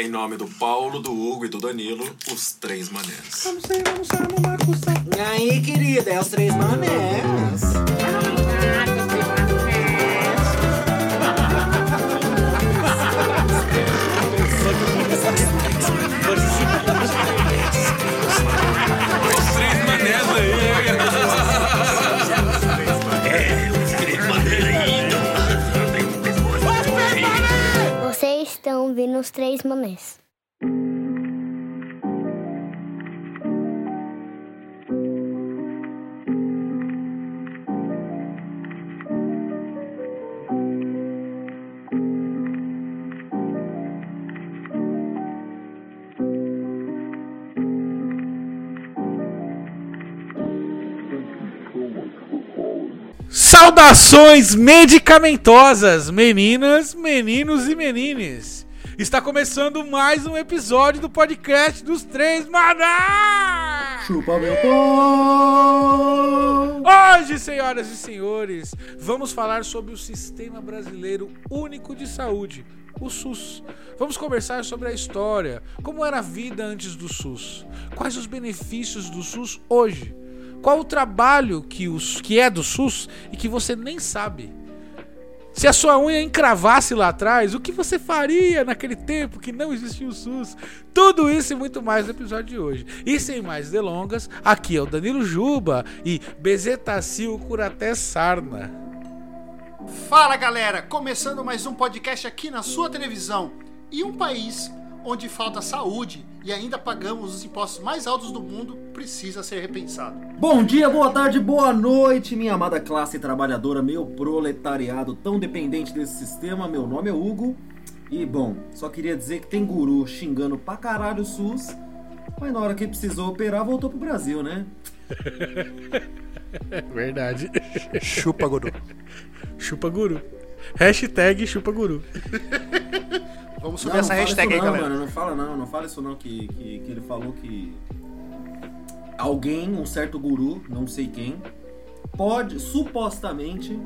Em nome do Paulo, do Hugo e do Danilo, os três manés. Vamos sair, vamos sair, vamos lá, E aí, querida, é os três manés. Estão ouvindo os três manés. Saudações medicamentosas, meninas, meninos e menines. Está começando mais um episódio do podcast dos Três Manás. Chupa meu pão. Hoje, senhoras e senhores, vamos falar sobre o Sistema Brasileiro Único de Saúde, o SUS. Vamos conversar sobre a história, como era a vida antes do SUS, quais os benefícios do SUS hoje, qual o trabalho que, os, que é do SUS e que você nem sabe. Se a sua unha encravasse lá atrás, o que você faria naquele tempo que não existia o SUS? Tudo isso e muito mais no episódio de hoje. E sem mais delongas, aqui é o Danilo Juba e Bezetacil cura até sarna. Fala galera, começando mais um podcast aqui na sua televisão. E um país onde falta saúde e ainda pagamos os impostos mais altos do mundo precisa ser repensado. Bom dia, boa tarde, boa noite, minha amada classe trabalhadora, meu proletariado tão dependente desse sistema. Meu nome é Hugo. E bom, só queria dizer que tem guru xingando pra caralho o SUS, mas na hora que precisou operar, voltou pro Brasil, né? Verdade. Chupa, Guru. Chupa guru. Hashtag chupa guru. Vamos subir Não, essa não hashtag isso aí, não, galera. Mano, não fala não, não fala isso não, que, que, que ele falou que alguém, um certo guru, não sei quem, pode, supostamente,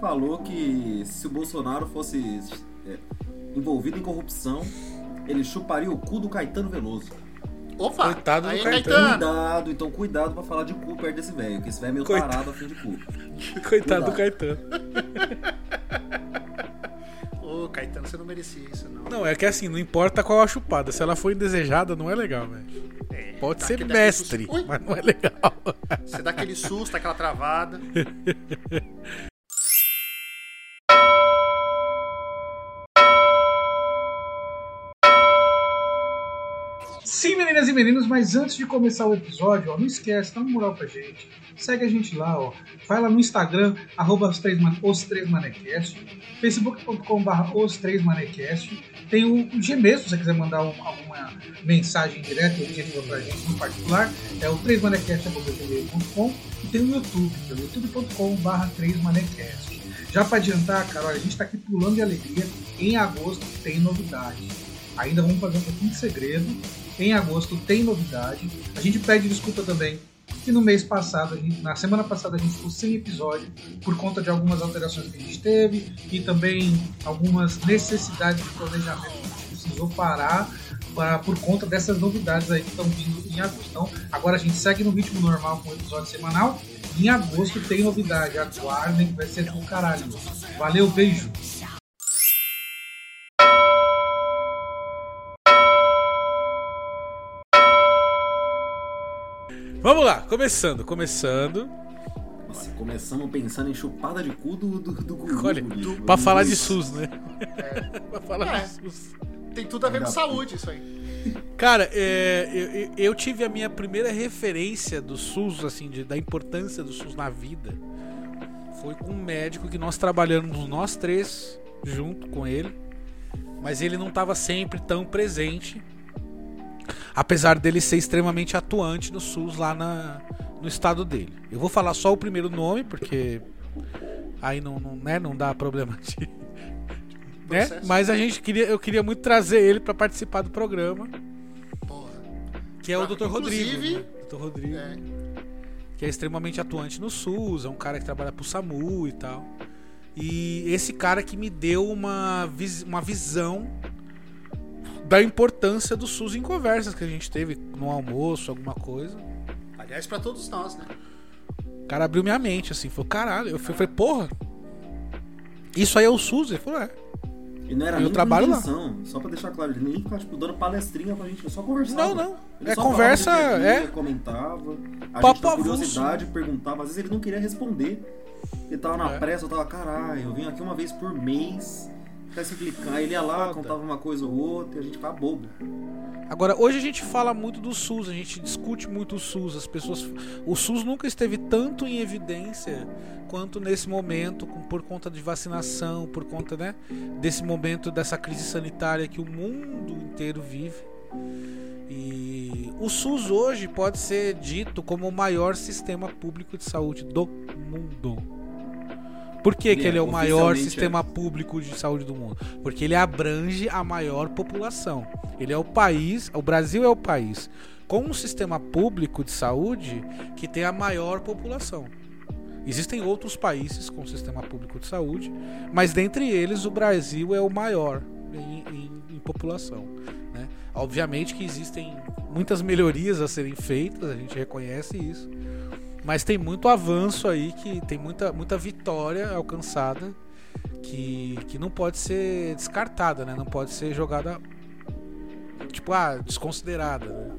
falou que se o Bolsonaro fosse é, envolvido em corrupção, ele chuparia o cu do Caetano Veloso. Opa, Coitado do aí, Caetano. Cuidado, então cuidado pra falar de cu perto desse velho, que esse velho é meio Coitado. tarado a fim de cu. Coitado do. Caetano. Caetano, você não merecia isso, não. Não, é que assim, não importa qual a chupada. Se ela for indesejada, não é legal, velho. É, Pode ser mestre, mas não é legal. Você dá aquele susto, aquela travada. Sim, meninas e meninos, mas antes de começar o episódio, ó, não esquece, dá uma moral pra gente. Segue a gente lá, ó. Vai lá no Instagram, arroba os três, os três manecast, facebook.com.br os três manecast. Tem o, o Gmail, se você quiser mandar um- alguma mensagem direta ou objetiva pra gente no particular, é o 3manecast.gmail.com e tem o YouTube, é o youtube.com.br 3manecast. Já pra adiantar, cara, a gente tá aqui pulando de alegria. Em agosto tem novidade. Ainda vamos fazer um pouquinho de segredo. Em agosto tem novidade. A gente pede desculpa também que no mês passado, gente- na semana passada, a gente ficou sem episódio por conta de algumas alterações que a gente teve e também algumas necessidades de planejamento que a gente precisou parar pra, por conta dessas novidades aí que estão vindo em agosto. Então, agora a gente segue no ritmo normal com o episódio semanal. Em agosto tem novidade. Aguardem vai ser do caralho. Valeu, beijo. Vamos lá, começando, começando. Nossa, começamos pensando em chupada de cu do, do, do guru. Olha, do- pra do- falar de SUS, né? pra falar É. de SUS. Tem tudo a ver com saúde isso aí. Cara, é, eu, eu- eu tive a minha primeira referência do SUS, assim, de- da importância do SUS na vida. Foi com um médico que nós trabalhamos nós três junto com ele. Mas ele não estava sempre tão presente. Apesar dele ser extremamente atuante no SUS lá na, no estado dele. Eu vou falar só o primeiro nome, porque aí não, não, né, não dá problema de. Né? Mas a gente queria, eu queria muito trazer ele para participar do programa, Porra. que é o Ah, Dr. Rodrigo. né? Dr. Rodrigo, É. que é extremamente atuante no SUS, é um cara que trabalha pro SAMU e tal. E esse cara que me deu uma, vis- uma visão da importância do SUS em conversas que a gente teve no almoço, alguma coisa. Aliás, pra todos nós, né? O cara abriu minha mente, assim, falou, caralho. Eu falei, porra, isso aí é o SUS? Ele falou, é. E não era Eu nem trabalho lá. só pra deixar claro, ele nem ficava tipo, dando palestrinha pra gente, eu só conversava. Não, não. Ele É conversa, dia é. comentava. A Papo gente avulso. curiosidade perguntava, às vezes ele não queria responder. Ele tava na É. pressa, eu tava, caralho, eu venho aqui uma vez por mês pra explicar. Ele ia lá, contava uma coisa ou outra e a gente ficava bobo. Agora, hoje a gente fala muito do SUS, a gente discute muito o SUS. As pessoas, o SUS nunca esteve tanto em evidência quanto nesse momento, por conta de vacinação, por conta, né, desse momento dessa crise sanitária que o mundo inteiro vive. E o SUS hoje pode ser dito como o maior sistema público de saúde do mundo. Por que, Ele que é, ele é o maior oficialmente sistema público de saúde do mundo? Porque ele abrange a maior população. Ele é o país, o Brasil é o país com um sistema público de saúde que tem a maior população. Existem outros países com sistema público de saúde, mas dentre eles o Brasil é o maior em, em- em população. né? Obviamente que existem muitas melhorias a serem feitas, a gente reconhece isso, mas tem muito avanço aí, que tem muita, muita vitória alcançada que, que não pode ser descartada, né? não pode ser jogada tipo, ah, desconsiderada. Né?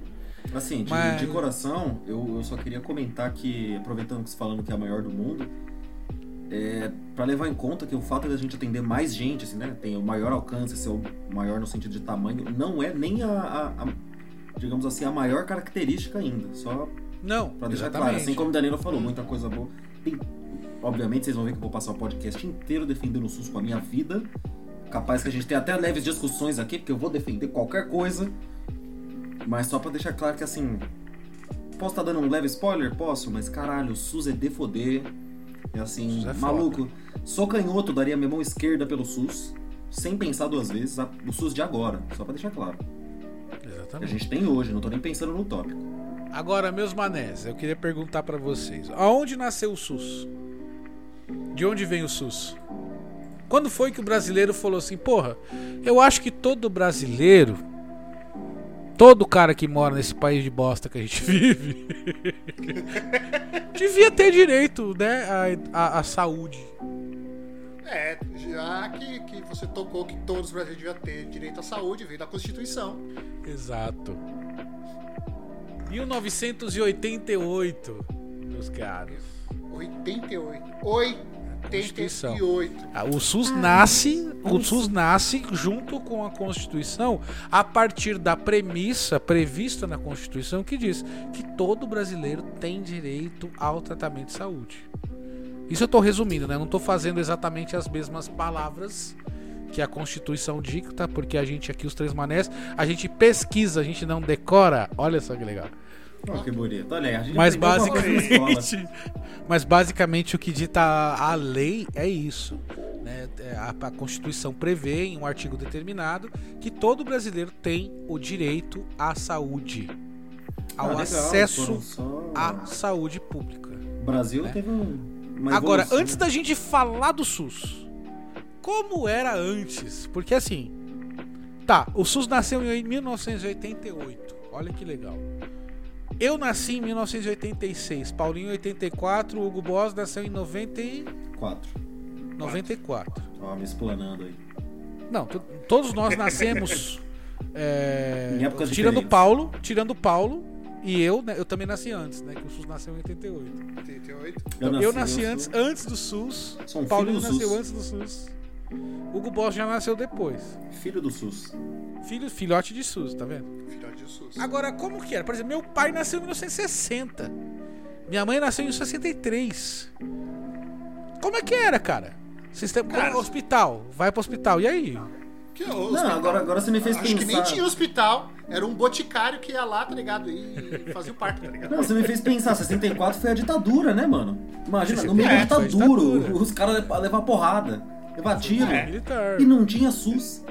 Assim, de, Mas- de coração, eu, eu só queria comentar que, aproveitando que você falando que é a maior do mundo, é, para levar em conta que o fato de a gente atender mais gente, assim, né, tem o maior alcance, ser o maior no sentido de tamanho, não é nem a, a- a- digamos assim, a maior característica ainda. Só Não, pra deixar exatamente. claro, assim como o Danilo falou, muita coisa boa. Tem, obviamente, vocês vão ver que eu vou passar o podcast inteiro defendendo o SUS com a minha vida. Capaz que a gente tenha até leves discussões aqui, porque eu vou defender qualquer coisa. Mas só pra deixar claro que assim. Posso estar dando um leve spoiler? Posso, mas caralho, o SUS é de foder. É assim, é maluco. Sou canhoto, daria minha mão esquerda pelo SUS. Sem pensar duas vezes. O SUS de agora, só pra deixar claro. Que a Exatamente. gente tem hoje, não tô nem pensando no tópico. Agora, meus manés, eu queria perguntar pra vocês: aonde nasceu o SUS? De onde vem o SUS? Quando foi que o brasileiro falou assim, porra, eu acho que todo brasileiro, todo cara que mora nesse país de bosta que a gente vive, devia ter direito, né, à, à- à saúde. É, já que, que você tocou que todos os brasileiros deviam ter direito à saúde, veio da Constituição. Exato. 1988, meus caros. 88. Constituição. 88. Ah, O SUS nasce, o SUS nasce junto com a Constituição a partir da premissa prevista na Constituição que diz que todo brasileiro tem direito ao tratamento de saúde. Isso eu estou resumindo, né? Eu não estou fazendo exatamente as mesmas palavras que a Constituição dicta, porque a gente aqui, os Três Manés, a gente pesquisa, a gente não decora. Olha só que legal. Ó, que bonito. Olha aí, a gente Mas basicamente, mas basicamente o que dita a lei é isso. né? É, A, a Constituição prevê em um artigo determinado que todo brasileiro tem o direito à saúde, Ah, ao legal, acesso só- à saúde pública. O Brasil né? teve um, uma Agora, antes da gente falar do SUS, como era antes? Porque assim, tá, o SUS nasceu em 1988. Olha que legal. Eu nasci em 1986, Paulinho em 84, Hugo Boss nasceu em 90 e... Quatro. 94. Ó, me explanando aí. Não, to- todos nós nascemos. é, Em épocas tirando o diferentes. Paulo, tirando o Paulo e eu, né, eu também nasci antes, né? Que o SUS nasceu em 88. 88. Eu nasci, eu antes, sou- antes do SUS. Sou um Paulinho filho do nasceu SUS. antes do SUS. Hugo Boss já nasceu depois. Filho do SUS. Filho, filhote de SUS, tá vendo? Filhote SUS. Agora, como que era? Por exemplo, meu pai nasceu em 1960. Minha mãe nasceu em 63. Como é que era, cara? Sistema, Cara- hospital, vai pro hospital. E aí? Que Não, hospital? agora, agora você me fez Acho pensar. que nem tinha hospital. Era um boticário que ia lá, tá ligado? E fazia o parto, tá ligado? Não, você me fez pensar, 64 foi a ditadura, né, mano? Imagina, no meio É, da foi a ditadura, ditadura. os caras levar, porrada, levar tiro, É. Militar. e não tinha SUS.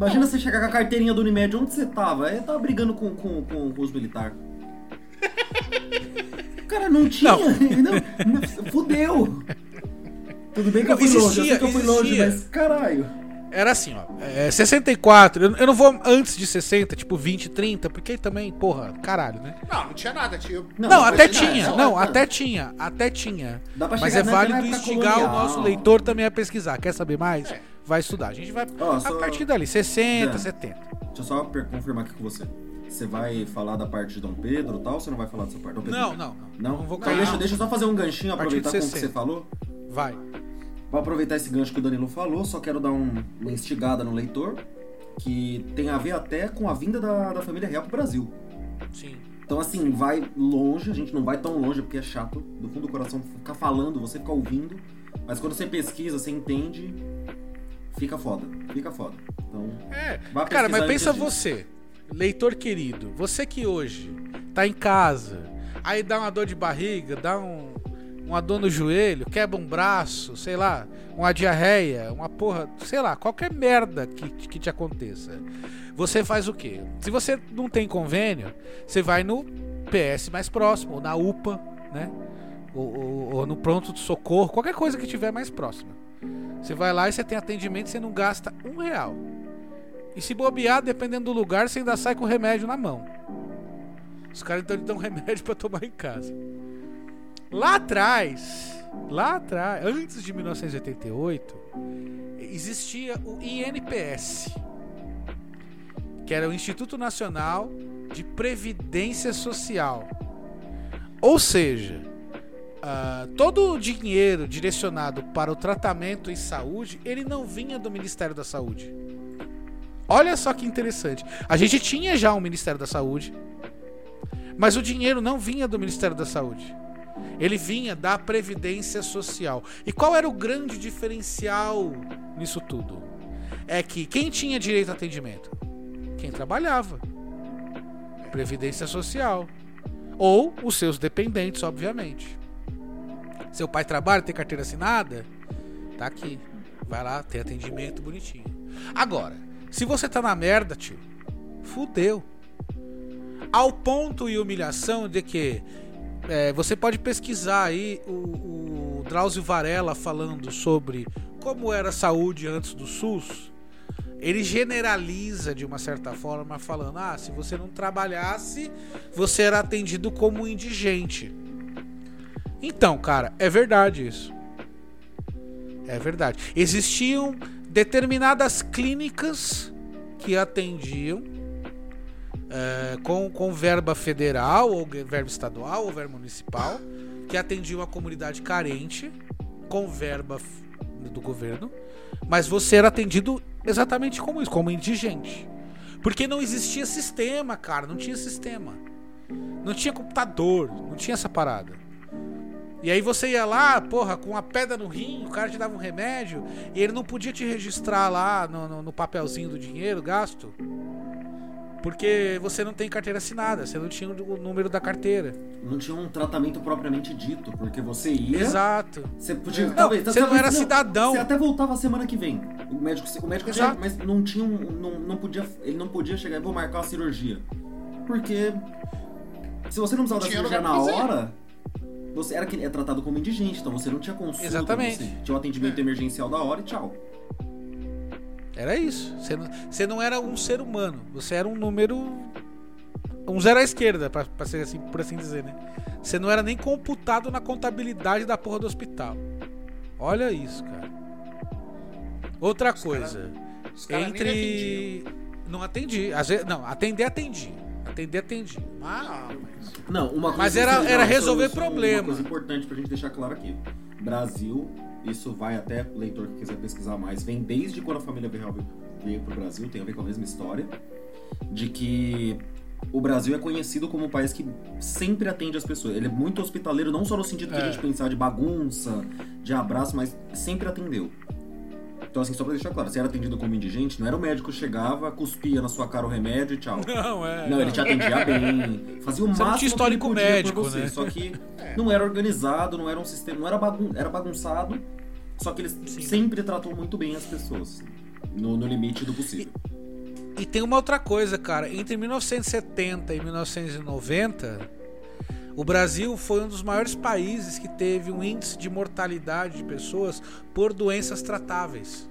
Imagina você chegar com a carteirinha do Unimed, onde você tava? Aí tava brigando com, com, com, com os militares. Cara, não tinha, Não. entendeu? Fudeu. Tudo bem que eu Não, fui longe, eu sei existia, que eu fui longe, existia. mas caralho. Era assim, ó. É, 64, eu, eu não vou antes de 60, tipo 20, 30, porque aí também, porra, caralho, né? Não, não tinha nada, tio. Não, Não, até não, tinha, não, não, não. até tinha, até tinha. Dá pra Mas é válido instigar o colonial. nosso leitor também a pesquisar. Quer saber mais? É. Vai estudar. A gente vai Ó, a só- partir dali, 60, É. 70. Deixa eu só confirmar aqui com você. Você vai falar da parte de Dom Pedro e tal, ou você não vai falar dessa parte? Dom Pedro? Não, não, não. Não? Vou Então deixa, deixa eu só fazer um ganchinho, aproveitar com o que 60. você falou. Vai. Vou aproveitar esse gancho que o Danilo falou, só quero dar um- uma instigada no leitor, que tem a ver até com a vinda da, da família real pro Brasil. Sim. Então, assim, vai longe, a gente não vai tão longe porque é chato, do fundo do coração, ficar falando, você ficar ouvindo, mas quando você pesquisa, você entende, fica foda, fica foda. Então, É. Cara, mas pensa você, leitor querido, você que hoje tá em casa, aí dá uma dor de barriga, dá um, uma dor no joelho, quebra um braço, sei lá, uma diarreia, uma porra, sei lá, qualquer merda que, que te aconteça. Você faz o quê? Se você não tem convênio, você vai no PS mais próximo, ou na UPA, né? Ou, ou- ou no pronto de socorro, qualquer coisa que tiver mais próxima. Você vai lá e você tem atendimento, você não gasta um real. E se bobear, dependendo do lugar, você ainda sai com o remédio na mão. Os caras então lhe dão remédio pra tomar em casa. Lá atrás, lá atrás, antes de 1988, existia o INPS, que era o Instituto Nacional de Previdência Social. Ou seja, ah, todo o dinheiro direcionado para o tratamento em saúde, ele não vinha do Ministério da Saúde. Olha só que interessante. A gente tinha já um Ministério da Saúde, mas o dinheiro não vinha do Ministério da Saúde. Ele vinha da Previdência Social. E qual era o grande diferencial nisso tudo? É que quem tinha direito a atendimento? Quem trabalhava. Previdência Social. Ou os seus dependentes, obviamente. Seu pai trabalha, tem carteira assinada? Tá aqui. Vai lá, tem atendimento bonitinho. Agora, se você tá na merda, tio, fudeu. Ao ponto e humilhação de que é, você pode pesquisar aí o, o Drauzio Varela falando sobre como era a saúde antes do SUS. Ele generaliza de uma certa forma, falando: ah, se você não trabalhasse, você era atendido como indigente. Então, cara, é verdade isso. É verdade. Existiam determinadas clínicas que atendiam é, com, com verba federal, ou verba estadual, ou verba municipal, que atendiam a comunidade carente com verba do governo, mas você era atendido exatamente como isso, como indigente. Porque não existia sistema, cara, não tinha sistema. Não tinha computador, não tinha essa parada. E aí você ia lá, porra, com uma pedra no rim, o cara te dava um remédio, e ele não podia te registrar lá no, no- no papelzinho do dinheiro gasto. Porque você não tem carteira assinada, você não tinha o número da carteira. não tinha um tratamento propriamente dito, porque você ia. Exato. Você podia. Não, talvez, você não talvez- era cidadão. Você até voltava a semana que vem. O médico, o médico Exato. tinha, mas não tinha um, não, não podia, ele não podia chegar e vou marcar uma cirurgia. Porque se você não precisava da cirurgia na fazer. hora, você era que é tratado como indigente, então você não tinha consulta, Exatamente. você tinha o atendimento É. emergencial da hora e tchau. Era isso. Você não, você não era um ser humano, você era um número. Um zero à esquerda, pra, pra ser assim, por assim dizer, né? Você não era nem computado na contabilidade da porra do hospital. Olha isso, cara. Outra coisa. Os caras nem entre. Não atendi. Às vezes, não, atender, atendi. Atender, atendi. Ah, mas... Não, uma coisa Mas era- não, era isso- resolver é problema. Uma coisa importante pra gente deixar claro aqui. Brasil, isso vai até o leitor que quiser pesquisar mais, vem desde quando a família Real veio pro Brasil, tem a ver com a mesma história, de que o Brasil é conhecido como um país que sempre atende as pessoas. Ele é muito hospitaleiro, não só no sentido que a É. gente pensava de bagunça, de abraço, mas sempre atendeu. Então, assim, só pra deixar claro, você era atendido como indigente, não era o médico que chegava, cuspia na sua cara o remédio e tchau. Não, é. Não, ele te atendia bem, fazia o Você não máximo tinha histórico que ele podia médico, você, né? Só que não era organizado, não era um sistema, não era, bagun era bagunçado, só que ele Sim. sempre tratou muito bem as pessoas, no, no limite do possível. E tem uma outra coisa, cara. Entre 1970 e 1990, o Brasil foi um dos maiores países que teve um índice de mortalidade de pessoas por doenças tratáveis.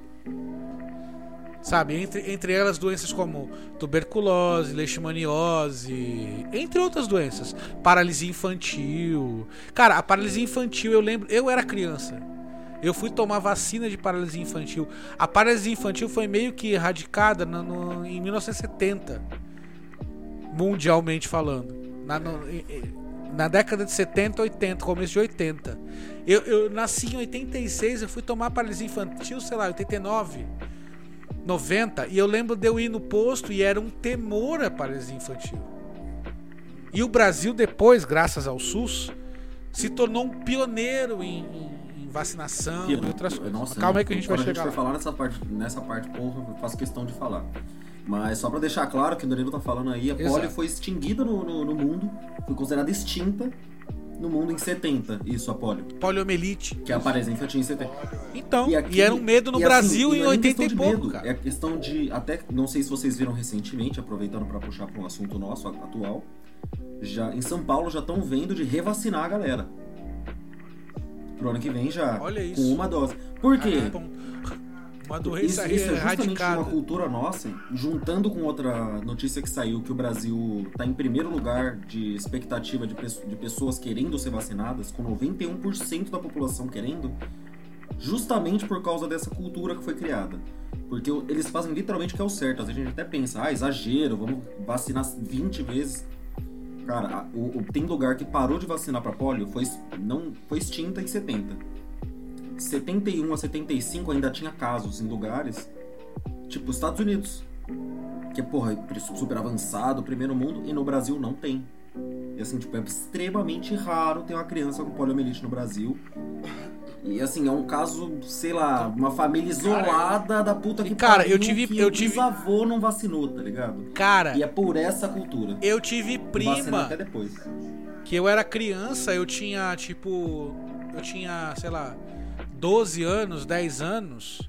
Sabe? Entre, entre elas doenças como tuberculose, leishmaniose, entre outras doenças. Paralisia infantil. Cara, a paralisia infantil, eu lembro. Eu era criança. Eu fui tomar vacina de paralisia infantil. A paralisia infantil foi meio que erradicada no, no, em 1970. Mundialmente falando. Na, no, na década de 70, 80, começo de 80. Eu, eu nasci em 86, eu fui tomar paralisia infantil, sei lá, 89, 90. E eu lembro de eu ir no posto e era um temor a paralisia infantil. E o Brasil, depois, graças ao SUS, se tornou um pioneiro em, em, em vacinação e outras coisas. Nossa, Calma aí que a gente vai chegar lá. falar nessa parte, nessa parte, porra, eu faço questão de falar. Mas só pra deixar claro que o Danilo tá falando aí, a Exato. polio foi extinguida no, no, no mundo, foi considerada extinta no mundo em 70, isso, a polio. Poliomielite. Que é a paralisia infantil em 70. Então, e, aqui- era um medo no e assim, Brasil e em não é nem 80 questão e de pouco, medo, cara. É questão de. Até não sei se vocês viram recentemente, aproveitando pra puxar pra um assunto nosso atual. Já, em São Paulo já estão vendo de revacinar a galera. Pro ano que vem já. Olha isso. Com uma dose. Por quê? Ah, bom. Uma doença Isso, isso é justamente uma cultura nossa, juntando com outra notícia que saiu, que o Brasil está em primeiro lugar de expectativa de, de pessoas querendo ser vacinadas, com 91% da população querendo, justamente por causa dessa cultura que foi criada. Porque eles fazem literalmente o que é o certo. Às vezes a gente até pensa, ah, exagero, vamos vacinar 20 vezes. Cara, o, o- tem lugar que parou de vacinar para polio, foi, não, foi extinta em 70. 71 a 75 ainda tinha casos em lugares, tipo Estados Unidos, que é, porra, super avançado, primeiro mundo, e no Brasil não tem. E assim, tipo, é extremamente raro ter uma criança com poliomielite no Brasil. E assim, é um caso, sei lá, uma família isolada da puta que cara, pariu eu tive- que eu tive- bisavô não vacinou, tá ligado? Cara, E é por essa cultura. eu tive prima até depois. que eu era criança, eu tinha tipo. Eu tinha, sei lá, 12 anos, 10 anos.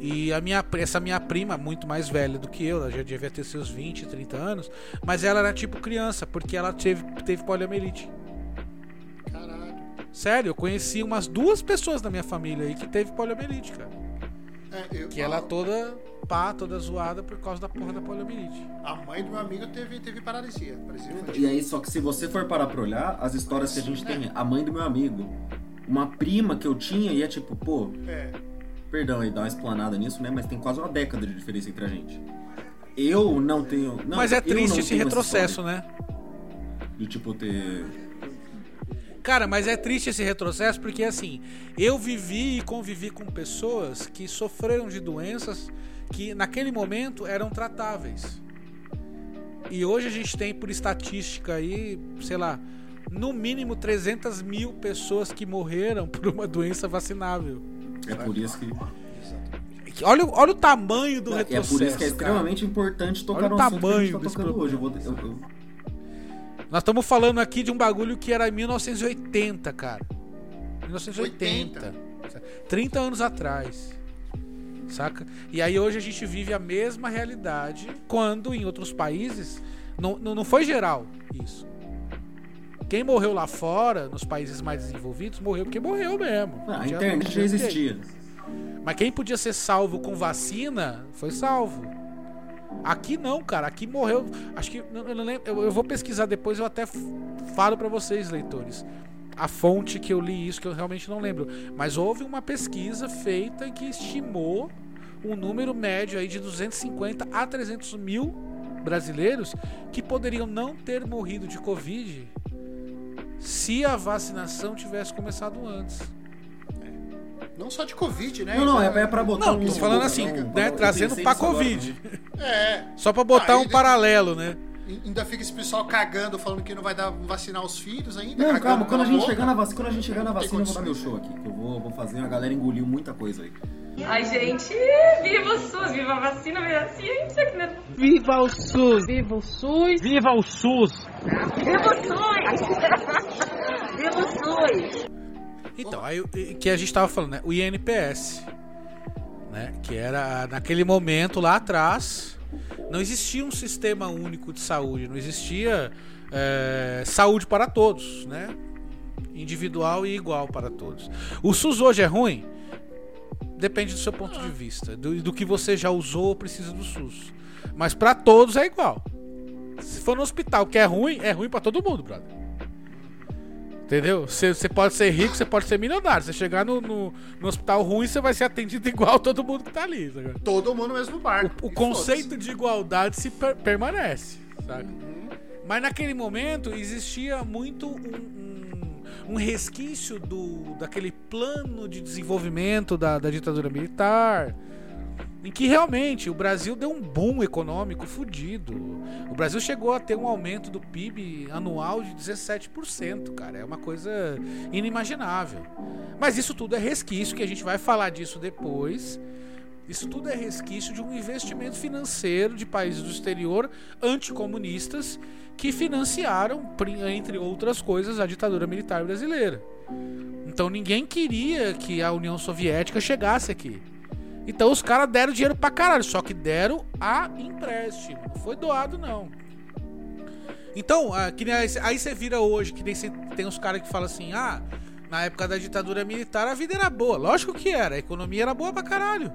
E a minha, essa minha prima, muito mais velha do que eu, ela já devia ter seus 20, 30 anos, mas ela era tipo criança, porque ela teve, teve poliomielite. Caralho. Sério, eu conheci umas duas pessoas da minha família aí que teve poliomielite, cara. É, eu- Que ela toda pá, toda zoada por causa da porra da poliomielite. A mãe do meu amigo teve, teve paralisia. Paralisia. E aí, só que se você for parar pra olhar, as histórias que a gente tem, a mãe do meu amigo, uma prima que eu tinha, e é tipo, pô, É. perdão aí, dar uma explanada nisso, né? Mas tem quase uma década de diferença entre a gente. Eu não tenho. não, Mas é triste esse retrocesso, né? De tipo ter. Cara, mas é triste esse retrocesso porque assim, eu vivi e convivi com pessoas que sofreram de doenças que naquele momento eram tratáveis. E hoje a gente tem por estatística aí, sei lá, no mínimo 300 mil pessoas que morreram por uma doença vacinável. É por isso que. Olha, o- olha o tamanho do É retrocesso. por isso que é cara. extremamente importante tocar Olha o assunto que tamanho tá tocando hoje. Eu vou, eu- eu- Nós estamos falando aqui de um bagulho que era 1980, cara. 1980. 30 anos atrás. Saca? E aí hoje a gente vive a mesma realidade quando em outros países não, não, não foi geral isso. Quem morreu lá fora, nos países mais desenvolvidos, morreu porque morreu mesmo. Ah, a internet já jeito. existia. Mas quem podia ser salvo com vacina foi salvo. Aqui não, cara. Aqui morreu. Acho que. Eu, não lembro, eu, eu vou pesquisar depois, eu até falo pra vocês, leitores. A fonte que eu li isso, que eu realmente não lembro. Mas houve uma pesquisa feita que estimou um número médio aí de 250 a 300 mil brasileiros que poderiam não ter morrido de Covid se a vacinação tivesse começado antes. Não só de Covid, né? Não, não, é, é pra botar Não, um. tô falando assim, né, eu trazendo pra nisso agora Covid. também. É. Só pra botar Ah, um paralelo, né? Ainda fica esse pessoal cagando, falando que não vai dar vacinar os filhos ainda. Não, calma, quando a gente boca. chegar na vacina, quando a gente chegar na vacina, eu vou dar meu show aqui. Que eu vou, vou fazer, a galera engoliu muita coisa aí. Ai, gente, viva o SUS, viva a vacina, viva a ciência. que não- Viva o SUS! Viva o SUS! Viva o SUS! Viva o SUS! viva o SUS! Então, aí o- que a gente tava falando, né? O INPS, né? Que era naquele momento lá atrás, não existia um sistema único de saúde, não existia é, saúde para todos, né? Individual e igual para todos. O SUS hoje é ruim? Depende do seu ponto de vista, do, do que você já usou ou precisa do SUS. Mas pra todos é igual. Se for no hospital que é ruim, é ruim pra todo mundo, brother. Entendeu? Você pode ser rico, você pode ser milionário. Você chegar no, no, no hospital ruim, você vai ser atendido igual todo mundo que tá ali. sabe? Todo mundo no mesmo barco. O E conceito de igualdade se per- permanece, sabe? Mas naquele momento existia muito um, um- um resquício do, daquele plano de desenvolvimento da, da ditadura militar, em que realmente o Brasil deu um boom econômico fudido. O Brasil chegou a ter um aumento do PIB anual de 17%, cara. É uma coisa inimaginável. Mas isso tudo é resquício, que a gente vai falar disso depois. Isso tudo é resquício de um investimento financeiro de países do exterior anticomunistas que financiaram, entre outras coisas, a ditadura militar brasileira. Então ninguém queria que a União Soviética chegasse aqui. Então os caras deram dinheiro pra caralho, só que deram a empréstimo. Não foi doado, não. Então, ah, aí cê- aí você vira hoje, que nem tem uns caras que falam assim: ah, na época da ditadura militar a vida era boa. Lógico que era, a economia era boa pra caralho.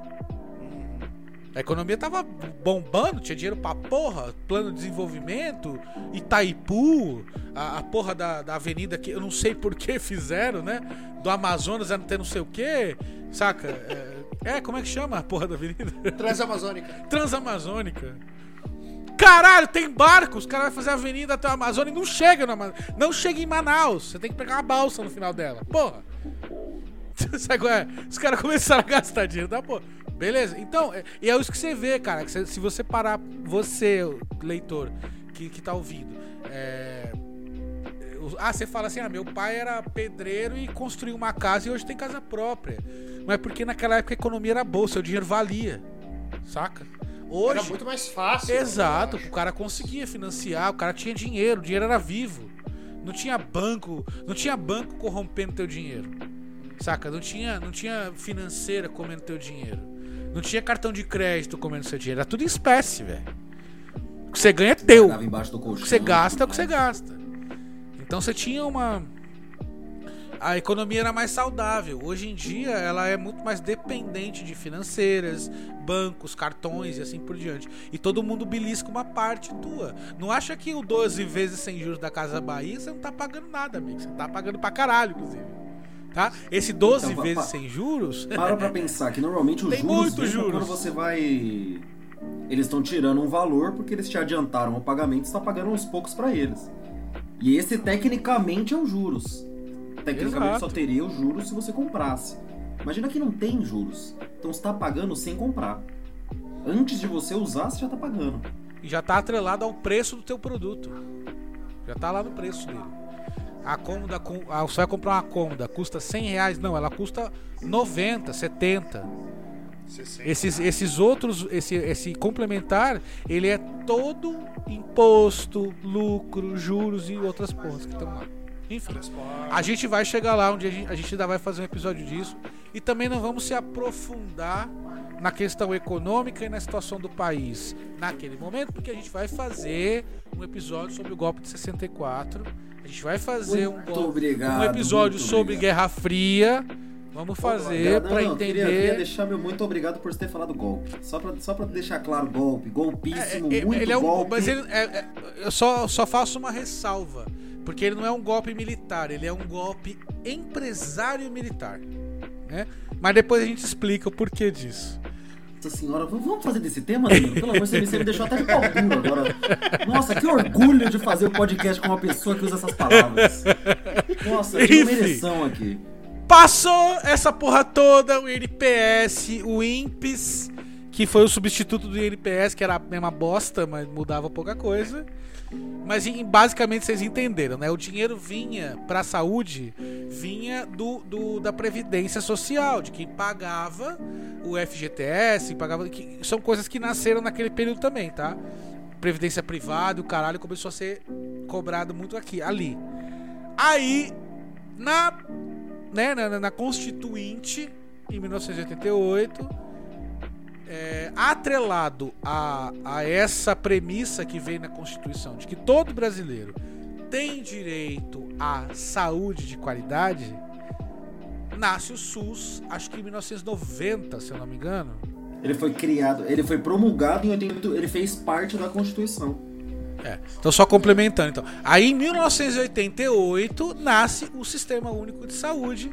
A economia tava bombando, tinha dinheiro pra porra, plano de desenvolvimento, Itaipu, a, a porra da, da avenida que eu não sei por que fizeram, né? Do Amazonas era ter não sei o que, saca? É, é, como é que chama a porra da avenida? Transamazônica. Transamazônica. Caralho, tem barco, os caras vão fazer a avenida até o Amazônia e não chega no Ama- Não chega em Manaus, você tem que pegar uma balsa no final dela. Porra. Sabe qual é? Os caras começaram a gastar dinheiro da porra. Beleza? Então, é- e é isso que você vê, cara. cê- se você parar, você, leitor, que, que tá ouvindo, é, Ah, você fala assim: ah, meu pai era pedreiro e construiu uma casa e hoje tem casa própria. Mas porque naquela época a economia era boa, seu dinheiro valia. Saca? Hoje. Era muito mais fácil. Exato, eu acho. o cara conseguia financiar, o cara tinha dinheiro, o dinheiro era vivo. Não tinha banco, não tinha banco corrompendo teu dinheiro. Saca? Não tinha, não tinha financeira comendo teu dinheiro. Não tinha cartão de crédito comendo seu dinheiro. Era tudo em espécie, velho. O que você ganha é teu. O que você gasta é o que você gasta. Então você tinha uma. A economia era mais saudável. Hoje em dia ela é muito mais dependente de financeiras, bancos, cartões e assim por diante. E todo mundo belisca uma parte tua. Não acha que o 12 vezes sem juros da Casa Bahia você não tá pagando nada, amigo. Você tá pagando pra caralho, inclusive. Tá? Esse 12 Então, vezes pa- sem juros. Para pra pensar que normalmente os juros juros. quando você vai. Eles estão tirando um valor porque eles te adiantaram o pagamento e está pagando aos poucos pra eles. E esse tecnicamente é os juros. Tecnicamente Exato. só teria os juros se você comprasse. Imagina que não tem juros. Então você está pagando sem comprar. Antes de você usar, você já está pagando. E já tá atrelado ao preço do teu produto. Já tá lá no preço dele. A cômoda, você vai comprar uma cômoda, custa 100 reais? Não, ela custa 90, 70. Esses, esses outros, esse, esse complementar, ele é todo imposto, lucro, juros e outras porras que estão lá. Enfim, a gente vai chegar lá onde a gente, a gente ainda vai fazer um episódio disso. E também não vamos se aprofundar na questão econômica e na situação do país naquele momento, porque a gente vai fazer um episódio sobre o golpe de 64. A gente vai fazer um, Muito golpe- obrigado, um episódio sobre obrigado. Guerra Fria. Vamos fazer não, entender. Queria, queria deixar meu muito obrigado por você ter falado golpe. Só pra, só pra deixar claro, golpe. Golpíssimo, É, muito ele é um, golpe. mas ele é- é- eu só, só faço uma ressalva, porque ele não é um golpe militar, ele é um golpe empresário militar, né? Mas depois a gente explica o porquê disso. Nossa senhora, vamos fazer desse tema, Danilo? Pelo amor de Deus, você me deixou até de pau duro agora. Nossa, que orgulho de fazer o podcast com uma pessoa que usa essas palavras. Nossa, eu tinha uma Enfim. ereção aqui. Passou essa porra toda, o INPS, o INPES, que foi o substituto do INPS, que era a mesma bosta, mas mudava pouca coisa. Mas basicamente vocês entenderam, né? O dinheiro vinha pra saúde, vinha do, do- da Previdência Social, de quem pagava o FGTS, pagava. Que, são coisas que nasceram naquele período também, tá? Previdência privada, o caralho começou a ser cobrado muito aqui, ali. Aí, na né, na- na Constituinte, em 1988, é, atrelado a, a essa premissa que vem na Constituição, de que todo brasileiro tem direito à saúde de qualidade, nasce o SUS, acho que em 1990, se eu não me engano. Ele foi criado, ele foi promulgado em 88, ele fez parte da Constituição. É. Então, só complementando. Então. Aí, em 1988, nasce o Sistema Único de Saúde,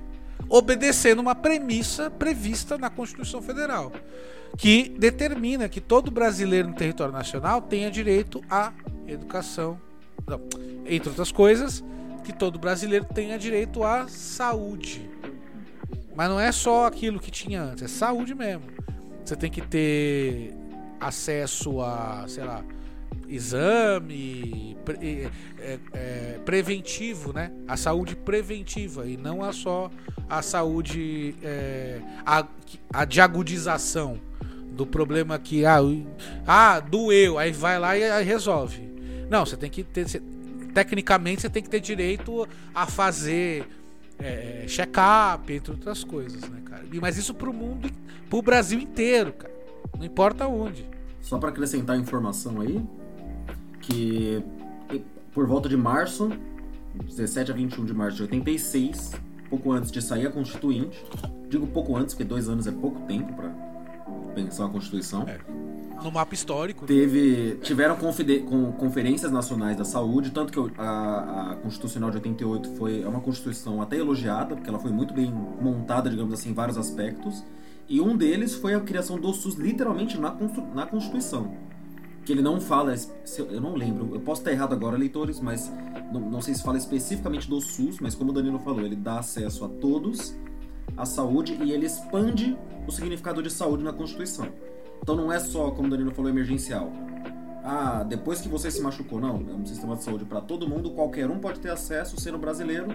obedecendo uma premissa prevista na Constituição Federal, que determina que todo brasileiro no território nacional tenha direito à educação. Não, entre outras coisas, que todo brasileiro tenha direito à saúde. Mas não é só aquilo que tinha antes, é saúde mesmo. Você tem que ter acesso a, sei lá, exame pre, é, é, preventivo, né? A saúde preventiva e não a só a saúde é, a, a de agudização do problema que ah, ah doeu, aí vai lá e aí resolve. Não, você tem que ter você, tecnicamente você tem que ter direito a fazer é, check-up, entre outras coisas, né, cara? Mas isso pro mundo, pro Brasil inteiro, cara. Não importa onde. Só para acrescentar informação aí, que por volta de março, 17 a 21 de março de 86, pouco antes de sair a Constituinte, digo pouco antes, porque dois anos é pouco tempo para pensar a Constituição. É. No mapa histórico. Teve, tiveram com conferências nacionais da saúde, tanto que a, a, Constitucional de 88 foi, é uma Constituição até elogiada, porque ela foi muito bem montada, digamos assim, em vários aspectos. E um deles foi a criação do SUS literalmente na, na Constituição que ele não fala, eu não lembro, eu posso estar errado agora, leitores, mas não, não sei se fala especificamente do SUS, mas como o Danilo falou, ele dá acesso a todos à saúde e ele expande o significado de saúde na Constituição. Então não é só, como o Danilo falou, emergencial. Ah, depois que você se machucou, não. É um sistema de saúde para todo mundo, qualquer um pode ter acesso, sendo brasileiro.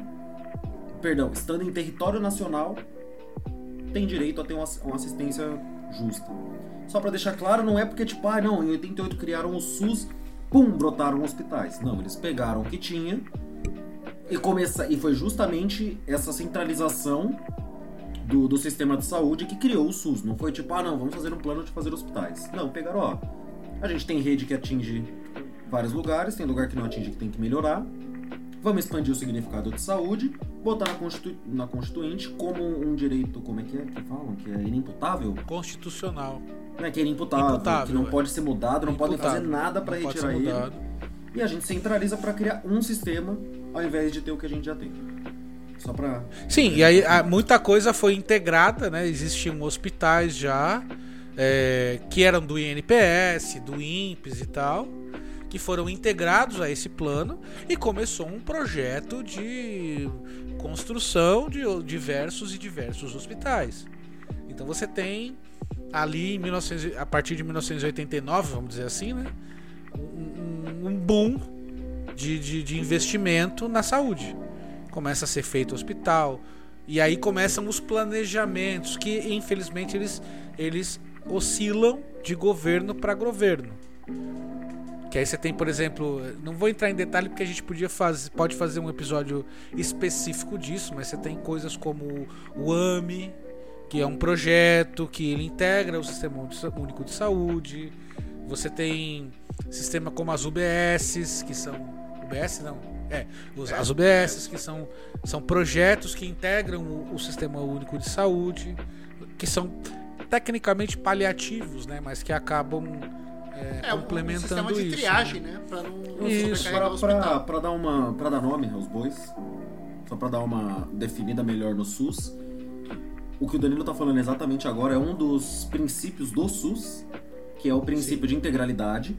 Perdão, estando em território nacional, tem direito a ter uma, uma assistência justa. Só para deixar claro, não é porque, tipo, ah, não, em 88 criaram o SUS, pum, brotaram hospitais. Não, eles pegaram o que tinha e, começa, e foi justamente essa centralização do, do sistema de saúde que criou o SUS. Não foi tipo, ah, não, vamos fazer um plano de fazer hospitais. Não, pegaram, ó, a gente tem rede que atinge vários lugares, tem lugar que não atinge que tem que melhorar. Vamos expandir o significado de saúde, botar na, Constitu na Constituinte como um direito, como é que é que falam? Que é inimputável? Constitucional. Né, que é inimputável, imputável, que não é. pode ser mudado, não podem fazer nada para retirar ele. E a gente centraliza para criar um sistema ao invés de ter o que a gente já tem. Só Sim, e aí muita coisa foi integrada, né? Existiam hospitais já é, que eram do INPS, do INPES e tal que foram integrados a esse plano e começou um projeto de construção de diversos e diversos hospitais. Então você tem ali em 1900, a partir de 1989, vamos dizer assim, né, um, um boom de, de, de investimento na saúde. Começa a ser feito hospital e aí começam os planejamentos que infelizmente eles, eles oscilam de governo para governo. Que aí você tem, por exemplo, não vou entrar em detalhe porque a gente podia fazer, pode fazer um episódio específico disso, mas você tem coisas como o AMI, que é um projeto que ele integra o Sistema Único de Saúde. Você tem sistema como as UBSs, que são UBS não, é, as UBSs que são, são projetos que integram o, o Sistema Único de Saúde, que são tecnicamente paliativos, né, mas que acabam é, é complementando um sistema de triagem, isso, né? Pra não, isso, pra, pra, dar uma, pra dar nome aos bois, só pra dar uma definida melhor no SUS, o que o Danilo tá falando exatamente agora é um dos princípios do SUS, que é o princípio Sim. de integralidade,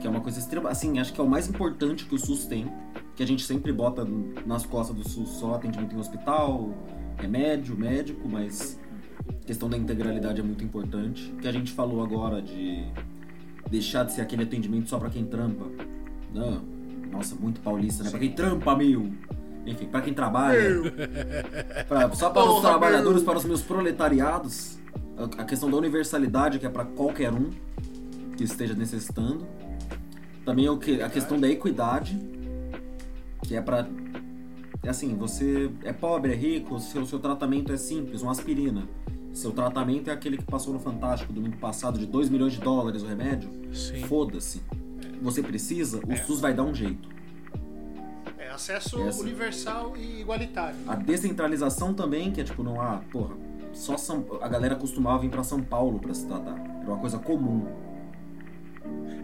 que é uma coisa extrema, assim, acho que é o mais importante que o SUS tem, que a gente sempre bota nas costas do SUS só atendimento em hospital, remédio, médico, mas a questão da integralidade é muito importante. Que a gente falou agora de deixar de ser aquele atendimento só para quem trampa. Não. Nossa, muito paulista, né? Para quem trampa, meu. Enfim, para quem trabalha. pra, só para Porra, os trabalhadores, meu. para os meus proletariados. A, a questão da universalidade, que é para qualquer um que esteja necessitando. Também o que, a questão da equidade, que é para é assim, você é pobre, é rico, seu, seu tratamento é simples, uma aspirina. Seu tratamento é aquele que passou no Fantástico domingo passado de 2 milhões de dólares o remédio? Foda-se. Você precisa, o é. SUS vai dar um jeito. É, acesso Essa. universal e igualitário. A descentralização também, que é tipo, não há, porra, só São, a galera costumava vir pra São Paulo pra se tratar. Era uma coisa comum.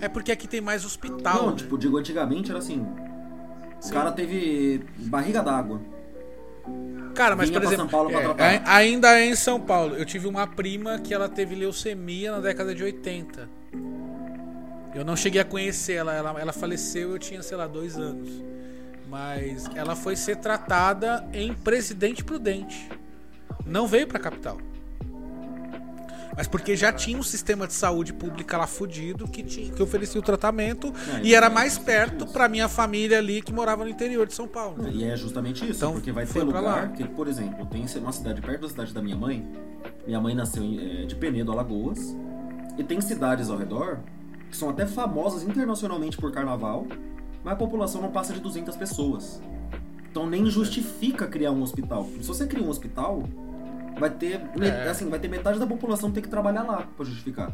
É porque aqui tem mais hospital. não, né? tipo, digo, antigamente era assim. O Sim. cara teve barriga d'água. Cara, mas vinha por exemplo, São Paulo é, ainda é em São Paulo. Eu tive uma prima que ela teve leucemia na década de 80. Eu não cheguei a conhecer ela, ela, ela faleceu, eu tinha, sei lá, dois anos. Mas ela foi ser tratada em Presidente Prudente. Não veio pra capital. Mas porque já tinha um sistema de saúde pública lá fudido que, tinha, que oferecia o tratamento É, e era é mais perto pra minha família ali que morava no interior de São Paulo. E é justamente isso, Então, porque vai ter lugar que, por exemplo, tem uma cidade perto da cidade da minha mãe. Minha mãe nasceu eh, de Penedo, Alagoas. E tem cidades ao redor que são até famosas internacionalmente por carnaval, mas a população não passa de 200 pessoas. Então nem justifica criar um hospital. Se você cria um hospital, vai ter, É. assim, vai ter metade da população ter que trabalhar lá pra justificar.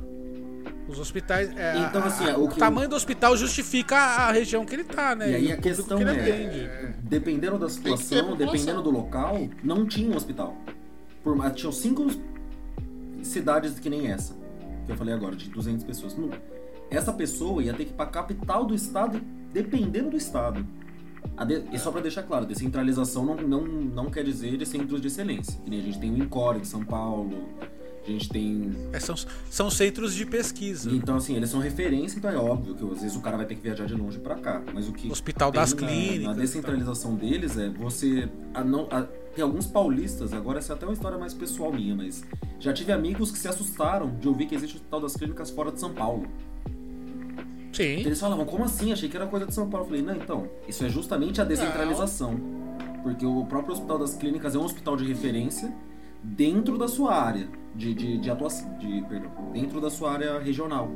Os hospitais. é, Então, a- assim, a- o o tamanho do hospital justifica a região que ele tá, né? E aí o a questão que ele é, dependendo da situação, dependendo do local, não tinha um hospital. Por, mais- tinham cinco cidades que nem essa, que eu falei agora, de 200 pessoas. Não. Essa pessoa ia ter que ir pra capital do estado, dependendo do estado. A de- E só pra deixar claro, descentralização não, não, não quer dizer de centros de excelência. Que nem a gente tem o Encore de São Paulo, a gente tem É, são, são centros de pesquisa. então, assim, eles são referência, então é óbvio que às vezes o cara vai ter que viajar de longe pra cá. Mas o que. Hospital tem das na- Clínicas e descentralização deles é você. a não, a- tem alguns paulistas, agora essa é até uma história mais pessoal minha, mas já tive amigos que se assustaram de ouvir que existe o Hospital das Clínicas fora de São Paulo. Sim. Eles falavam, como assim? Achei que era coisa de São Paulo. Eu falei, não, então, isso é justamente a descentralização. Porque o próprio Hospital das Clínicas é um hospital de referência dentro da sua área de, de, de atuação, de, perdão, dentro da sua área regional.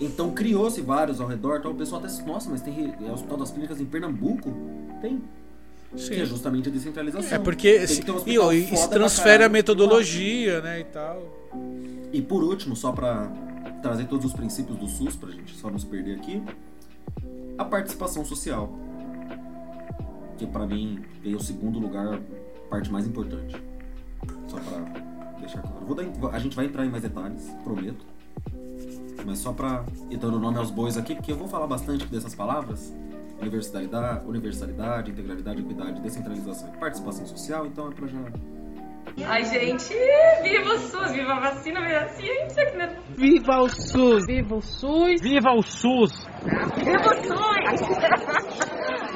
Então criou-se vários ao redor, então o pessoal até, nossa, mas tem é Hospital das Clínicas em Pernambuco? Tem. Que é Sim. justamente a descentralização. É porque se, um e, e transfere a metodologia, né, e tal. E por último, só pra trazer todos os princípios do SUS pra gente só não se perder aqui, a participação social. Que pra mim veio o segundo lugar, a parte mais importante. Só pra deixar claro. Vou dar, a gente vai entrar em mais detalhes, prometo. Mas só pra ir dando nome aos bois aqui, porque eu vou falar bastante dessas palavras. Universalidade, universalidade, integralidade, equidade, descentralização e participação social, então é pra já Ai, gente, viva o SUS, viva a vacina, viva a ciência, que né? Viva o SUS! Viva o SUS! Viva o SUS! Viva o SUS!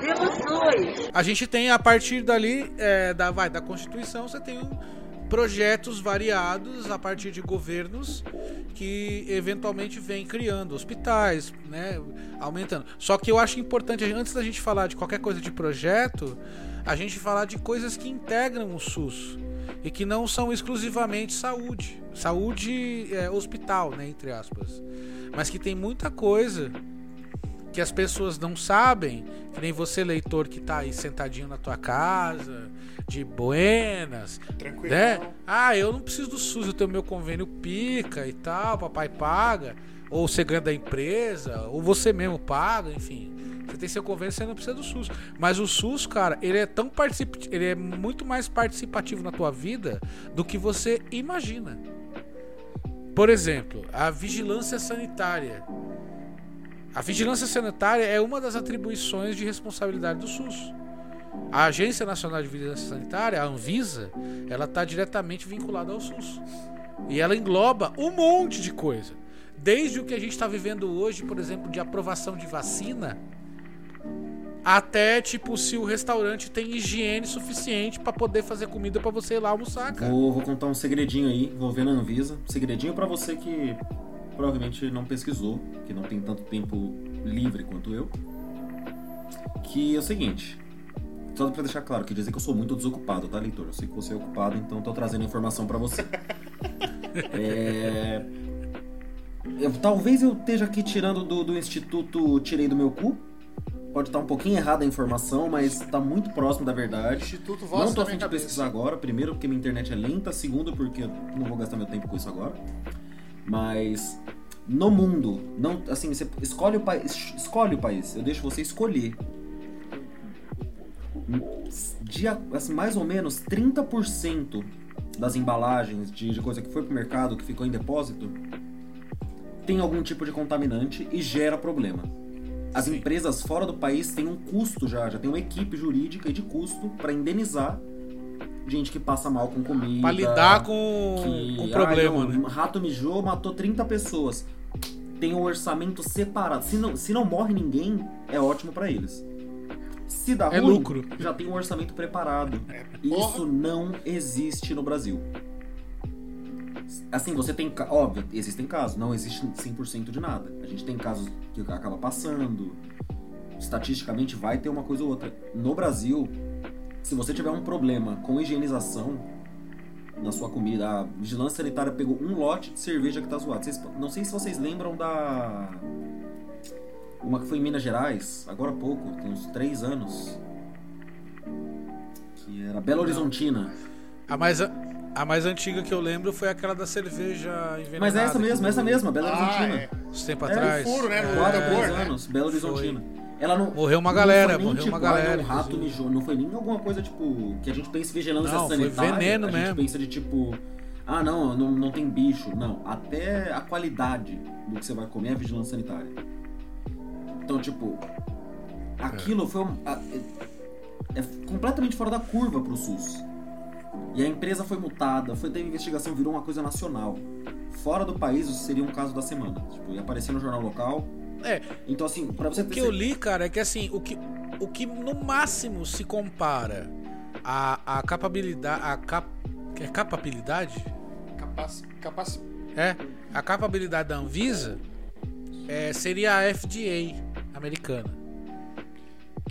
viva o SUS! A gente tem a partir dali é, da vai da Constituição, você tem um- projetos variados a partir de governos que eventualmente vêm criando hospitais, né, aumentando. Só que eu acho importante antes da gente falar de qualquer coisa de projeto, a gente falar de coisas que integram o SUS e que não são exclusivamente saúde, saúde é, hospital, né, entre aspas, mas que tem muita coisa que as pessoas não sabem, que nem você, leitor, que tá aí sentadinho na tua casa, de buenas, Tranquilo. né? Ah, eu não preciso do SUS, eu tenho meu convênio pica e tal, papai paga, ou você ganha da empresa, ou você mesmo paga, enfim. Você tem seu convênio, você não precisa do SUS. Mas o SUS, cara, ele é tão participativo, ele é muito mais participativo na tua vida do que você imagina. Por exemplo, a vigilância sanitária. A vigilância sanitária é uma das atribuições de responsabilidade do SUS. A Agência Nacional de Vigilância Sanitária, a Anvisa, ela está diretamente vinculada ao SUS. E ela engloba um monte de coisa. Desde o que a gente está vivendo hoje, por exemplo, de aprovação de vacina, até tipo se o restaurante tem higiene suficiente para poder fazer comida para você ir lá almoçar, cara. Vou, vou contar um segredinho aí, envolvendo a Anvisa. Segredinho pra você que provavelmente não pesquisou, que não tem tanto tempo livre quanto eu. Que é o seguinte. Só pra deixar claro, que dizer que eu sou muito desocupado, tá, leitor? Eu sei que você é ocupado, então tô trazendo informação pra você. é... eu- talvez eu esteja aqui tirando do, do instituto Tirei do Meu Cu. Pode estar um pouquinho errada a informação, mas tá muito próximo da verdade. Instituto Não Voz tô da afim de pesquisar agora. Primeiro, porque minha internet é lenta. Segundo, porque eu não vou gastar meu tempo com isso agora. Mas no mundo, não, assim, você escolhe o país, escolhe o país. Eu deixo você escolher. de, assim, mais ou menos 30% das embalagens de, de coisa que foi pro mercado, que ficou em depósito, tem algum tipo de contaminante e gera problema. As empresas fora do país têm um custo já, já tem uma equipe jurídica e de custo para indenizar gente que passa mal com comida. Pra lidar com que, com o ah, problema, não, né? Rato mijou, matou 30 pessoas. Tem um orçamento separado. Se não, se não morre ninguém, é ótimo pra eles. Se dá É ruim, lucro. já tem um orçamento preparado. Porra. Isso não existe no Brasil. Assim, você tem. Óbvio, existem casos, não existe 100% de nada. A gente tem casos que acaba passando. Estatisticamente vai ter uma coisa ou outra. No Brasil, se você tiver um problema com higienização na sua comida, a vigilância sanitária pegou um lote de cerveja que tá zoado. Vocês- não sei se vocês lembram da. Uma que foi em Minas Gerais, agora há pouco, tem uns três anos. Que era Belo Horizontina. A mais, a, a mais antiga que eu lembro foi aquela da cerveja envenenada. Mas é essa que mesma, essa mesma, Belo Ah, Horizontina. é. Uns tempo É, atrás. furo, né? É, Quatro, É, três né? anos, Belo Horizontina. Ela não, Morreu uma galera, foi nem, morreu tipo, uma galera, ah, não, um rato mijou, não foi nem alguma coisa tipo que a gente pensa em vigilância Não, foi sanitária. veneno a gente mesmo. pensa de tipo, ah não, não, não tem bicho, não. Até a qualidade do que você vai comer é vigilância sanitária. Então tipo, aquilo foi um, a- é, é completamente fora da curva pro SUS. E a empresa foi multada, foi teve investigação, virou uma coisa nacional. Fora do país, isso seria um caso da semana. Tipo, ia aparecer no jornal local. É, Então, assim, pra você o que eu li, cara, é que assim, o que, o que no máximo se compara a, a capabilidade. A cap, é capabilidade? Capaz, capaz, É. A capabilidade da Anvisa é, seria a FDA americana.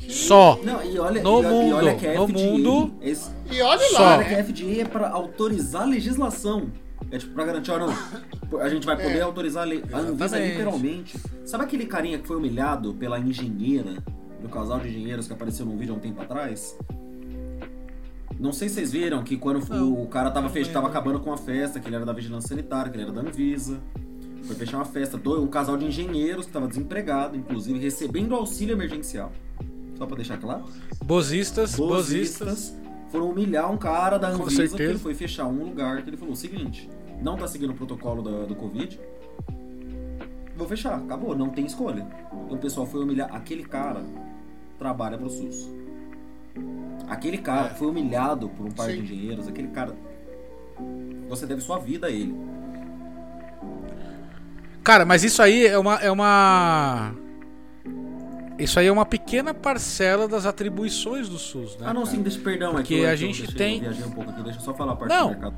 Só. Não, e olha, No e, e mundo, olha que a no FDA, mundo. esse- E olha Só. lá, olha que a FDA é pra autorizar a legislação. É tipo, pra garantir, ó, não, a gente vai poder É. autorizar a lei. A Anvisa literalmente. Sabe aquele carinha que foi humilhado pela engenheira, do casal de engenheiros que apareceu num vídeo há um tempo atrás? Não sei se vocês viram que quando Não, o cara tava, fech... tava acabando com a festa, que ele era da Vigilância Sanitária, que ele era da Anvisa. Foi fechar uma festa, um casal de engenheiros que tava desempregado, inclusive recebendo auxílio emergencial. Só pra deixar claro. Bozistas, bozistas. Foram humilhar um cara da Anvisa que ele foi fechar um lugar que ele falou o seguinte, não tá seguindo o protocolo da- do Covid, vou fechar, acabou, não tem escolha. Então o pessoal foi humilhar, aquele cara trabalha pro SUS. Aquele cara É. foi humilhado por um par de Sim. engenheiros, aquele cara... Você deve sua vida a ele. Cara, mas isso aí é uma. É uma... Isso aí é uma pequena parcela das atribuições do SUS, né? ah, não, cara? sim, deixa, perdão. Porque é que eu- a gente deixei- tem- Eu um pouco aqui, deixa eu só falar a parte Não. do mercado.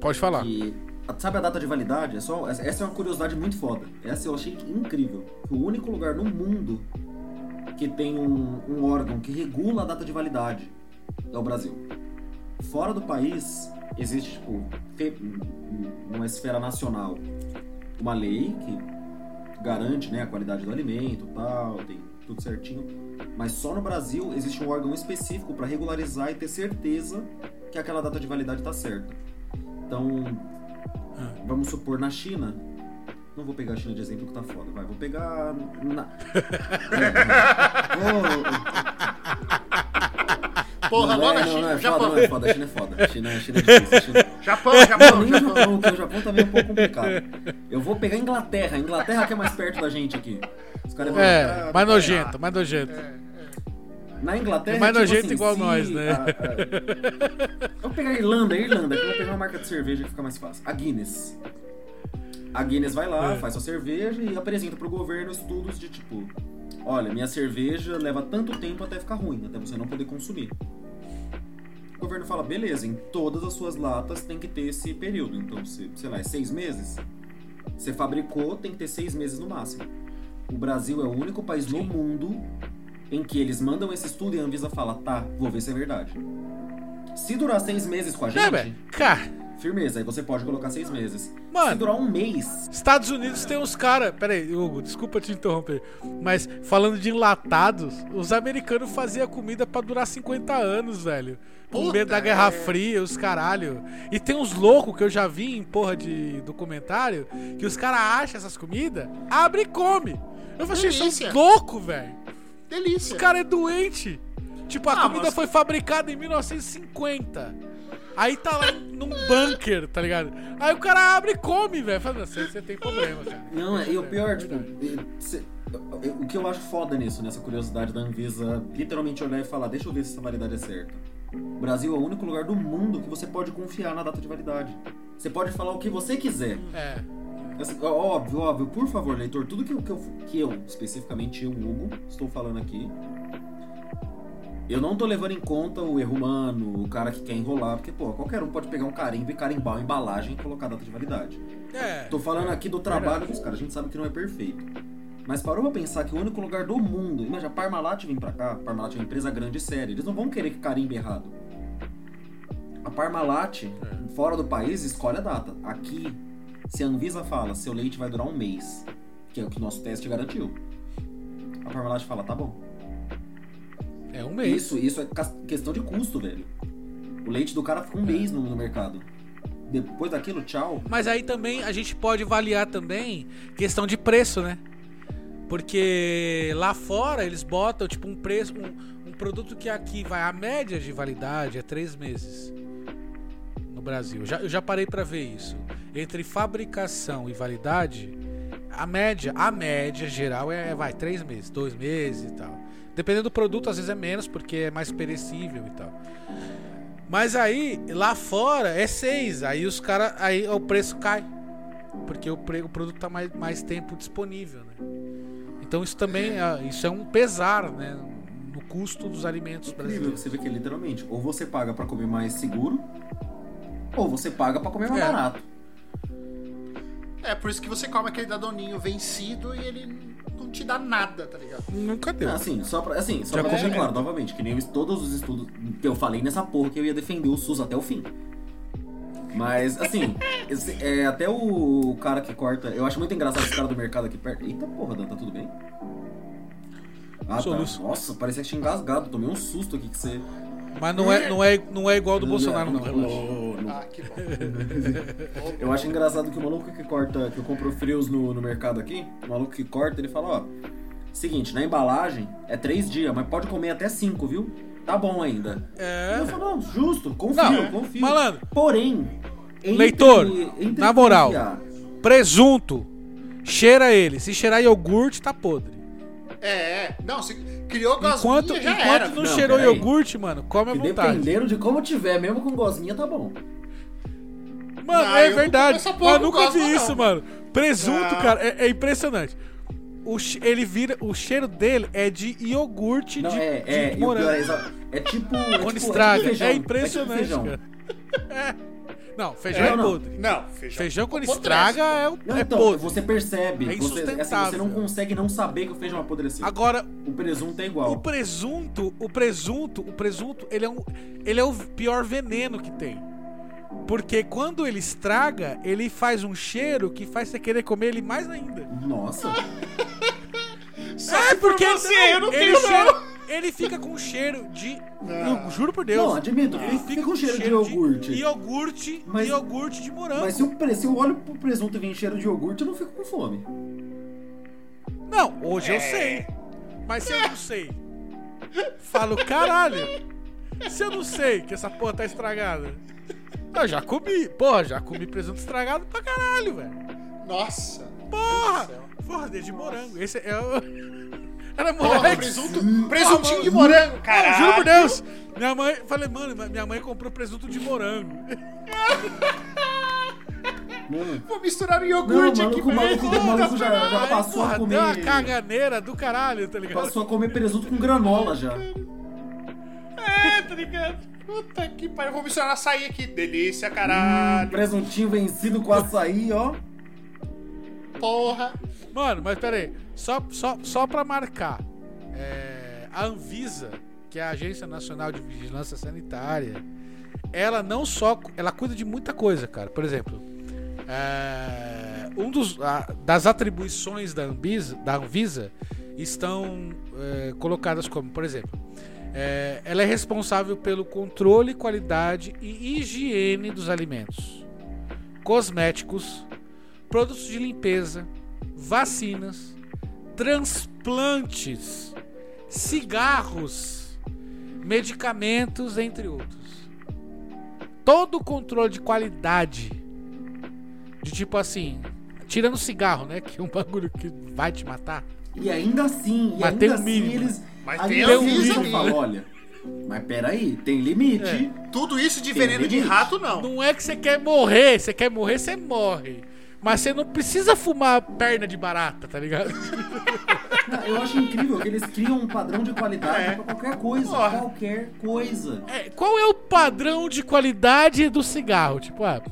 Pode falar. que sabe a data de validade? É só, essa é uma curiosidade muito foda. Essa eu achei incrível. O único lugar no mundo que tem um, um órgão que regula a data de validade é o Brasil. Fora do país existe tipo numa esfera nacional uma lei que garante né, a qualidade do alimento, tal, tem tudo certinho. Mas só no Brasil existe um órgão específico para regularizar e ter certeza que aquela data de validade está certa. Então, vamos supor na China. Não vou pegar a China de exemplo que tá foda, vai. Vou pegar. Na... Porra, não, logo é, a não, China, não, é Japão. foda, não é foda. A China é foda. A China, a China é difícil. China... Japão, Não, Japão, Japão. O Japão também é um pouco complicado. Eu vou pegar a Inglaterra. A Inglaterra que é mais perto da gente aqui. Os caras vão- É, mais nojento, mais nojento. Na Inglaterra. É mais tipo nojento assim, igual se nós, né? a- a- vou pegar a Irlanda, a Irlanda, que eu vou pegar uma marca de cerveja que fica mais fácil. A Guinness. A Guinness vai lá, É. faz sua cerveja e apresenta pro governo estudos de tipo: olha, minha cerveja leva tanto tempo até ficar ruim, até você não poder consumir. O governo fala: beleza, em todas as suas latas tem que ter esse período. Então, se, sei lá, é seis meses? Você fabricou, tem que ter seis meses no máximo. O Brasil é o único país no mundo em que eles mandam esse estudo e a Anvisa fala, tá, vou ver se é verdade. Se durar seis meses com a gente, velho. Cara, firmeza, aí você pode colocar seis meses. Mano. Se durar um mês, Estados Unidos tem uns caras. Pera aí, Hugo, desculpa te interromper. Mas falando de enlatados, os americanos faziam comida pra durar 50 anos, velho. Com Puta, medo da Guerra é. Fria, os caralho. E tem uns loucos que eu já vi em porra de documentário que os caras acham essas comidas, abre e come. Eu falei, vocês são Delícia. loucos, velho. Os Delícia. caras é doente. Tipo, a Ah, comida mas- foi fabricada em 1950. Aí tá lá num bunker, tá ligado? Aí o cara abre e come, velho. Fala, você, você tem problema, cara. Não, e o pior, tipo, cê- o que eu acho foda nisso, nessa curiosidade da Anvisa, literalmente olhar e falar, deixa eu ver se essa validade é certa. O Brasil é o único lugar do mundo que você pode confiar na data de validade. Você pode falar o que você quiser. É. Assim, óbvio, óbvio, por favor, leitor, tudo que, eu- que, eu, que eu, especificamente eu, Hugo, estou falando aqui, eu não tô levando em conta o erro humano, o cara que quer enrolar, porque, pô, qualquer um pode pegar um carimbo e carimbar uma embalagem e colocar a data de validade. É. Tô falando aqui do trabalho dos caras, a gente sabe que não é perfeito. Mas parou pra pensar que o único lugar do mundo, imagina, a Parmalat vem pra cá, a Parmalat é uma empresa grande e séria, eles não vão querer que carimbe errado. A Parmalat, fora do país, escolhe a data. Aqui, se a Anvisa fala, seu leite vai durar um mês, que é o que nosso teste garantiu, a Parmalat fala, tá bom. É um mês. Isso, isso é questão de custo, velho. O leite do cara fica um mês no, no mercado. Depois daquilo, tchau. Mas aí também a gente pode avaliar também questão de preço, né? Porque lá fora eles botam tipo um preço, um, um produto que aqui vai a média de validade é três meses no Brasil. Já, eu já parei pra ver isso. Entre fabricação e validade, a média, a média geral é vai três meses, dois meses e tal. Dependendo do produto, às vezes é menos porque é mais perecível e tal. Mas aí, lá fora, é 6. Aí os caras. Aí o preço cai. Porque o, pre- o produto tá mais, mais tempo disponível, né? Então isso também é, isso é um pesar, né? No custo dos alimentos Incrível, brasileiros. você vê que literalmente, ou você paga pra comer mais seguro, ou você paga pra comer mais É. barato. É por isso que você come aquele dadoninho vencido e ele não te dá nada, tá ligado? Nunca deu. Assim, só pra, assim, só Já pra deixar claro, novamente, que nem eu- todos os estudos que eu falei nessa porra que eu ia defender o SUS até o fim. Mas, assim, esse- é, até o cara que corta. Eu acho muito engraçado esse cara do mercado aqui perto. Eita porra, Dan, tá tudo bem? Ah, tá. Nossa, parecia que tinha engasgado. Tomei um susto aqui que você. Mas não é, não é, não é igual do Bolsonaro, não. relaxa. Não. Ah, que bom. Eu acho engraçado que o maluco que corta, que eu compro frios no, no mercado aqui, o maluco que corta, ele fala, ó, seguinte, na embalagem é três dias, mas pode comer até cinco, viu? Tá bom ainda. É. Eu falo, não, justo, confio, Não, confio. malandro. Porém, entre- Leitor, entre na moral. Presunto. Cheira ele. Se cheirar iogurte, tá podre. É, é. Não, se criou gosminha, Enquanto, já enquanto era. não, Não, cheirou iogurte, mano, come à que vontade. dependendo de como tiver, mesmo com gosminha, tá bom. Mano, Não, é eu verdade. porra Eu nunca vi isso, não. mano. Presunto, Não. cara, é, é impressionante. O, ele vira, o cheiro dele é de iogurte Não, de, é, de é, o morango. é, é tipo. é Quando tipo- estraga. tipo feijão, É, tipo impressionante, feijão. cara. É. Não, feijão é, É, não. podre. Não, feijão. Feijão quando Apodrece. estraga é, o- Não, é então, podre. você percebe. É você, assim, você insustentável. não consegue não saber que o feijão apodreceu. Agora, O presunto é o igual. presunto, o presunto, o presunto, ele é, um, ele é o pior veneno que tem. Porque quando ele estraga, ele faz um cheiro que faz você querer comer ele mais ainda. Nossa. Só É porque você, não, eu não ele, tenho cheira- não. Ele fica com cheiro de. Eu juro por Deus. Não, admito, ele fica com cheiro de iogurte. iogurte, Mas- iogurte de morango. Mas se eu, se eu olho pro presunto e vem cheiro de iogurte, eu não fico com fome. Não, hoje É. eu sei. Mas se eu não sei, falo caralho. Se eu não sei que essa porra tá estragada, eu já comi. Porra, já comi presunto estragado pra caralho, velho. Nossa. Porra! Porra, de morango. Esse é o. Era Porra, moleque. presunto, presuntinho de morango, Não, cara. juro por Deus. Minha mãe, falei, mano, minha mãe comprou presunto de morango. Não, Vou misturar o não iogurte o aqui maluco, o maluco, o maluco já, já passou porra, a deu uma comer. caganeira do caralho, tá ligado? Passou a comer presunto com granola já. É, tá ligado? Puta que pariu. Vou misturar açaí aqui. Delícia, Hum, caralho. presuntinho vencido com açaí, ó. Porra. Mano, mas pera aí. Só, só, só pra marcar. é, a Anvisa, que é a Agência Nacional de Vigilância Sanitária, ela não só. Ela cuida de muita coisa, cara. Por exemplo, é, um dos, a- das atribuições da Anvisa, da Anvisa estão é, colocadas como, por exemplo, é, ela é responsável pelo controle, qualidade e higiene dos alimentos, cosméticos, produtos de limpeza, vacinas, transplantes cigarros, medicamentos, entre outros. Todo o controle de qualidade, de tipo assim, tirando cigarro, né? Que é um bagulho que vai te matar. E ainda assim, e Mas ainda tem um assim mínimo, eles. Mas ainda tem aviso eles ali. falam, olha, mas peraí, tem limite. Tudo isso de Tem veneno de limite. rato, não. Não é que você quer morrer, você quer morrer, você morre. Mas você não precisa fumar perna de barata, tá ligado? Eu acho incrível que eles criam um padrão de qualidade É. pra qualquer coisa. Porra. Qualquer coisa. É, qual é o padrão de qualidade do cigarro? Tipo, ah,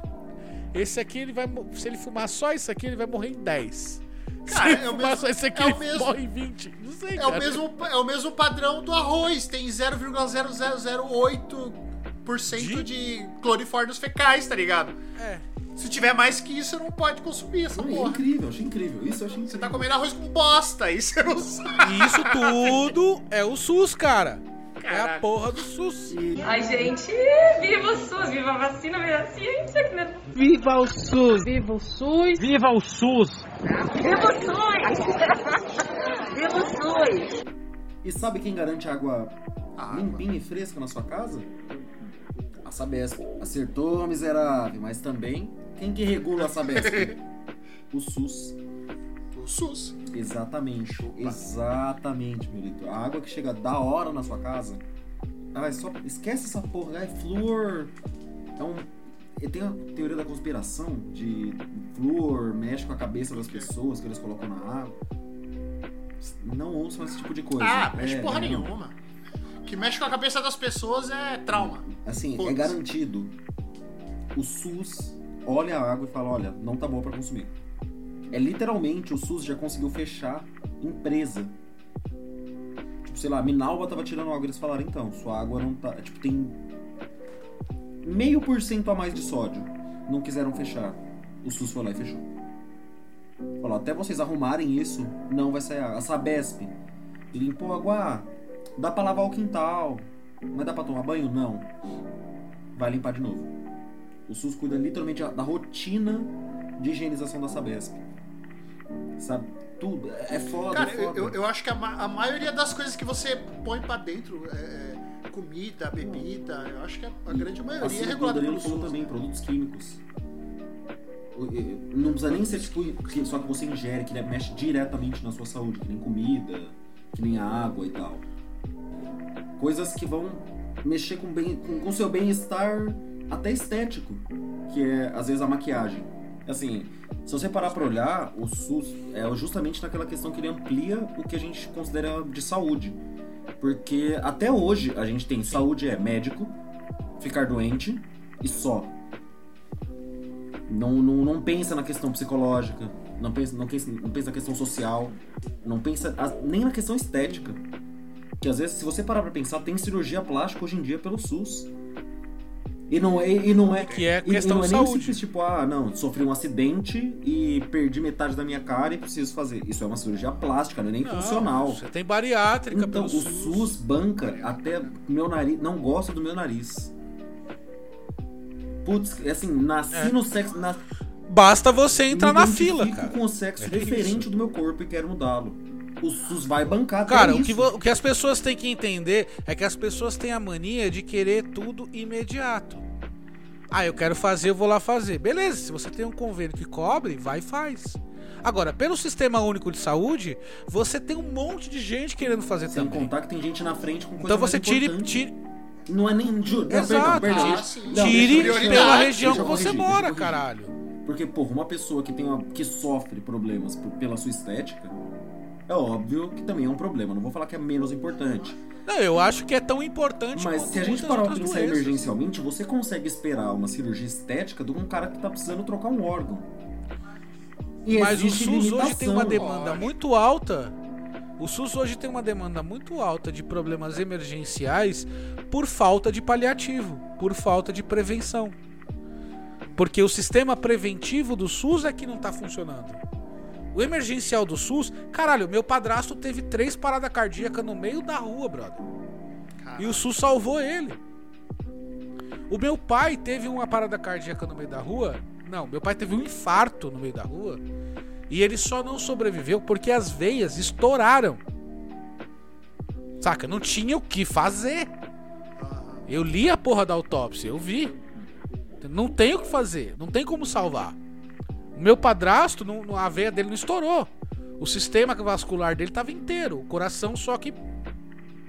esse aqui ele vai. Se ele fumar só isso aqui, ele vai morrer em 10. Cara, é o mesmo- isso aqui, é o ele mesmo- morre em 20. Não sei, É o, cara. mesmo, é o mesmo padrão do arroz. Tem 0,0008% de clorifórmios fecais, tá ligado? É. Se tiver mais que isso, você não pode consumir essa Não, é porra. incrível, achei incrível. Isso eu achei incrível. Você tá comendo arroz com bosta, aí você não sabe. Isso tudo é o SUS, cara. É a Caraca. porra do SUS. Ai, gente, viva o SUS, viva a vacina, viva a ciência, né? Viva o SUS! Viva o SUS, Viva o SUS! viva o SUS! viva o SUS! E sabe quem garante água Água. limpinha e fresca na sua casa? A Sabesp. Acertou, miserável. Mas também, quem que regula a Sabesp? o SUS. O SUS. Exatamente. Exatamente, Milito. A água que chega da hora na sua casa. Ah, é só. Esquece essa porra. É flúor. É um. e Tem a teoria da conspiração de flúor mexe com a cabeça das pessoas que eles colocam na água. Não ouçam esse tipo de coisa. Ah, mexe É, porra não. nenhuma. O que mexe com a cabeça das pessoas é trauma. Assim, é garantido. O SUS olha a água e fala: olha, não tá boa pra consumir. É literalmente o SUS já conseguiu fechar empresa. Tipo, sei lá, Minalba tava tirando água, eles falaram: então, sua água não tá. Tipo, tem meio por cento a mais de sódio. Não quiseram fechar. O SUS foi lá e fechou. Falou: até vocês arrumarem isso, não vai sair água. A Sabesp limpou a água. Dá pra lavar o quintal, mas dá pra tomar banho? Não. Vai limpar de novo. O SUS cuida literalmente da rotina de higienização da Sabesp. Sabe? Tudo. É foda, Cara, é eu, foda. eu, eu acho que a, ma- a maioria das coisas que você põe pra dentro, é, é, comida, bebida, eu acho que a, a grande maioria Assim é o regulada pelo SUS. também, produtos químicos. O- Não precisa nem ser tipo, que- só que você ingere, que ele mexe diretamente na sua saúde, que nem comida, que nem água e tal. Coisas que vão mexer com bem, com, com seu bem-estar até estético, que é às vezes a maquiagem. Assim, se você parar pra olhar, o SUS é justamente naquela questão que ele amplia o que a gente considera de saúde. Porque até hoje a gente tem saúde é médico, ficar doente e só. Não, não, não pensa na questão psicológica, não pensa, não, pensa, não pensa na questão social, não pensa nem na questão estética. Que às vezes, se você parar pra pensar, tem cirurgia plástica hoje em dia pelo SUS. E não é. E não é Que é e- e questão não é de saúde. simples, tipo, ah, não, sofri um acidente e perdi metade da minha cara e preciso fazer. Isso é uma cirurgia plástica, não é nem Não, funcional. Você tem bariátrica Então, pelo o SUS banca até meu nariz. Não gosta do meu nariz. Putz, assim, nasci É. no sexo. Na, Basta você entrar na fila, cara. com o sexo É diferente isso. do meu corpo e quero mudá-lo. O SUS vai bancar Cara, o que, o que as pessoas têm que entender é que as pessoas têm a mania de querer tudo imediato. Ah, eu quero fazer, eu vou lá fazer. Beleza, se você tem um convênio que cobre, vai e faz. Agora, pelo Sistema Único de Saúde, você tem um monte de gente querendo fazer Sem também. contar que tem gente na frente com coisa Então você mais tire, tire, Não é nem. Ju, não, Exato, perdão, perdão. Ah. Não, tire deixa- pela região que você corrigir, mora, caralho. Porque, porra, uma pessoa que, tem uma, que sofre problemas por- pela sua estética, é óbvio que também é um problema. Não vou falar que é menos importante. Não, eu acho que é tão importante Mas se a gente parar pra pensar doenças. emergencialmente, você consegue esperar uma cirurgia estética de um cara que tá precisando trocar um órgão. E Mas o SUS hoje tem uma demanda muito alta. O SUS hoje tem uma demanda muito alta de problemas emergenciais por falta de paliativo, por falta de prevenção. Porque o sistema preventivo do SUS é que não tá funcionando. O emergencial do SUS, caralho, meu padrasto teve três paradas cardíacas no meio da rua, brother. E o SUS salvou ele. O meu pai teve uma parada cardíaca no meio da rua. Não, meu pai teve um infarto no meio da rua. E ele só não sobreviveu porque as veias estouraram. Saca? Não tinha o que fazer. Eu li a porra da autópsia, eu vi. Não tem o que fazer, não tem como salvar. Meu padrasto, não, a veia dele não estourou. O sistema vascular dele tava inteiro. O coração só que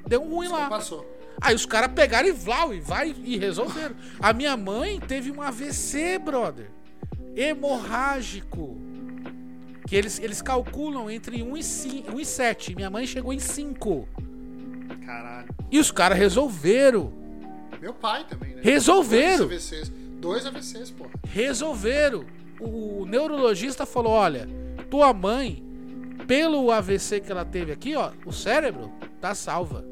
deu um ruim lá. Passou. Aí os caras pegaram e vlau, e vai e resolveram. A minha mãe teve um AVC, brother. Hemorrágico. Que eles, eles calculam entre 1 e, 5, 1 e 7. Minha mãe chegou em 5. Caralho. E os caras resolveram. Meu pai também, né? Resolveram. Dois AVCs. Dois AVCs, porra. Resolveram. O, neurologista falou: olha, tua mãe, pelo AVC que ela teve aqui, ó, o cérebro tá salva.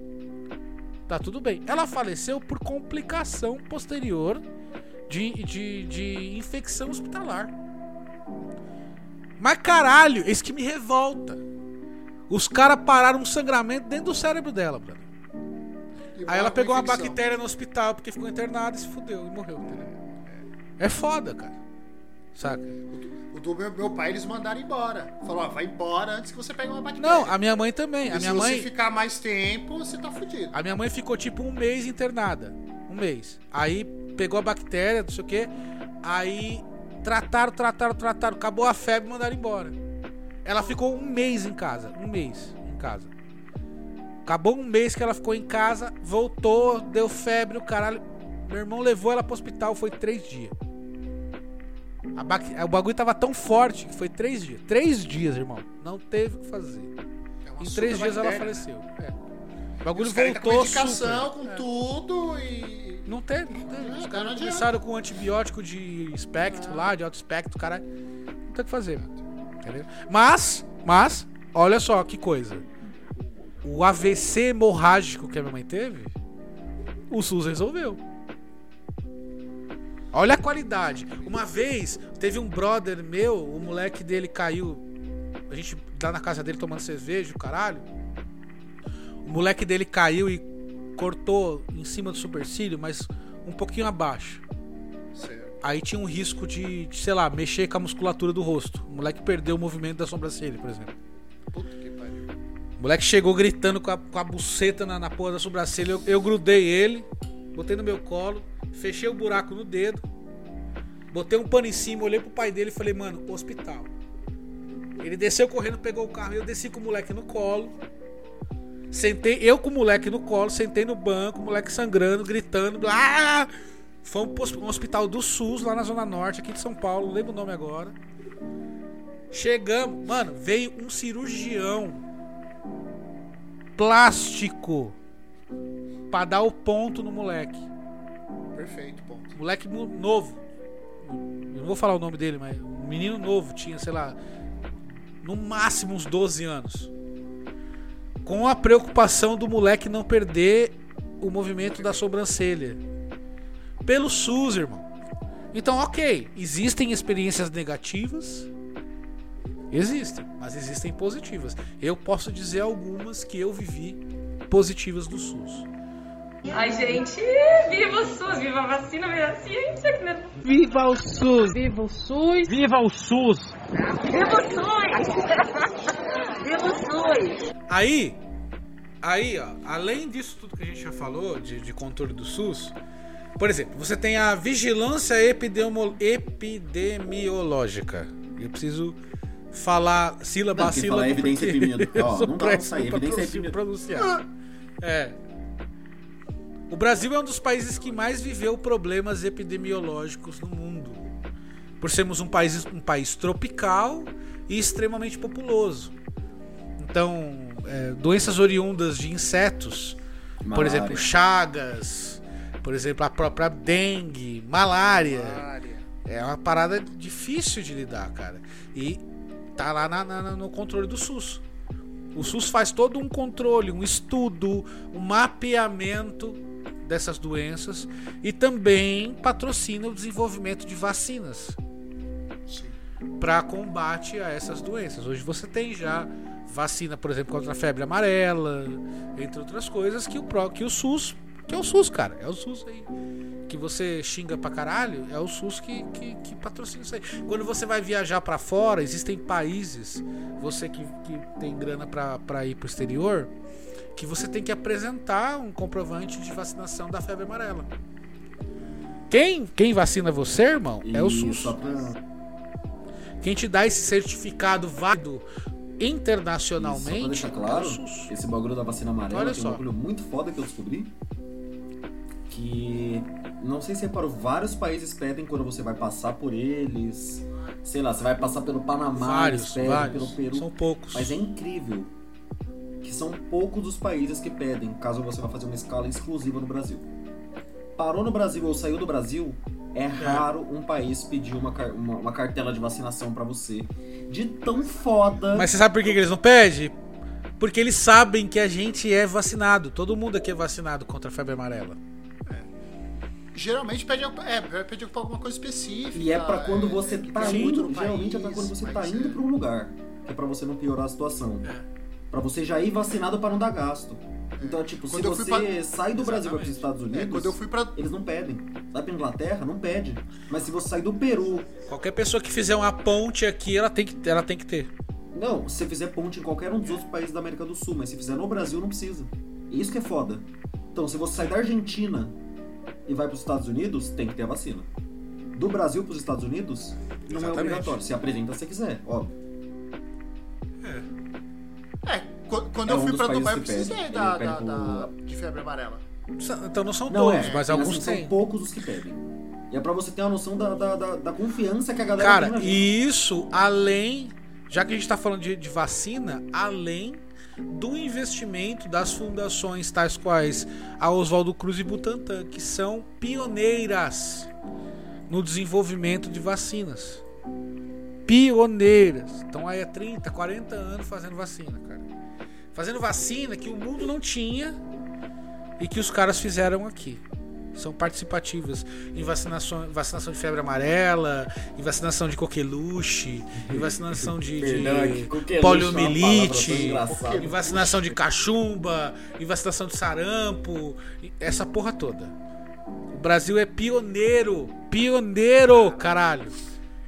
Tá tudo bem. Ela faleceu por complicação posterior de, de, de infecção hospitalar. Mas caralho, isso que me revolta. Os caras pararam um sangramento dentro do cérebro dela, brother. Aí ela pegou uma bactéria no hospital porque ficou internada e se fudeu e morreu. É foda, cara. Saca? O do meu, meu pai eles mandaram embora. Falou, ó, vai embora antes que você pegue uma bactéria. Não, a minha mãe também. A minha se mãe, você ficar mais tempo, você tá fudido. a minha mãe ficou tipo um mês internada. Um mês. Aí pegou a bactéria, não sei o quê. Aí trataram, trataram, trataram. Acabou a febre e mandaram embora. Ela ficou um mês em casa. Um mês em casa. Acabou um mês que ela ficou em casa, voltou, deu febre, o caralho. Meu irmão levou ela pro hospital, foi três dias. O bagulho tava tão forte que foi três dias. Três dias, irmão. Não teve o que fazer. É Em três dias ela bactéria, faleceu. É. O né? bagulho tá com voltou medicação, super. com É. tudo e... Não teve, não teve. Não, Os não caras adianta. começaram com antibiótico de espectro lá, de alto espectro, cara. Não tem o que fazer, entendeu? Mas, mas, olha só que coisa. O AVC hemorrágico que a minha mãe teve, o SUS resolveu. Olha a qualidade. Uma vez, teve um brother meu, o moleque dele caiu. A gente lá na casa dele tomando cerveja, o caralho. O moleque dele caiu e cortou em cima do supercílio, mas um pouquinho abaixo. Certo. Aí tinha um risco de, de, sei lá, mexer com a musculatura do rosto. O moleque perdeu o movimento da sobrancelha, por exemplo. Puta que pariu. O moleque chegou gritando com a, com a buceta na, na porra da sobrancelha. Eu, eu grudei ele, botei no meu colo, fechei o buraco no dedo, botei um pano em cima, olhei pro pai dele e falei, mano, hospital. Ele desceu correndo, pegou o carro e eu desci com o moleque no colo. Sentei, eu com o moleque no colo, sentei no banco, o moleque sangrando, gritando. Ah! Fomos pro hosp- hospital do SUS, lá na Zona Norte, aqui de São Paulo, não lembro o nome agora. Chegamos, mano, veio um cirurgião plástico pra dar o ponto no moleque. Perfeito, ponto. Moleque novo. Eu não vou falar o nome dele, mas um menino novo, tinha, sei lá, no máximo uns 12 anos. Com a preocupação do moleque não perder o movimento da sobrancelha. Pelo SUS, irmão. Então, ok, existem experiências negativas. Existem, mas existem positivas. Eu posso dizer algumas que eu vivi positivas do SUS. Ai, gente, viva o SUS, viva a vacina, viva a ciência, né? Viva o SUS! Viva o SUS, Viva o SUS! viva o SUS! viva o SUS! Aí, aí, ó, além disso tudo que a gente já falou, de, de controle do SUS, por exemplo, você tem a vigilância epidemo- epidemiológica. Eu preciso falar sílaba Não, a sílaba. fala evidência porque é Ó, sou não dá pra sair, evidência é pronunciar. É. O Brasil é um dos países que mais viveu problemas epidemiológicos no mundo. Por sermos um país, um país tropical e extremamente populoso. Então, é, doenças oriundas de insetos, por Malária. exemplo, chagas, por exemplo, a própria dengue, malária. Área. É uma parada difícil de lidar, cara. E tá lá na- na- no controle do SUS. O SUS faz todo um controle, um estudo, um mapeamento dessas doenças e também patrocina o desenvolvimento de vacinas para combate a essas doenças. Hoje você tem já vacina, por exemplo, contra a febre amarela, entre outras coisas, que o, que o SUS, que é o SUS, cara, é o SUS aí. Que você xinga pra caralho, é o SUS que, que, que patrocina isso aí. Quando você vai viajar pra fora, existem países, você que, que tem grana pra ir pro exterior, que você tem que apresentar um comprovante de vacinação da febre amarela. Quem, quem vacina você, irmão, é o SUS. Pra, Quem te dá esse certificado válido e só pra internacionalmente deixar é claro, o SUS. esse bagulho da vacina amarela Olha tem só. um bagulho muito foda que eu descobri. Que não sei se reparou, vários países pedem quando você vai passar por eles. Sei lá, você vai passar pelo Panamá, Vários, pedem vários. pelo Peru. São poucos. Mas é incrível que são poucos os países que pedem, caso você vá fazer uma escala exclusiva no Brasil. Parou no Brasil ou saiu do Brasil, é raro um país pedir uma, uma, uma cartela de vacinação pra você. De tão foda. Mas você sabe por que que eles não pedem? Porque eles sabem que a gente é vacinado. Todo mundo aqui é vacinado contra a febre amarela. Geralmente pede, é, pedir pra alguma coisa específica. E é pra quando você que tá tem muito indo. Geralmente é pra país, quando você tá indo é. pra um lugar. Que é pra você não piorar a situação. É. Pra você já ir vacinado pra não dar gasto. Então, tipo, Quando se você pra- sai do Brasil e vai pros Exatamente. Estados Unidos. É, quando eu fui pra. Eles não pedem. Vai pra Inglaterra, não pede. Mas se você sair do Peru. Qualquer pessoa que fizer uma ponte aqui, ela tem que, ela tem que ter. Não, se você fizer ponte em qualquer um dos outros países da América do Sul, mas se fizer no Brasil, não precisa. Isso que é foda. Então, se você sai da Argentina e vai pros Estados Unidos, tem que ter a vacina. Do Brasil pros Estados Unidos, não Exatamente. é obrigatório. Se apresenta se quiser, óbvio. É, qu- quando É eu um fui dos pra Dubai, eu pede. precisei da, da- da- de febre amarela. Então não são Não, todos, é, mas e alguns assim, têm. São poucos os que pedem. E é pra você ter uma noção da, da, da, da confiança que a galera tem Cara, na gente. e isso além, já que a gente tá falando de, de vacina, além do investimento das fundações tais quais a Oswaldo Cruz e Butantan, que são pioneiras no desenvolvimento de vacinas. Pioneiras. Estão aí há 30, 40 anos fazendo vacina, cara. Fazendo vacina que o mundo não tinha e que os caras fizeram aqui. São participativas em vacinação, vacinação de febre amarela, em vacinação de coqueluche, em vacinação de, de é é poliomielite, em vacinação de cachumba, em vacinação de sarampo, essa porra toda. O Brasil é pioneiro, pioneiro, caralho,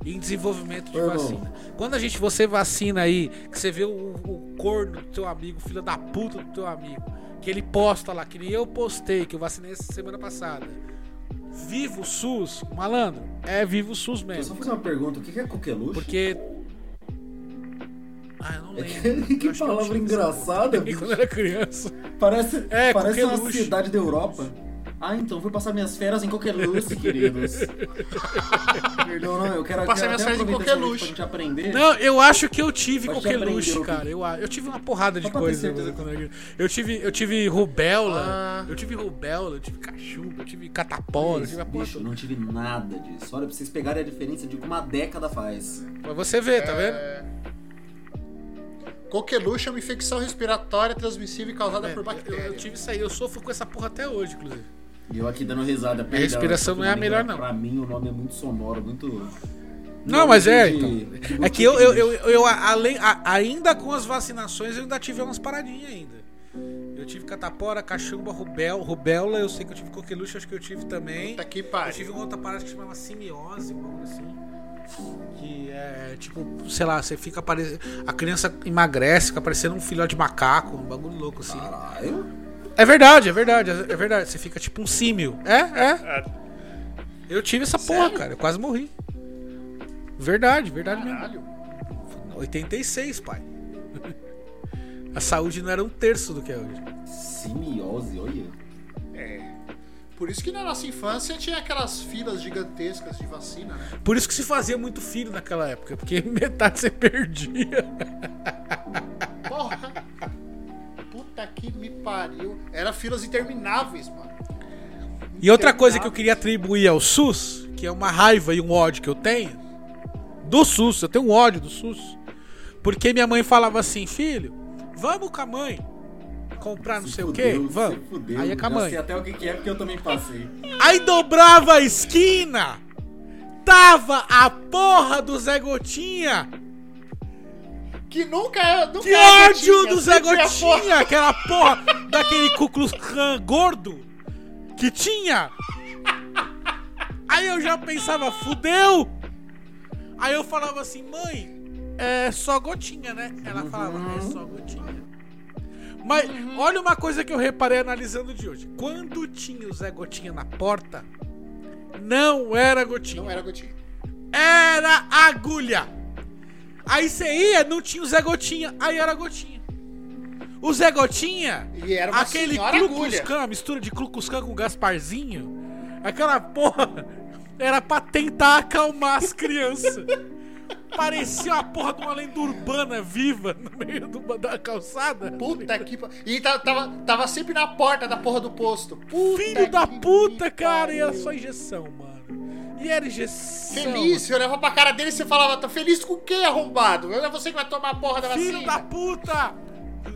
em desenvolvimento de Ô, irmão. vacina. Quando a gente você vacina aí, que você vê o, o corno do teu amigo, filho da puta do teu amigo, que ele posta lá, que nem eu postei, que eu vacinei essa semana passada. Viva o SUS, malandro, é viva o SUS Deixa eu só mesmo. fazer uma pergunta, o que que é coqueluche? Porque. Ah, eu não É lembro. que- que eu palavra engraçada, bicho. Quando era criança. Parece, É, parece uma cidade da Europa. Ah, então fui passar minhas férias em Coqueluche, queridos. Perdão, não, eu quero quero minhas férias em. Pra gente aprender. Não, eu acho que eu tive Mas já coqueluche, aprendeu o que- cara. Eu, eu tive uma porrada de Só pra ter coisa certeza. quando eu era. Eu tive, eu tive rubéola, Ah. eu tive rubéola, eu tive cachumba, eu tive catapora, eu tive a porra Bicho, toda. não tive nada disso. Olha, pra vocês pegarem a diferença de que uma década faz. Pra você ver, tá vendo? É. Coqueluche é uma infecção respiratória transmissível e causada É, por eu, bactérias. eu tive isso aí, eu sofro com essa porra até hoje, inclusive. E eu aqui dando risada. perdão, respiração esse não é a melhor, não. Pra mim, o nome é muito sonoro, muito... Não, mas é, então. de É que eu, eu, eu, eu, além, a- ainda com as vacinações, eu ainda tive umas paradinhas ainda. Eu tive catapora, cachumba, rubel, rubéola, eu sei que eu tive coqueluche, acho que eu tive também. Puta que Eu pariu. tive uma outra parada que chamava simiose, bagulho assim. Que é tipo, sei lá, você fica parecendo. A criança emagrece, fica parecendo um filhote de macaco, um bagulho louco assim. Caralho. É verdade, é verdade, é verdade. Você fica tipo um símio. É, é. Eu tive essa porra, cara. Eu quase morri. Verdade, verdade mesmo. Caralho. 86, pai. A saúde não era um terço do que é hoje. Simiose, olha. Por isso que na nossa infância tinha aquelas filas gigantescas de vacina, né? Por isso que se fazia muito filho naquela época, porque metade você perdia. Pariu. Era filas intermináveis, mano. E outra coisa que eu queria atribuir ao SUS, que é uma raiva e um ódio que eu tenho, do SUS, eu tenho um ódio do SUS. Porque minha mãe falava assim, filho, vamos com a mãe comprar não Se sei o fudeu, quê, se vamos. fudeu. Aí é com a mãe. sei até o que que é, porque eu também passei. Aí dobrava a esquina, tava a porra do Zé Gotinha. Que nunca é. Nunca Que é ódio Gotinha, do Zé é. Gotinha, aquela porra daquele Ku Klux Klan gordo que tinha. Aí eu já pensava, fudeu. Aí eu falava assim, mãe, é só gotinha, né? Ela falava, é só gotinha. Mas olha uma coisa que eu reparei analisando de hoje. Quando tinha o Zé Gotinha na porta, não era Gotinha. Não era gotinha. Era agulha. Aí você ia, não tinha o Zé Gotinha, aí era Gotinha. O Zé Gotinha, E era uma aquele. Clan, mistura de Clucus Clan com Gasparzinho, aquela porra era pra tentar acalmar as crianças. Parecia uma porra de uma lenda urbana viva no meio da calçada. Puta que pa- E ta- tava, tava sempre na porta da porra do posto. Puta Filho da puta, cara, e pariu. só injeção, mano. E era injeção. Feliz, você olhava pra cara dele e você falava, tá feliz com o quê, arrombado? É você que vai tomar a porra da Filho vacina. da puta!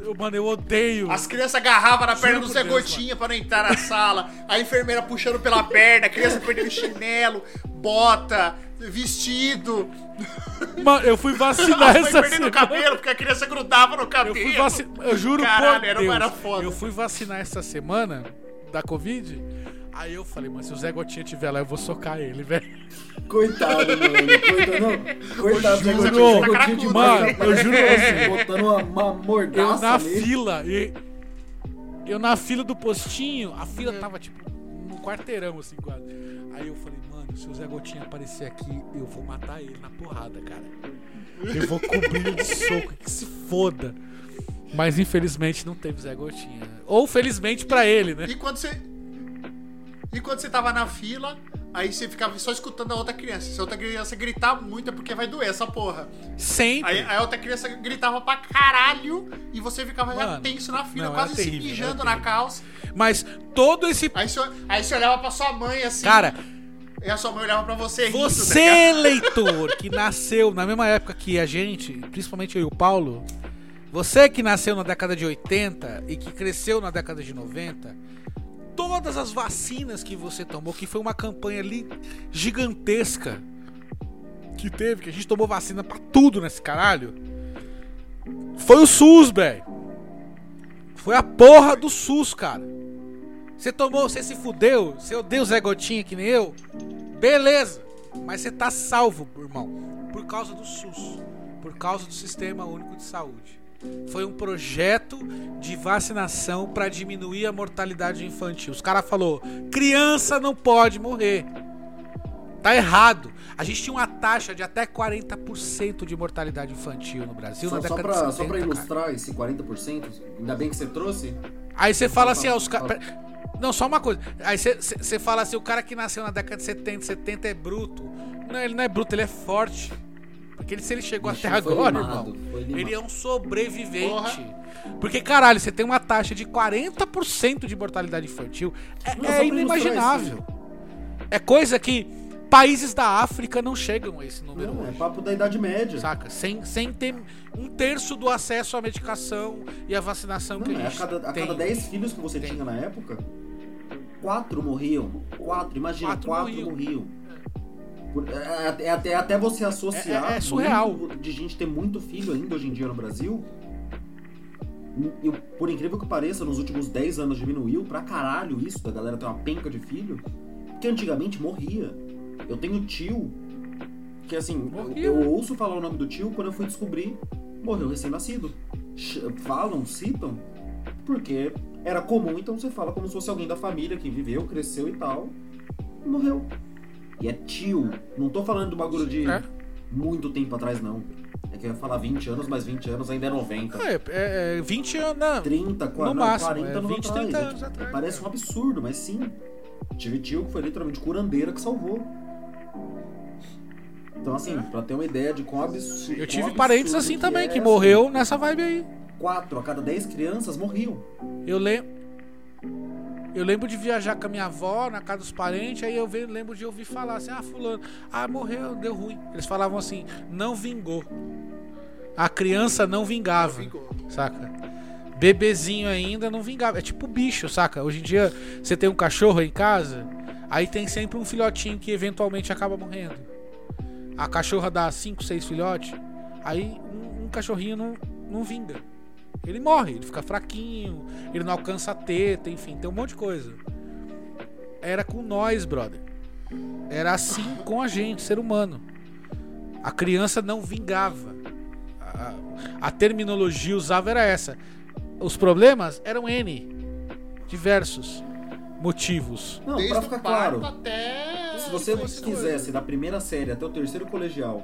Eu- mano, eu odeio. As crianças agarravam na perna do Zé Deus, Gotinha pra não entrar na sala. A enfermeira puxando pela perna, a criança perdendo chinelo, bota, vestido. Mano, eu fui vacinar essa perdendo o semana. cabelo, porque a criança grudava no Eu cabelo. fui vacinar. Eu juro Caralho, por era, Deus. era foda. Eu fui vacinar essa semana da Covid. Aí eu falei, mas se o Zé Gotinha tiver lá, eu vou socar ele, velho. Coitado, mano. Coitado, não. Coitado, Zé juro, Gotinha, Zé Gotinha de cracudo, mano, eu juro assim, botando uma, uma Eu mordaça na nele. fila. E... Eu na fila do postinho, a fila tava tipo num quarteirão assim quase. Aí eu falei, mano, se o Zé Gotinha aparecer aqui, eu vou matar ele na porrada, cara. Eu vou cobrir ele de soco, que se foda. Mas infelizmente não teve Zé Gotinha. Ou felizmente pra ele, né? E quando você. E quando você tava na fila, aí você ficava só escutando a outra criança. Se a outra criança gritar muito é porque vai doer essa porra. Sempre. Aí a outra criança gritava pra caralho e você ficava já Mano, tenso na fila, não, quase era se terrível, mijando era na calça. Mas todo esse. Aí você, aí você olhava pra sua mãe assim. Cara, E a sua mãe olhava pra você rindo. tá? Você, leitor, que nasceu na mesma época que a gente, principalmente eu e o Paulo, você que nasceu na década de 80 e que cresceu na década de 90, todas as vacinas que você tomou, que foi uma campanha ali gigantesca que teve, que a gente tomou vacina pra tudo nesse caralho, foi o SUS, velho. Foi a porra do SUS, cara. Você tomou, você se fudeu, você odeia o Zé Gotinha que nem eu, beleza. Mas você tá salvo, irmão, por causa do SUS, por causa do Sistema Único de Saúde. Foi um projeto de vacinação para diminuir a mortalidade infantil. Os caras falou: criança não pode morrer. Tá errado. A gente tinha uma taxa de até 40% de mortalidade infantil no Brasil Só, na década pra, de 70. só pra cara. ilustrar esse 40%, ainda bem que você trouxe. Aí você fala assim, ó, os caras. Não, só uma coisa. Aí você fala assim, o cara que nasceu na década de 70, 70 é bruto. Não, ele não é bruto, ele é forte. Porque ele, se ele chegou Ixi, até agora, limado, irmão, ele é um sobrevivente. Porque, caralho, você tem uma taxa de 40% de mortalidade infantil. É, Não, é inimaginável. É coisa que países da África não chegam a esse número Não, é papo da Idade Média. Saca? Sem, sem ter um terço do acesso à medicação e à vacinação que Não, a é a gente cada, a tem. cada 10 filhos que você Tem. tinha na época, quatro morriam. Quatro, imagina, Quatro quatro, morriam. morriam. Por- é, é até, até você associar É- é surreal. de gente ter muito filho ainda hoje em dia no Brasil. E, por incrível que pareça, nos últimos 10 anos diminuiu pra caralho isso, da galera ter uma penca de filho. Porque antigamente morria. Eu tenho tio que assim, Morria. eu ouço falar o nome do tio quando eu fui descobrir, morreu recém-nascido. Falam, citam, porque era comum, então você fala como se fosse alguém da família que viveu, cresceu e tal, e morreu. E é tio. Não tô falando do bagulho de É. muito tempo atrás, não. É que eu ia falar 20 anos, mas 20 anos ainda é 90. É, é, é 20 anos. não. 30, 40, No máximo, 40 é anos 20, atrás. 30 É, anos atrás, Parece é. um absurdo, mas sim. Tive tio que foi literalmente curandeira que salvou. Então, assim, pra ter uma ideia de quão absurdo. Eu tive quão parentes absurdo assim também, é, que morreu nessa vibe aí. 4 a cada 10 crianças morriam. Eu lembro. Eu lembro de viajar com a minha avó na casa dos parentes, aí eu lembro de ouvir falar assim: ah, fulano, ah, morreu, deu ruim. Eles falavam assim: não vingou. A criança não vingava. Vingou. Saca? Bebezinho ainda não vingava. É tipo bicho, saca? Hoje em dia você tem um cachorro em casa, aí tem sempre um filhotinho que eventualmente acaba morrendo. A cachorra dá 5, 6 filhotes, aí um, um cachorrinho não, não vinga. Ele morre, ele fica fraquinho, ele não alcança a teta, enfim, tem um monte de coisa. Era com nós, brother. Era assim com a gente, ser humano. A criança não vingava. A, a terminologia usava era essa. os problemas eram N. Diversos motivos. Não, Desde pra ficar claro, até. se você quisesse da primeira série até o terceiro colegial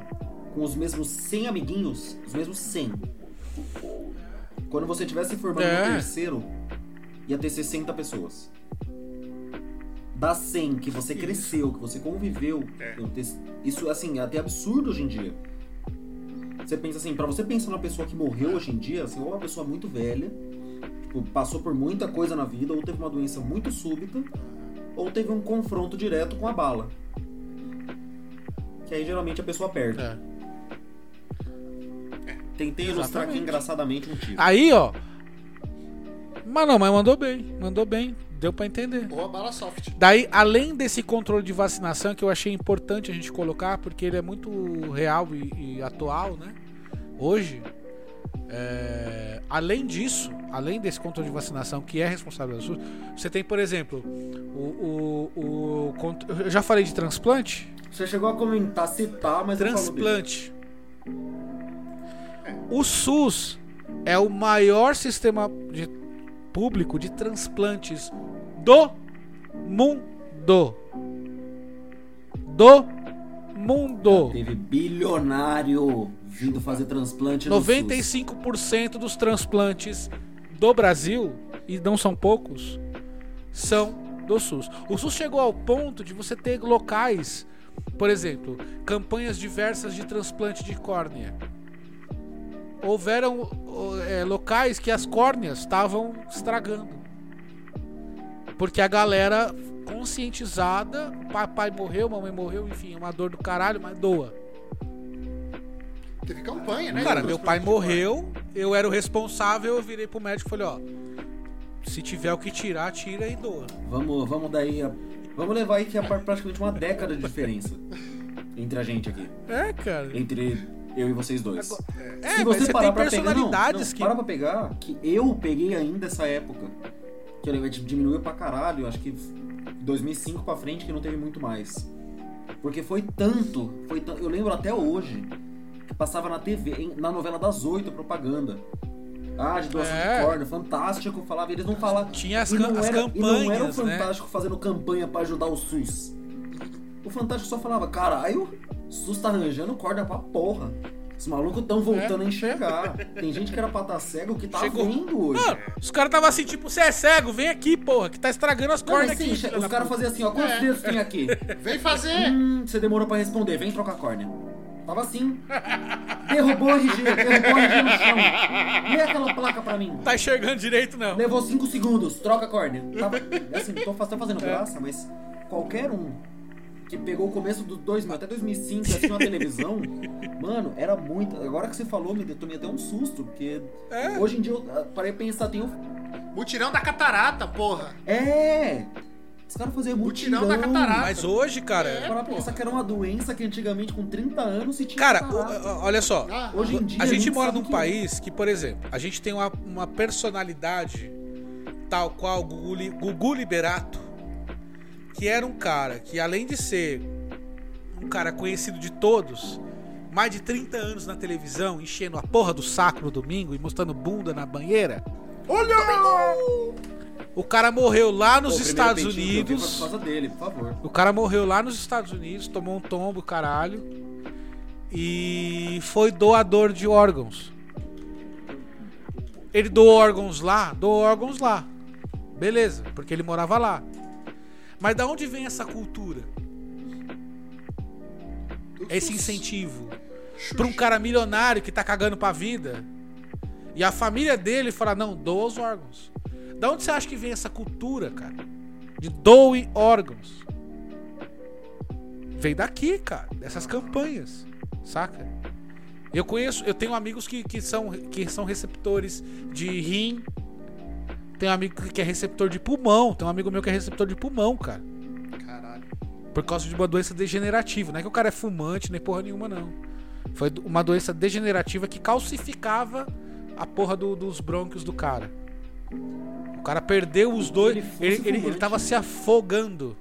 com os mesmos 100 amiguinhos, os mesmos 100. Quando você estivesse formando É. no terceiro, ia ter 60 pessoas. Das 100 que você cresceu, que você conviveu, eu ter- isso assim, é até absurdo hoje em dia. Você pensa assim, pra você pensar numa pessoa que morreu hoje em dia, assim, ou uma pessoa muito velha, tipo, passou por muita coisa na vida, ou teve uma doença muito súbita, ou teve um confronto direto com a bala. Que aí geralmente a pessoa perde. É. Tentei ilustrar aqui engraçadamente um tiro. Aí, ó. Mas não, mas mandou bem. Mandou bem. Deu pra entender. Ou a bala soft. Daí, além desse controle de vacinação, que eu achei importante a gente colocar, porque ele é muito real e, e atual, né? Hoje, é, além disso, além desse controle de vacinação que é responsável pelo SUS, você tem, por exemplo, o, o, o eu já falei de transplante, Você chegou a comentar, citar, mas transplante. O SUS é o maior sistema de- público de transplantes do mundo. Do mundo. Teve bilionário vindo fazer transplante no SUS. 95% dos transplantes do Brasil, e não são poucos, são do SUS. O SUS chegou ao ponto de você ter locais, por exemplo, campanhas diversas de transplante de córnea. Houveram é, locais que as córneas estavam estragando. Porque a galera conscientizada, papai morreu, mamãe morreu, enfim, é uma dor do caralho, mas doa. Teve campanha, né? Cara, meu pai morreu, eu era o responsável, eu virei pro médico e falei, ó, se tiver o que tirar, tira e doa. Vamos, vamos daí. Vamos levar aí que é pra- praticamente uma década de diferença entre a gente aqui. É, cara. Entre eu e vocês dois. É, Se mas você tem pegar- personalidades não, que. Para pra pegar que eu peguei ainda essa época. Que eu lembro, tipo, diminuiu pra caralho. Acho que 2005 pra frente que não teve muito mais. Porque foi tanto, foi tan- Eu lembro até hoje que passava na TV, na novela das oito, propaganda. Ah, de doação É. de corda, fantástico, falava, eles não falavam. Tinha as e não as era, E não era o campanhas, né? Fantástico fazendo campanha pra ajudar o SUS. O Fantástico só falava, caralho, SUS tá arranjando corda pra porra. Os malucos tão voltando a enxergar. Tem gente que era pra estar cego que tá É. Chegou- vendo hoje. Mano, os caras tava assim, tipo, você é cego, vem aqui, porra, que tá estragando as cordas aqui. filha os caras faziam assim, ó, quantos dedos tem aqui? Vem fazer! Hum, você demorou pra responder, vem trocar a córnea. Tava assim. Derrubou a RG, derrubou a RG no chão. Lê aquela placa pra mim. Tá enxergando direito, não. Levou 5 segundos, troca a córnea. Tava, assim, tô, fa- tô É. fazendo graça, mas qualquer um que pegou o começo do 2000 até 2005 e assistiu na televisão, mano, era muito. Agora que você falou, me deu tomei até um susto, porque É. hoje em dia eu ah, parei pra pensar, tem o. Mutirão da catarata, porra! É! Os caras faziam Mutirão mutirão. da catarata. Mas hoje, cara. É. Para pensar que era uma doença que antigamente com 30 anos se tinha. Cara, o- olha só. Ah, Hoje em dia A gente mora num que é. país que, por exemplo, a gente tem uma, uma personalidade tal qual Gugu, Gugu Liberato, que era um cara que, além de ser um cara conhecido de todos, mais de 30 anos na televisão, enchendo a porra do saco no domingo e mostrando bunda na banheira. Olha! O cara morreu lá nos Pô, Estados Unidos. foi por causa dele, por favor. O cara morreu lá nos Estados Unidos, tomou um tombo, caralho. E foi doador de órgãos. Ele doou órgãos lá, doou órgãos lá. Beleza, porque ele morava lá. Mas da onde vem essa cultura? Esse incentivo pra um cara milionário que tá cagando pra vida. E a família dele fala: "Não, doa os órgãos". Da onde você acha que vem essa cultura, cara? De doe órgãos. Vem daqui, cara, dessas campanhas, saca? Eu conheço, eu tenho amigos que, que, são, que são receptores de rim. Tenho um amigo que é receptor de pulmão. Tem um amigo meu que é receptor de pulmão, cara. Caralho. Por causa de uma doença degenerativa. Não é que o cara é fumante, nem porra nenhuma, não. Foi uma doença degenerativa que calcificava a porra do- dos brônquios do cara. O cara perdeu os dois. ele Ele, ele, ele tava se afogando.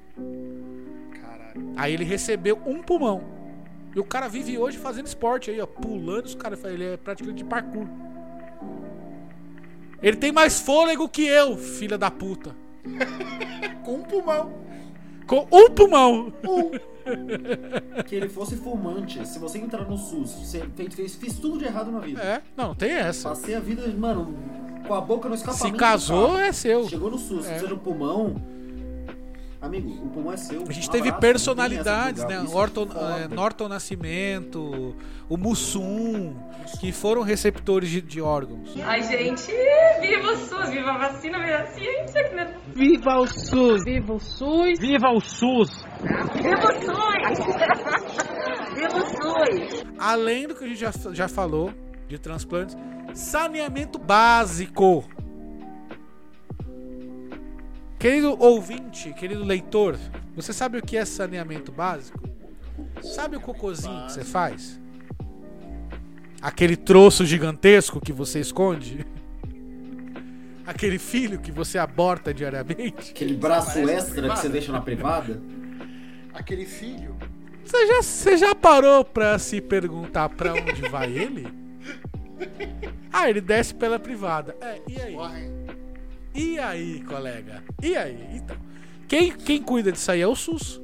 Caralho. Aí ele recebeu um pulmão. E o cara vive hoje fazendo esporte aí, ó. Pulando, os caras ele é praticamente de parkour. Ele tem mais fôlego que eu, filha da puta. Com um pulmão. Com um pulmão. Que ele fosse fumante. Se você entrar no SUS, você fez, fez, fiz tudo de errado na vida. É, não, tem essa. Passei a vida, mano, com a boca no escapamento. Se casou, é seu. Chegou no SUS, É. precisa do pulmão. Amigo, o pulmão é seu. A gente Um teve abraço, personalidades, né? Orton, é foda. Norton Nascimento, o Mussum, que foram receptores de, de órgãos. Ai, gente, viva o SUS, viva a vacina, viva a ciência, que né? Viva o SUS! Viva o SUS, Viva o SUS! viva o SUS! viva o SUS! Além do que a gente já, já falou de transplantes, saneamento básico. Querido ouvinte, querido leitor, você sabe o que é saneamento básico? Sabe o cocôzinho que você faz? Aquele troço gigantesco que você esconde? Aquele filho que você aborta diariamente? Aquele braço extra que você deixa na privada. Aquele filho. Você já, você já parou pra se perguntar pra onde vai ele? Ah, ele desce pela privada. É, e aí? Corre. E aí, colega? E aí? Então, quem, quem cuida disso aí é o SUS.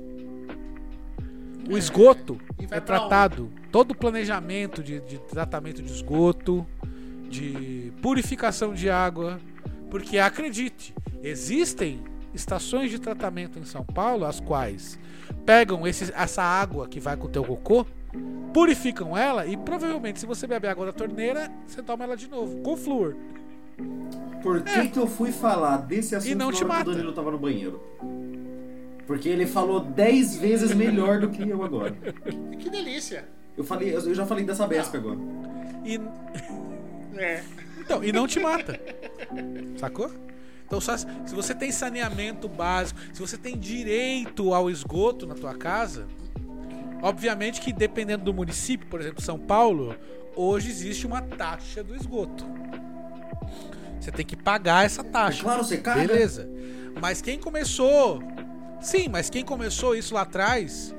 O esgoto E vai é pra tratado. Todo o planejamento de, de tratamento de esgoto, de purificação de água. Porque acredite, existem estações de tratamento em São Paulo as quais pegam esse- essa água que vai com o teu cocô, purificam ela e provavelmente se você beber água da torneira, você toma ela de novo, com flúor. Por que, que eu fui falar desse assunto É. não te que mata. o Danilo tava no banheiro? Porque ele falou 10 vezes melhor do que eu agora. Que delícia. Eu, falei, eu já falei dessa Besp agora. E É. Então, e não te mata. Sacou? Então, só se se você tem saneamento básico, se você tem direito ao esgoto na tua casa, obviamente que dependendo do município, por exemplo, São Paulo, hoje existe uma taxa do esgoto. Você tem que pagar essa taxa. Claro, você caga. Beleza. Mas quem começou. Sim, mas quem começou isso lá atrás,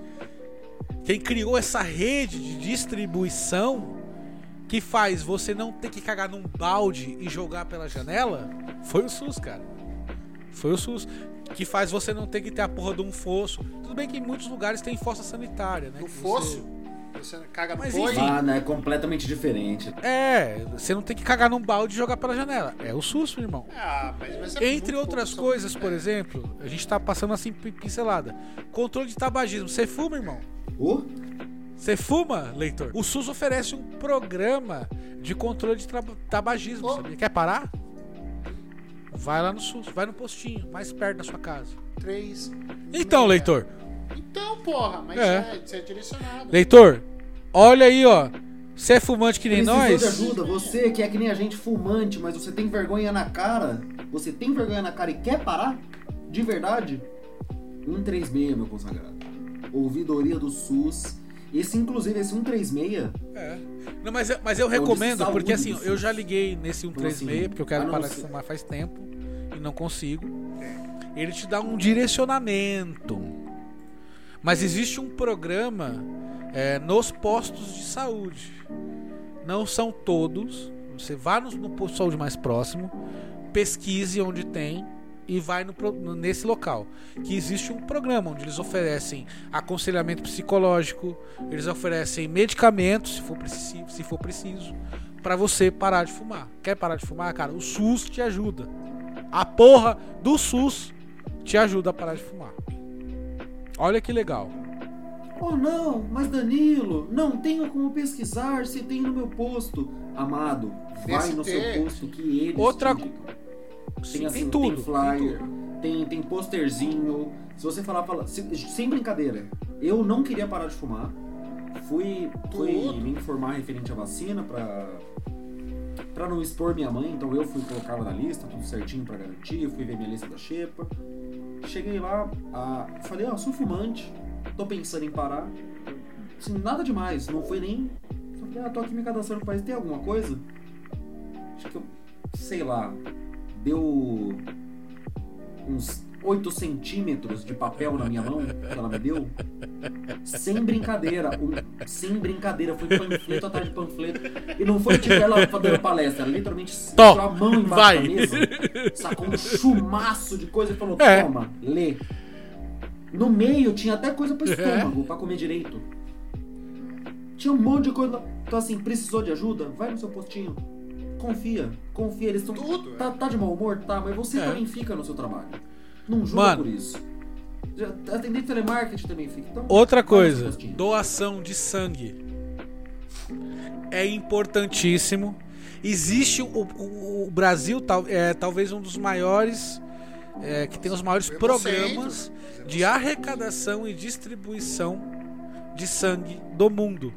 quem criou essa rede de distribuição que faz você não ter que cagar num balde e jogar pela janela, foi o SUS, cara. Foi o SUS. Que faz você não ter que ter a porra de um fosso. Tudo bem que em muitos lugares tem fossa sanitária, né? No que você- fosso, você caga no Mas boi. Ah, né? É completamente diferente. É, você não tem que cagar num balde e jogar pela janela. É o SUS, meu irmão. Ah, mas, mas é Entre outras pouco, coisas, por é. exemplo, a gente tá passando assim pin- pincelada. Controle de tabagismo. Você fuma, irmão? Ô, Você fuma, leitor? O SUS oferece um programa de controle de tabagismo, Oh. sabia? Quer parar? Vai lá no SUS, vai no postinho, mais perto da sua casa. Três. Então, meia. leitor, Então, porra, mas É. é, você é direcionado. leitor, olha aí, ó. Você é fumante que nem precisou nós? de ajuda. Você que é que nem a gente fumante, mas você tem vergonha na cara. Você tem vergonha na cara e quer parar? De verdade? 136, meu consagrado. Ouvidoria do SUS. Esse, inclusive, esse 136, É. Não, mas, eu- mas eu É recomendo, porque assim, eu já liguei nesse 136, assim, porque eu quero parar de fumar faz tempo e não consigo. Ele te dá um direcionamento. Mas existe um programa é, nos postos de saúde. Não são todos. Você vá no, no posto de saúde mais próximo, pesquise onde tem e vai no, nesse local. Que existe um programa onde eles oferecem aconselhamento psicológico, eles oferecem medicamentos, se for, preci- se for preciso, para você parar de fumar. Quer parar de fumar, cara? O SUS te ajuda. A porra do SUS te ajuda a parar de fumar. Olha que legal. Oh não, mas Danilo, não tenho como pesquisar se tem no meu posto. Amado, vai no seu posto que eles Outra- te indicam. Sim, Tem assim, tem tudo. tem flyer, tem tem, tem posterzinho. Se você falar, fala, se- sem brincadeira, eu não queria parar de fumar. Fui, fui Tudo. me informar referente à vacina pra, pra não expor minha mãe, então eu fui colocar ela na lista, tudo certinho pra garantir. Fui ver minha lista da Xepa. Cheguei lá, ah, falei, ó, sou fumante, tô pensando em parar. Assim, nada demais, não foi nem. Só falei, ah, tô aqui me cadastrando no país, tem alguma coisa? Acho que eu, sei lá, deu uns 8 centímetros de papel na minha mão que ela me deu. Sem brincadeira, um- sem brincadeira, foi panfleto atrás de panfleto. E não foi tipo ela fazendo palestra, ela literalmente Tó, a mão embaixo vai. da mesa, sacou um chumaço de coisa e falou: É. toma, lê. No meio tinha até coisa pro estômago, pra comer direito. Tinha um monte de coisa. Então, assim, precisou de ajuda? Vai no seu postinho. Confia, confia. Eles estão. Tudo, Tá, tá de mau humor? Tá, mas você É. também fica no seu trabalho. Não julga Mano. por isso. Já- Atender telemarketing também fica. Então, Outra coisa, doação de sangue. É importantíssimo. Existe o, o- o Brasil, tal- é talvez um dos maiores, é, que tem os maiores programas de arrecadação e distribuição de sangue do mundo.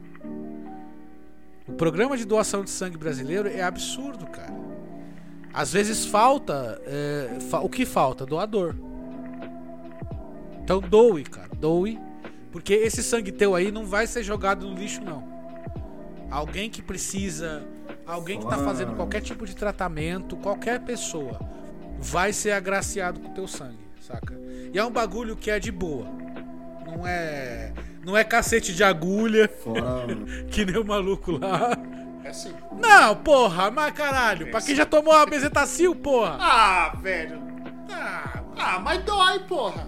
O programa de doação de sangue brasileiro é absurdo, cara. Às vezes falta. é, fa- o que falta? Doador. Então doe, cara. Doe. Porque esse sangue teu aí não vai ser jogado no lixo, não. Alguém que precisa. Alguém que tá fazendo qualquer tipo de tratamento, qualquer pessoa, vai ser agraciado com teu sangue, saca? E é um bagulho que é de boa. Não é. Não é cacete de agulha, que nem o maluco lá. É assim. Não, porra, mas caralho, pra quem já tomou a bezetacil, porra. Ah, velho. Ah, Ah, mas dói, porra.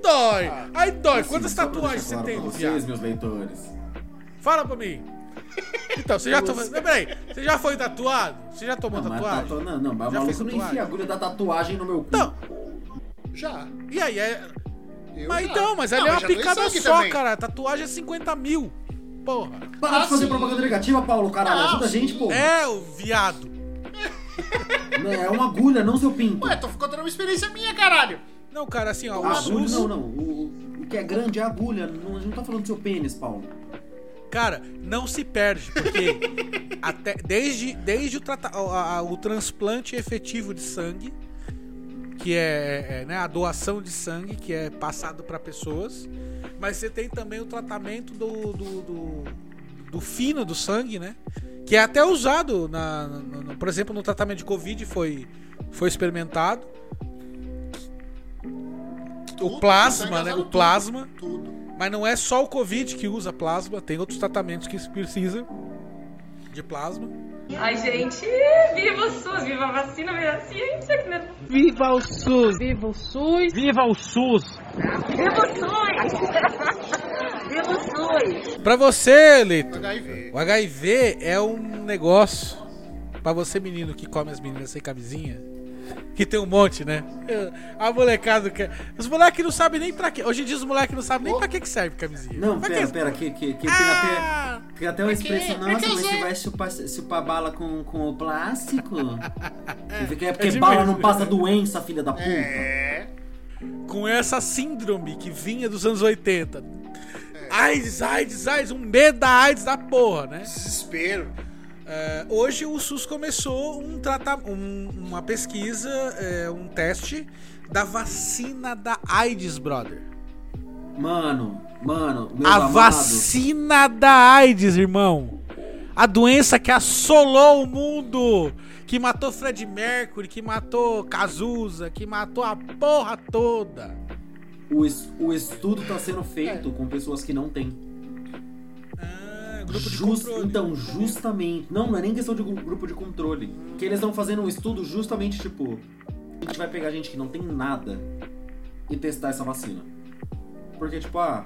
dói. Aí dói. Assim, Quantas tatuagens deixar você claro tem, pra viado? vocês, meus leitores. Fala pra mim. Então, você já tomou. Peraí, você já foi tatuado? Você já tomou Não, tatuagem? tatua- não, não, mas o maluco não enfia a agulha da tatuagem no meu cu. Não. Já. E aí, é. Eu Mas já. então, mas Não, ali é uma picada só, também. cara. Tatuagem é 50 mil. Porra. Para Ah, de fazer propaganda negativa, Paulo, caralho. Ajuda a gente, pô. É, o viado. Não, É uma agulha, não seu pinto. Ué, tô contando uma experiência minha, caralho. Não, cara, assim, ó, o A agulha, SUS. não, não. O, o que é grande é a agulha. Não, a gente não tá falando do seu pênis, Paulo. Cara, não se perde, porque até, desde, desde o, a- o transplante efetivo de sangue, que é, é, né, a doação de sangue, que é passado para pessoas, mas você tem também o tratamento do, do, do, do fino do sangue, né? Que é até usado, na, no- no- por exemplo, no tratamento de Covid foi, foi experimentado. Tudo, O plasma, né? O plasma. Tudo. Mas não é só o Covid que usa plasma, tem outros tratamentos que precisa de plasma. Ai, gente, viva o SUS, viva a vacina, viva a ciência, que né? Viva o SUS! Viva o SUS! Viva o SUS! Viva o SUS! viva o SUS! Pra você, Leito, HIV. o HIV é um negócio. Pra você, menino que come as meninas sem camisinha, que tem um monte, né? A molecada quer. Os moleques não sabem nem pra quê. Hoje em dia os moleques não sabem nem pra que, que serve camisinha. Não, Pra pera, que- pera, que, que, que tem Ah! até. Tem até uma expressão, nossa, que mas você vai chupar, chupar bala com, com o plástico? é porque, é porque É bala não passa doença, filha da puta. É. Com essa síndrome que vinha dos anos 80. AIDS, AIDS, AIDS, um medo da AIDS da porra, né? Desespero. É, hoje o SUS começou um um- uma pesquisa, é, um teste da vacina da AIDS, brother. Mano, mano, A amados, vacina da AIDS, irmão. A doença que assolou o mundo. Que matou Fred Mercury, que matou Cazuza, que matou a porra toda. o, es- o estudo tá sendo É. feito com pessoas que não têm. Grupo de Jus- controle. então, justamente. Não, não é nem questão de gru- grupo de controle. Que eles estão fazendo um estudo justamente tipo. A gente vai pegar gente que não tem nada e testar essa vacina. Porque, tipo, ah,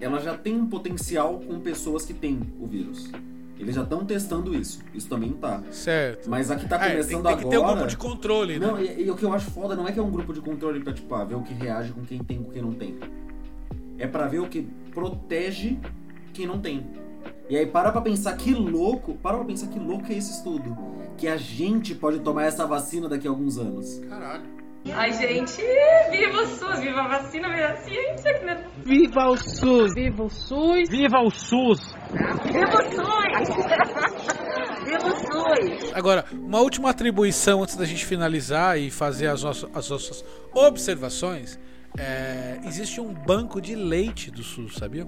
ela já tem um potencial com pessoas que têm o vírus. Eles já estão testando isso. Isso também tá. Certo. Mas a que tá É, tem, começando tem que ter um agora. grupo de controle, né? Não, e, e o que eu acho foda não é que é um grupo de controle pra, tipo, ah, ver o que reage com quem tem e com quem não tem. É pra ver o que protege quem não tem. E aí para pra pensar que louco, para pra pensar que louco é esse estudo. Que a gente pode tomar essa vacina daqui a alguns anos. Caralho. Ai, gente, viva o SUS, viva a vacina, viva a ciência, que né? Viva o SUS! Viva o SUS! Viva o SUS! Viva o SUS! viva o SUS! Agora, uma última atribuição antes da gente finalizar e fazer as, nossas- as nossas observações. É, existe um banco de leite do SUS, sabia?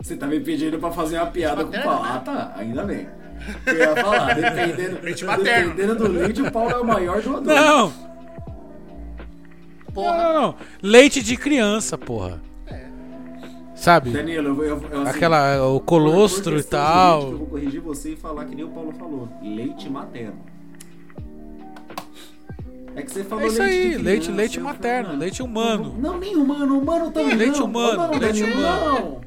Você tá me pedindo pra fazer uma piada com Paulo. Ah, tá, ainda bem. Eu ia falar, dependendo, Leite materno. dependendo do leite, o Paulo é o maior doador. Não! porra. Não, não, não. Leite de criança, porra. Sabe? Danilo, eu, assim, Aquela, o por- por colostro e tal. jurídica, Eu vou corrigir você e falar que nem o Paulo falou. Leite materno. É que você falou É isso leite aí, de criança, leite, leite falei, materno, mano, leite humano. Não, nem humano, humano também É, leite não. humano, não, leite humano. Não.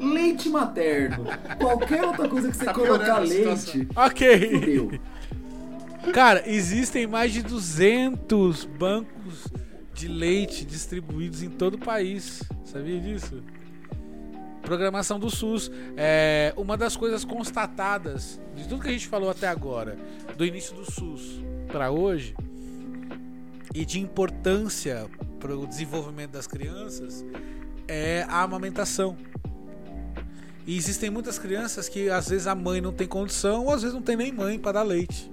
Leite materno. Qualquer outra coisa que você Tá colocar leite, Ok. fudeu. Cara, existem mais de 200 bancos de leite distribuídos em todo o país. Sabia disso? Programação do SUS. É uma das coisas constatadas de tudo que a gente falou até agora, do início do SUS para hoje, e de importância para o desenvolvimento das crianças, é a amamentação. E existem muitas crianças que às vezes a mãe não tem condição, ou às vezes não tem nem mãe para dar leite.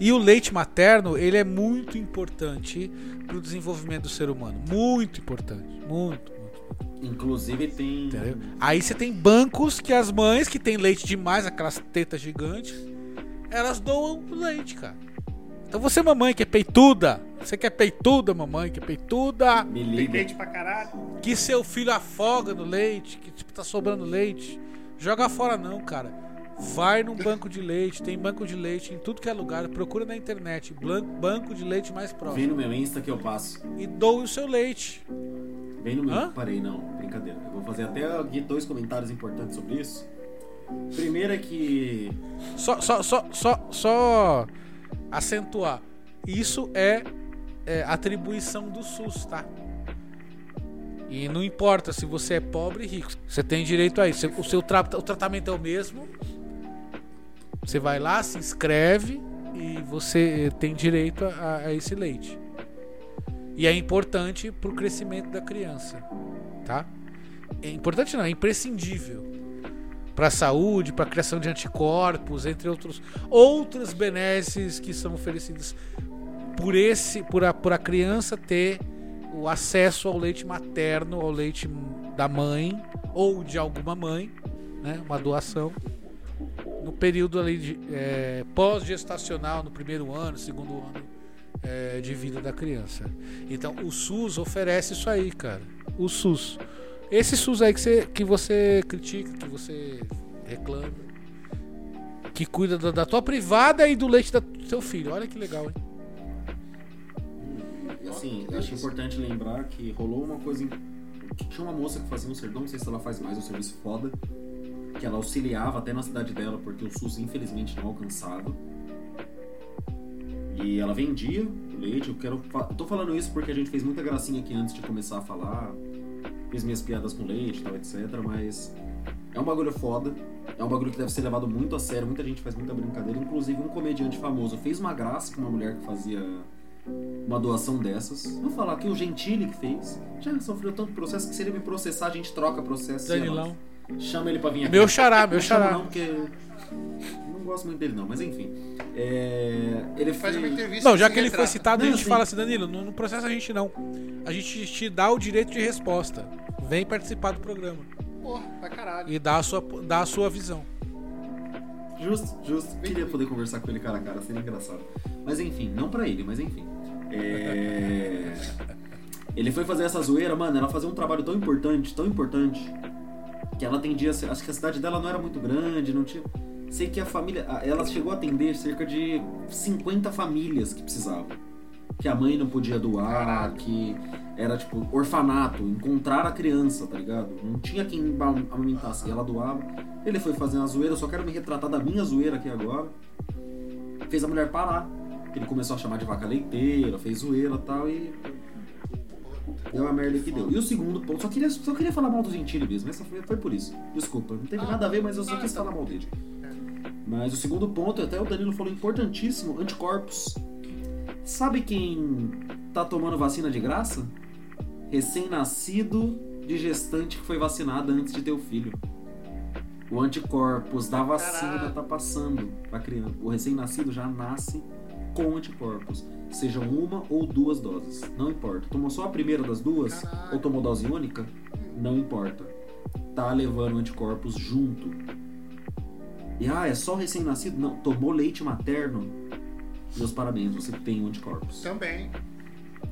E o leite materno, ele é muito importante para o desenvolvimento do ser humano. Muito importante. Muito, muito. Inclusive tem. Entendeu? Aí você tem bancos que as mães que têm leite demais, aquelas tetas gigantes, elas doam leite, cara. Então você, mamãe, que é peituda, você que é peituda, mamãe, que é peituda, Me Tem liga. leite pra caralho. que seu filho afoga no leite, que tipo, tá sobrando leite, joga fora não, cara. Vai num banco de leite, tem banco de leite em tudo que é lugar, procura na internet, banco de leite mais Vem próximo no meu Insta que eu passo. e doe o seu leite. Vem no meu. Hã? Parei, não. Brincadeira. Eu vou fazer até aqui dois comentários importantes sobre isso. Primeiro é que. Só, só, só, só, só acentuar. Isso é, é atribuição do SUS, tá? E não importa se você é pobre ou rico, você tem direito a isso. O seu tra o tratamento é o mesmo. Você vai lá, se inscreve e você tem direito a, a esse leite. E é importante para o crescimento da criança, tá? É importante não, é imprescindível para a saúde, para a criação de anticorpos, entre outros outras benesses que são oferecidas por esse, por a, por a criança ter o acesso ao leite materno, ao leite da mãe ou de alguma mãe, né, uma doação no período ali de, é, pós-gestacional, no primeiro ano, segundo ano é, de vida da criança. Então o SUS oferece isso aí, cara. O SUS. Esse SUS aí que você, que você critica, que você reclama, que cuida da, da tua privada e do leite do seu filho. Olha que legal, hein? E assim, acho importante lembrar que rolou uma coisa. em- que Tinha uma moça que fazia um serviço, não sei se ela faz mais um serviço foda, que ela auxiliava até na cidade dela, porque o SUS infelizmente não alcançava. E ela vendia o leite. Eu quero. tô falando isso porque a gente fez muita gracinha aqui antes de começar a falar. Fiz minhas piadas com leite e tal, etc. Mas é um bagulho foda. É um bagulho que deve ser levado muito a sério. Muita gente faz muita brincadeira. Inclusive, um comediante famoso fez uma graça com uma mulher que fazia uma doação dessas. Vou falar que o Gentili que fez. Já sofreu tanto processo que se ele me processar, a gente troca processo. lá. Danilão. Chama ele pra vir aqui. Meu xará, meu Não xará. Não, porque. Não gosto muito dele, não, mas enfim. É, Ele Faz uma entrevista. Não, já que ele foi retrata. citado, a Não, gente sim. fala assim, Danilo, não, não processa a gente não. A gente te dá o direito de resposta. Vem participar do programa Porra, pra caralho. e dá a sua, dá a sua visão. Justo, justo. Queria poder conversar com ele cara a cara, seria engraçado. Mas enfim, não pra ele, mas enfim. É... Ele foi fazer essa zoeira, mano, ela fazia um trabalho tão importante, tão importante, que ela atendia, acho que a cidade dela não era muito grande, não tinha... Sei que a família, a- ela chegou a atender cerca de 50 famílias que precisavam. Que a mãe não podia doar, que era tipo orfanato, encontrar a criança, tá ligado? Não tinha quem amamentasse, ela doava. Ele foi fazer uma zoeira, só quero me retratar da minha zoeira aqui agora. Fez a mulher parar. Ele começou a chamar de vaca leiteira, fez zoeira e tal, e. Deu a merda que deu. E o segundo ponto, só queria, só queria falar mal do Gentili mesmo, essa foi, foi por isso. Desculpa, não teve nada a ver, mas eu só quis falar mal dele. Mas o segundo ponto, até o Danilo falou importantíssimo, anticorpos. Sabe quem tá tomando vacina de graça? Recém-nascido de gestante que foi vacinada antes de ter o filho. O anticorpos da vacina Caralho. tá passando pra criança. O recém-nascido já nasce com anticorpos. Sejam uma ou duas doses. Não importa. Tomou só a primeira das duas? Ou tomou dose única? Não importa. Tá levando anticorpos junto. E ah, é só recém-nascido? Não, tomou leite materno. Meus parabéns, você tem anticorpos. Também.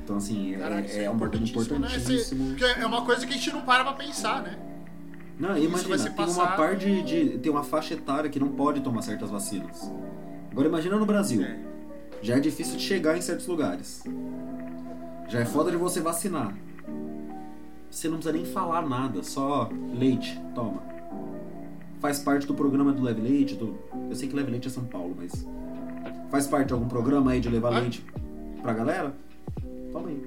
Então, assim, é- Caraca, é, é um bagulho importantíssimo, né? importantíssimo. Porque é uma coisa que a gente não para pra pensar, né? Não, Isso imagina, tem uma passado. par de, de- Tem uma faixa etária que não pode tomar certas vacinas. Agora imagina no Brasil. É. Já é difícil de chegar em certos lugares. Já é foda de você vacinar. Você não precisa nem falar nada, só leite, toma. Faz parte do programa do Leve Leite, do... eu sei que Leve Leite é São Paulo, mas faz parte de algum programa aí de levar leite pra galera? Toma aí.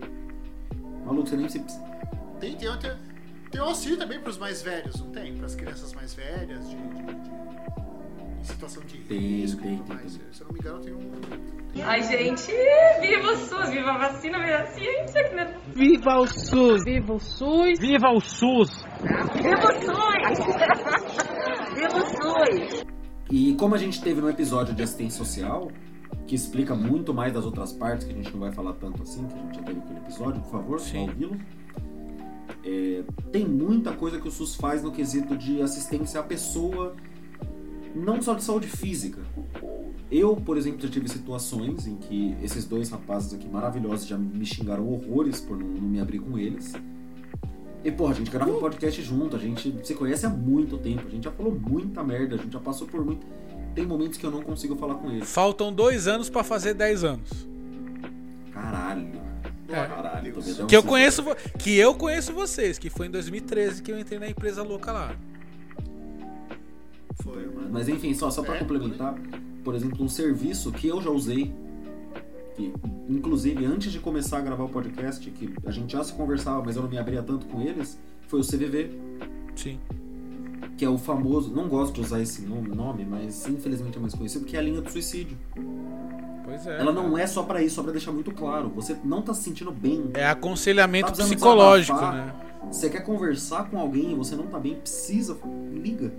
Maluco, você nem se Tem, tem, tem, tem auxílio também pros mais velhos, não tem? Pras crianças mais velhas, de, de- de- situação de Tem, risco tem, e tudo tem mais. também. Se eu não me engano, tem um. Ai, gente, viva o SUS, viva a vacina, viva a ciência, que né? Viva o SUS! Viva o SUS! Viva o SUS! Viva o SUS! viva o SUS! E como a gente teve no episódio de assistência social, que explica muito mais das outras partes, que a gente não vai falar tanto assim, que a gente já teve aquele episódio, por favor, só ouvi-lo. É, tem muita coisa que o SUS faz no quesito de assistência à pessoa, não só de saúde física. Eu, por exemplo, já tive situações em que esses dois rapazes aqui maravilhosos já me xingaram horrores por não, não me abrir com eles. E, pô, a gente grava um podcast junto, a gente se conhece há muito tempo, a gente já falou muita merda, a gente já passou por muito. Tem momentos que eu não consigo falar com eles. Faltam dois anos pra fazer 10 anos. Caralho. É. Caralho, tô vendo. Que eu conheço, que eu conheço vocês, que foi em 2013 que eu entrei na empresa louca lá. Foi. Mas enfim, só, só pra É, complementar, por exemplo, um serviço que eu já usei, que inclusive antes de começar a gravar o podcast, que a gente já se conversava, mas eu não me abria tanto com eles, foi o CVV, Sim. que é o famoso, não gosto de usar esse nome, nome, mas infelizmente é mais conhecido, que é a linha do suicídio. Pois é. Ela não é só pra isso, só pra deixar muito claro. Você não tá se sentindo bem. É aconselhamento Tá psicológico, desabafar. né? Você quer conversar com alguém e você não tá bem, precisa, liga.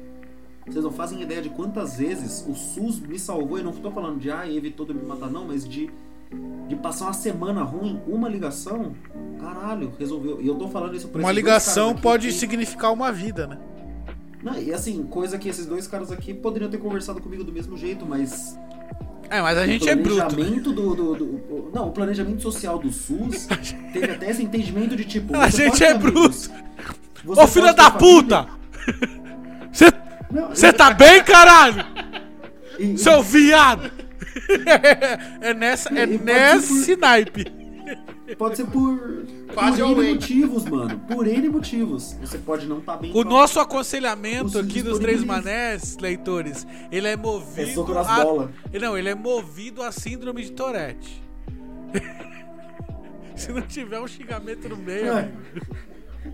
Vocês não fazem ideia de quantas vezes o SUS me salvou, e não tô falando de, ah, evitou de me matar, não, mas de, de passar uma semana ruim, uma ligação, caralho, resolveu. E eu tô falando isso pra Uma ligação aqui pode que- significar uma vida, né? Não, e assim, coisa que esses dois caras aqui poderiam ter conversado comigo do mesmo jeito, mas. É, mas a o gente é bruto. né? planejamento do, do, do- o- Não, o planejamento social do SUS teve até esse entendimento de tipo. A gente é amigos, bruto. Ô filha da puta! Você você tá bem, caralho? e- Seu viado! É nessa, é nesse ser naipe. Pode ser por, Quase por N motivos, mano. Por N motivos. Você pode não estar bem. O nosso aconselhamento aqui dos três manés, leitores, ele é É movido nas a... bolas. Não, ele é movido a síndrome de Tourette. Se não tiver um xingamento no meio, É.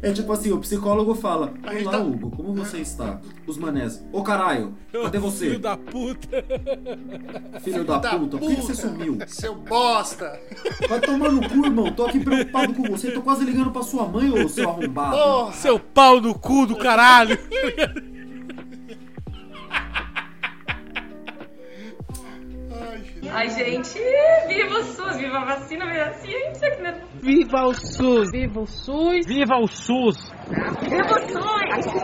É tipo assim, o psicólogo fala: Olá, tá- Hugo, como você está? Os manés. Ô caralho, cadê você? Filho da puta. Filho da da puta, por que você sumiu? Seu bosta! Vai tomar no cu, irmão. Tô aqui preocupado com você. Tô quase ligando pra sua mãe, ô seu arrombado. Porra! Seu pau no cu do caralho. Ai, gente. Viva o SUS, viva a vacina, viva a ciência, que né? Viva o SUS! Viva o SUS! Viva o SUS! Viva o SUS!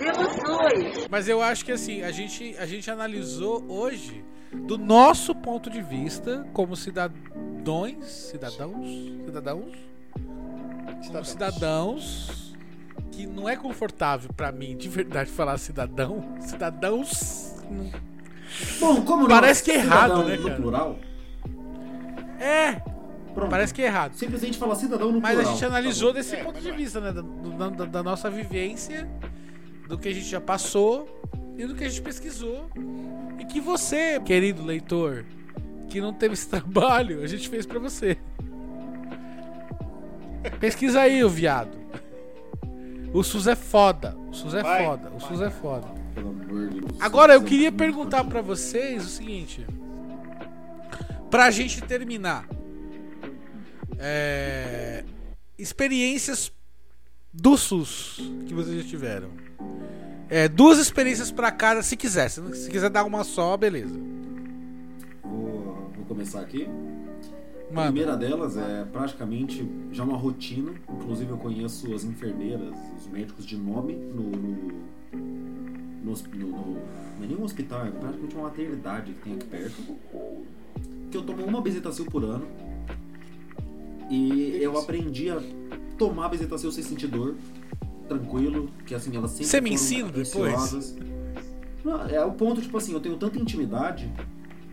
viva o SUS! Mas eu acho que assim, a gente, a gente analisou hoje do nosso ponto de vista como cidadãos, cidadãos, cidadãos, como cidadãos que não é confortável pra mim de verdade falar cidadão, cidadãos Bom, como não? Parece que é errado, né, cara? plural. é, Pronto. parece que é errado. Simplesmente fala cidadão no Mas a plural. gente analisou Tá desse É, ponto mas de vista, né? Da, da- da nossa vivência, do que a gente já passou e do que a gente pesquisou. E que você, querido leitor, que não teve esse trabalho, a gente fez pra você. Pesquisa aí, o viado. O SUS é foda. O SUS é Vai, foda. O SUS é foda. Pelo amor de Deus. Agora eu queria perguntar pra vocês o seguinte. Pra gente terminar. É, experiências do SUS que vocês já tiveram. É, duas experiências pra cada, se quiser. Se, se quiser dar uma só, beleza. Vou, vou começar aqui. A Mano, primeira delas é praticamente já uma rotina. Inclusive eu conheço as enfermeiras, os médicos de nome no. no, no, hosp- no- no- não é nem um hospital, é praticamente uma maternidade que tem aqui perto. Que eu tomo uma bezetacil por ano. E eu aprendi a tomar bezetacil sem sentir dor, tranquilo, que assim, elas sempre Você me ensina depois? Não, é o ponto, tipo assim, eu tenho tanta intimidade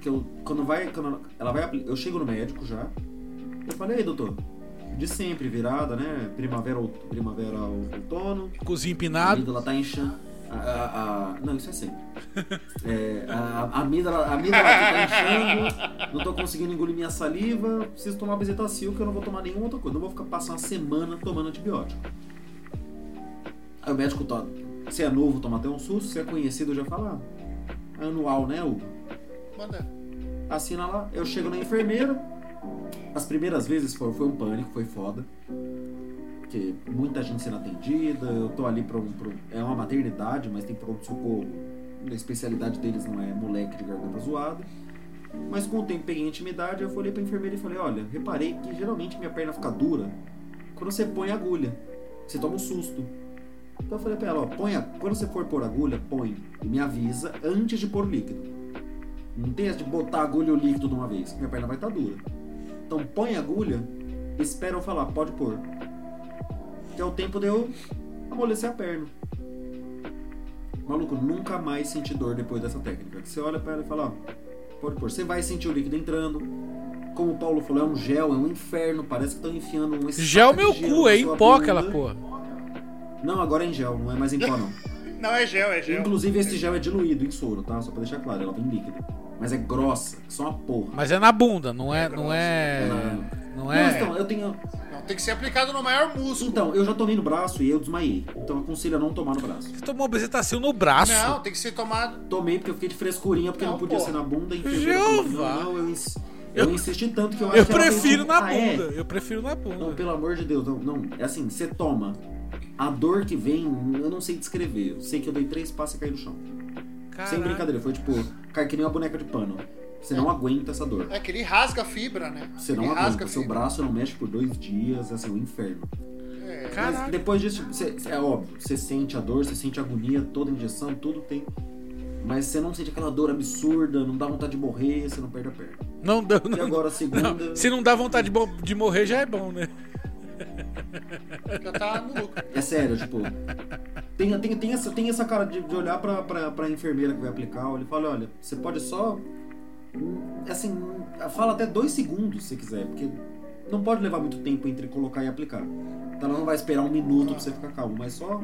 que eu, quando vai, quando ela vai, eu chego no médico já, eu falei, ei, doutor, de sempre, virada, né, primavera, primavera, outono, Cozinha a empinado. amígdala tá inchando. A, a- não, isso é sempre. É, a, a amígdala, a amígdala aqui tá inchando, não tô conseguindo engolir minha saliva, preciso tomar bezetacil que eu não vou tomar nenhuma outra coisa. Não vou ficar passando uma semana tomando antibiótico. Aí o médico tá. Se é novo, toma até um susto, se é conhecido, já fala. ah, Anual, né, Hugo? Manda. Assina lá, eu chego na enfermeira. As primeiras vezes foi, foi um pânico, foi foda. Porque muita gente sendo atendida, eu tô ali pra um, É uma maternidade, mas tem pronto-socorro. A especialidade deles não é moleque de garganta zoada. Mas com o tempo peguei intimidade, eu olhei pra enfermeira e falei, olha, reparei que geralmente minha perna fica dura quando você põe agulha. Você toma um susto. Então eu falei pra ela, ó, põe a, quando você for pôr agulha, põe e me avisa antes de pôr líquido. Não tem essa de botar a agulha e o líquido de uma vez, minha perna vai estar dura. Então põe a agulha, espera eu falar, pode pôr. Que é o tempo de eu amolecer a perna. Maluco, nunca mais senti dor depois dessa técnica. Você olha pra ela e fala, ó, pode pôr. Você vai sentir o líquido entrando. Como o Paulo falou, é um gel, é um inferno. Parece que estão enfiando um Gel de meu gelo cu, é em pó aquela porra. Não, agora é em gel, não é mais em pó não. Não é gel, é gel. Inclusive esse gel é diluído em soro, tá? Só pra deixar claro, ela vem líquida. Mas é grossa, só uma porra. Mas é na bunda, não é. Não é. Não Não, é. então, eu tenho. Não, tem que ser aplicado no maior músculo. Então, eu já tomei no braço e eu desmaiei. Então eu aconselho a não tomar no braço. Você tomou bezetacil no braço. Não, tem que ser tomado. Tomei porque eu fiquei de frescurinha, porque não, Não, podia pô. ser na bunda. E que Jeová. Não, não, eu, ins- eu insisti tanto que eu acho Eu que ela prefiro pensou, na "Ah, é? bunda. Eu prefiro na Não, bunda. pelo amor de Deus, não, não. É assim, você toma. A dor que vem, eu não sei descrever. Eu sei que eu dei três passos e caí no chão. Sem Caralho. brincadeira, foi tipo, cair que nem uma boneca de pano. Você não aguenta essa dor. É que ele rasga a fibra, né? Você ele não rasga aguenta, a seu braço não mexe por dois dias, é assim, um inferno. É. Mas depois disso, você- é óbvio, você sente a dor, você sente a agonia, toda injeção, tudo tem. Mas você não sente aquela dor absurda, não dá vontade de morrer, você não perde a perna. Não deu, E agora a segunda. não. Se não dá vontade de, morrer, já é bom, né? Já tá no lucro. É sério, tipo. Tem, tem, tem, essa, tem essa cara de, de olhar pra, pra, pra enfermeira que vai aplicar, ele fala, olha, você pode só. Assim, fala até dois segundos se quiser, porque não pode levar muito tempo entre colocar e aplicar. Então ela não vai esperar um minuto pra você ficar calmo, mas só.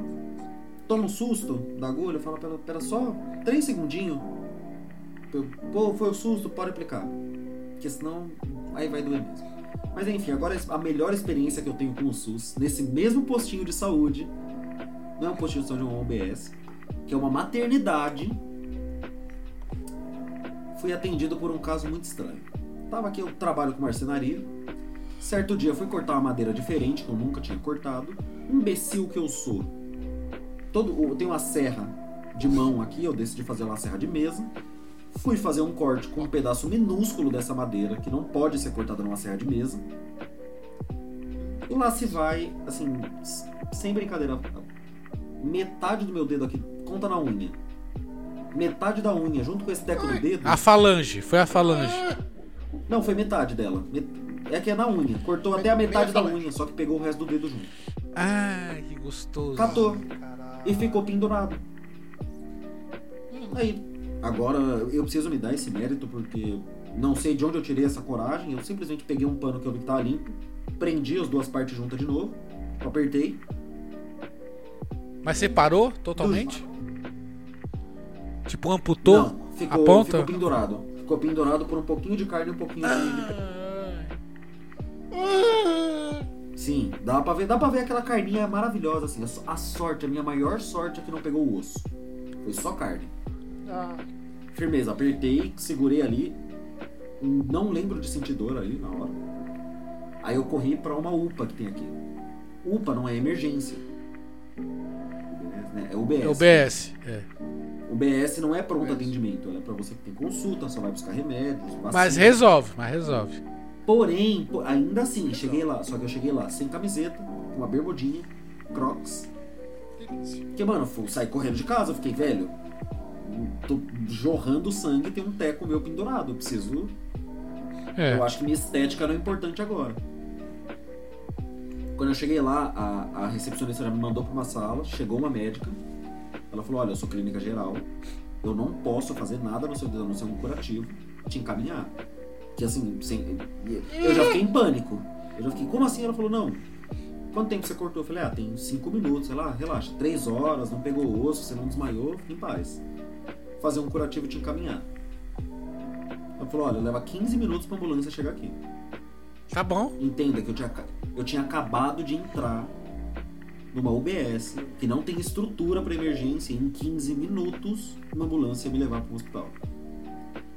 Toma um susto da agulha, fala pra ela, pera só três segundinhos. Pô, foi o susto, pode aplicar. Porque senão aí vai doer mesmo. Mas enfim, agora a melhor experiência que eu tenho com o SUS, nesse mesmo postinho de saúde, não é um postinho de saúde, é um OBS, que é uma maternidade. Fui atendido por um caso muito estranho. Tava aqui, eu trabalho com marcenaria. Certo dia fui cortar uma madeira diferente, que eu nunca tinha cortado. Imbecil que eu sou. Todo, eu tenho uma serra de mão aqui, eu decidi fazer uma serra de mesa. Fui fazer um corte com um pedaço minúsculo dessa madeira, que não pode ser cortada numa serra de mesa. E lá se vai, assim, sem brincadeira, metade do meu dedo aqui, conta na unha. Metade da unha, junto com esse teco do dedo. A falange, foi a falange. Não, foi metade dela. É que é na unha. Cortou até a metade da unha, só que pegou o resto do dedo junto. Ai, que gostoso. Catou. E ficou pendurado. Aí, agora eu preciso me dar esse mérito porque não sei de onde eu tirei essa coragem. Eu simplesmente peguei um pano que eu vi que tava limpo, prendi as duas partes juntas de novo, apertei. Mas você parou totalmente? Tipo, amputou Não, ficou, a ponta? ficou pendurado. Ficou pendurado por um pouquinho de carne e um pouquinho de. Sim, dá pra ver, dá pra ver aquela carninha maravilhosa, assim. A so- A sorte, a minha maior sorte é que não pegou o osso. Foi só carne. Ah, Firmeza, apertei, segurei ali. Não lembro de sentir dor ali na hora. Aí eu corri pra uma UPA que tem aqui. UPA não é emergência. né? É UBS. É o BS. UBS não é pronto atendimento, ela é pra você que tem consulta, só vai buscar remédios, vacina. Mas resolve, mas resolve. Porém, ainda assim, cheguei lá, só que eu cheguei lá sem camiseta, com uma bermudinha, crocs. Porque, mano, eu saí correndo de casa, eu fiquei, velho, tô jorrando sangue e tem um teco meu pendurado, eu preciso É. Eu acho que minha estética não é importante agora. Quando eu cheguei lá, a, a recepcionista já me mandou pra uma sala, chegou uma médica. Ela falou: Olha, eu sou clínica geral, eu não posso fazer nada no seu dedo, a não ser um curativo, te encaminhar. Que assim, sem, eu já fiquei em pânico. Eu já fiquei, como assim? Ela falou: Não. Quanto tempo você cortou? Eu falei: Ah, tem cinco minutos. Sei lá, relaxa, três horas, não pegou o osso, você não desmaiou, em paz. Fazer um curativo e te encaminhar. Ela falou: Olha, leva 15 minutos pra ambulância chegar aqui. Tá bom. Entenda que eu tinha, eu tinha acabado de entrar numa UBS que não tem estrutura para emergência. Em 15 minutos, uma ambulância ia me levar para um hospital.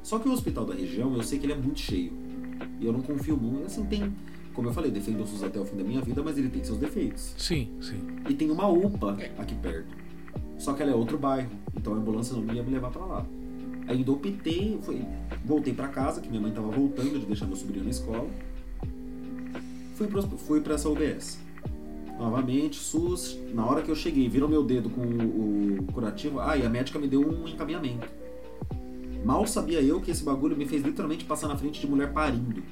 Só que o hospital da região, eu sei que ele é muito cheio. E eu não confio muito. Assim, tem. Como eu falei, defendo o SUS até o fim da minha vida, mas ele tem seus defeitos. Sim, sim. E tem uma UPA aqui perto. Só que ela é outro bairro. Então a ambulância não ia me levar para lá. Ainda optei, fui, voltei para casa, que minha mãe tava voltando de deixar meu sobrinho na escola. Fui, pro, fui essa UBS. Novamente, SUS. Na hora que eu cheguei, viram meu dedo com o, o curativo. Ah, e a médica me deu um encaminhamento. Mal sabia eu que esse bagulho me fez literalmente passar na frente de mulher parindo.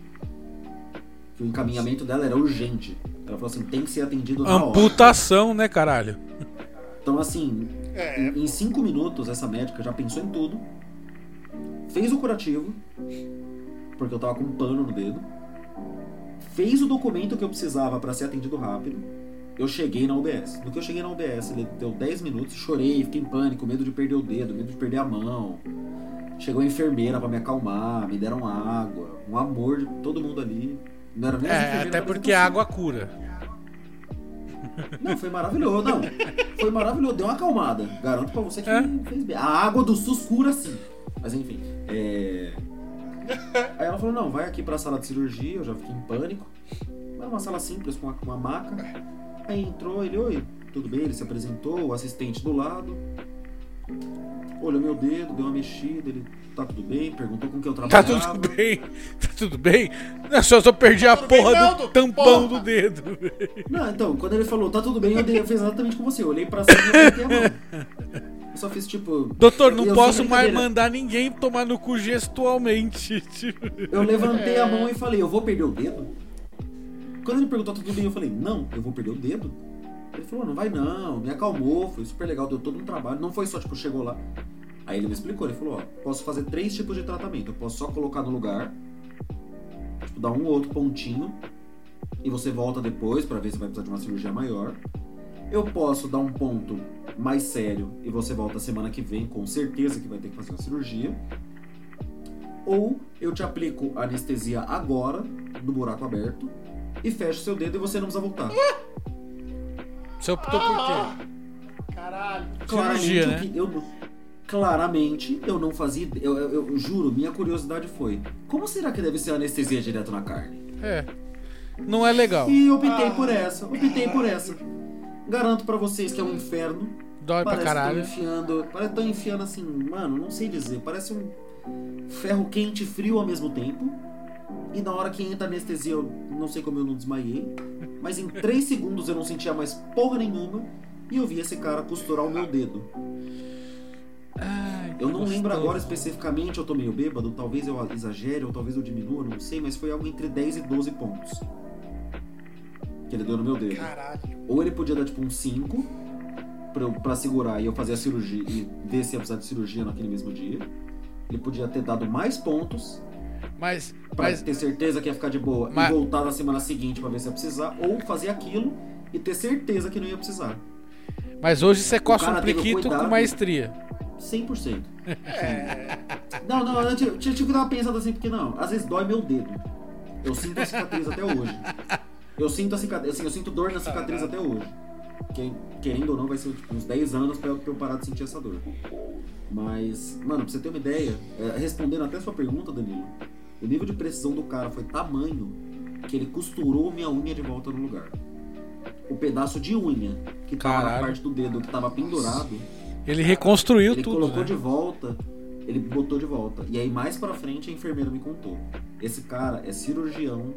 Que o encaminhamento dela era urgente. Ela falou assim: tem que ser atendido na hora. Amputação, né, caralho? Então, assim, É, em, em cinco minutos, essa médica já pensou em tudo, fez o curativo, porque eu tava com um pano no dedo, fez o documento que eu precisava para ser atendido rápido. Eu cheguei na UBS. No que eu cheguei na UBS, ele deu 10 minutos, chorei, fiquei em pânico, medo de perder o dedo, medo de perder a mão. Chegou a enfermeira para me acalmar, me deram água, um amor de todo mundo ali. Não era nem É, até porque a água cura. Não, foi maravilhoso, não. Foi maravilhoso, deu uma acalmada. Garanto pra você que É? fez bem. A água do SUS cura sim. Mas enfim, é... Aí ela falou, não, vai aqui pra sala de cirurgia, eu já fiquei em pânico. Era uma sala simples, com uma, com uma maca. Aí entrou, ele, oi, tudo bem? Ele se apresentou, o assistente do lado. Olhou meu dedo, deu uma mexida, ele, tá tudo bem? Perguntou com quem eu Tá trabalhava. tudo bem? Tá tudo bem? Não, só só perdi a Tudo bem, porra não, do do- tampão porra. do dedo. Não, então, quando ele falou, tá tudo bem, eu, dei, eu fiz exatamente com você. Eu olhei pra cima e apertei a mão. Eu só fiz tipo. Doutor, não posso mais mandar ninguém tomar no cu gestualmente. Tipo, Eu levantei a mão e falei, eu vou perder o dedo? Quando ele perguntou tudo bem, eu falei, não, eu vou perder o dedo? Ele falou, não vai não, me acalmou, foi super legal, deu todo um trabalho. Não foi só, tipo, chegou lá. Aí ele me explicou, ele falou, ó, posso fazer três tipos de tratamento. Eu posso só colocar no lugar, tipo, dar um ou outro pontinho, e você volta depois pra ver se vai precisar de uma cirurgia maior. Eu posso dar um ponto mais sério e você volta semana que vem, com certeza que vai ter que fazer uma cirurgia. Ou eu te aplico anestesia agora, no buraco aberto, e fecho seu dedo e você não precisa voltar. Você optou por quê? caralho. Claramente, Cirurgia, o né? que eu, não- claramente, eu não fazia. Eu, eu- eu juro, minha curiosidade foi: como será que deve ser a anestesia direto na carne? É. Não é legal. E eu optei por essa, optei por essa. Garanto pra vocês que é um inferno. Dói pra Parece que caralho. estão enfiando. Parece que enfiando assim, mano, não sei dizer. Parece um ferro quente e frio ao mesmo tempo. E na hora que entra a anestesia, eu não sei como eu não desmaiei. Mas em 3 segundos eu não sentia mais porra nenhuma. E eu vi esse cara costurar o meu dedo. Ai, Eu não gostoso. lembro agora especificamente, eu tô meio bêbado, talvez eu exagere ou talvez eu diminua, não sei, mas foi algo entre 10 e 12 pontos. Que ele deu no meu dedo. Caralho. Ou ele podia dar tipo um 5 pra, eu- pra segurar e eu fazer a cirurgia e ver se ia precisar de cirurgia naquele mesmo dia. Ele podia ter dado mais pontos Mas, pra mas ter certeza que ia ficar de boa Mas- e voltar na semana seguinte pra ver se ia precisar, ou fazer aquilo e ter certeza que não ia precisar. Mas hoje você coça um teve o priquito cuidado. com maestria. 100%. Não, não, eu tive, tive que dar uma pensada assim, porque não, às vezes dói meu dedo. Eu sinto a cicatriz até hoje. Eu sinto a cicatriz, assim, eu sinto dor na cicatriz até hoje. Que, querendo ou não, vai ser tipo, uns 10 anos pra eu, pra eu parar de sentir essa dor. Mas, mano, pra você ter uma ideia, é, respondendo até a sua pergunta, Danilo, o nível de precisão do cara foi tamanho que ele costurou minha unha de volta no lugar. O pedaço de unha que tava na Caralho. parte do dedo que tava pendurado, Ele reconstruiu ele tudo. colocou né? de volta, ele botou de volta. E aí mais pra frente a enfermeira me contou. Esse cara é cirurgião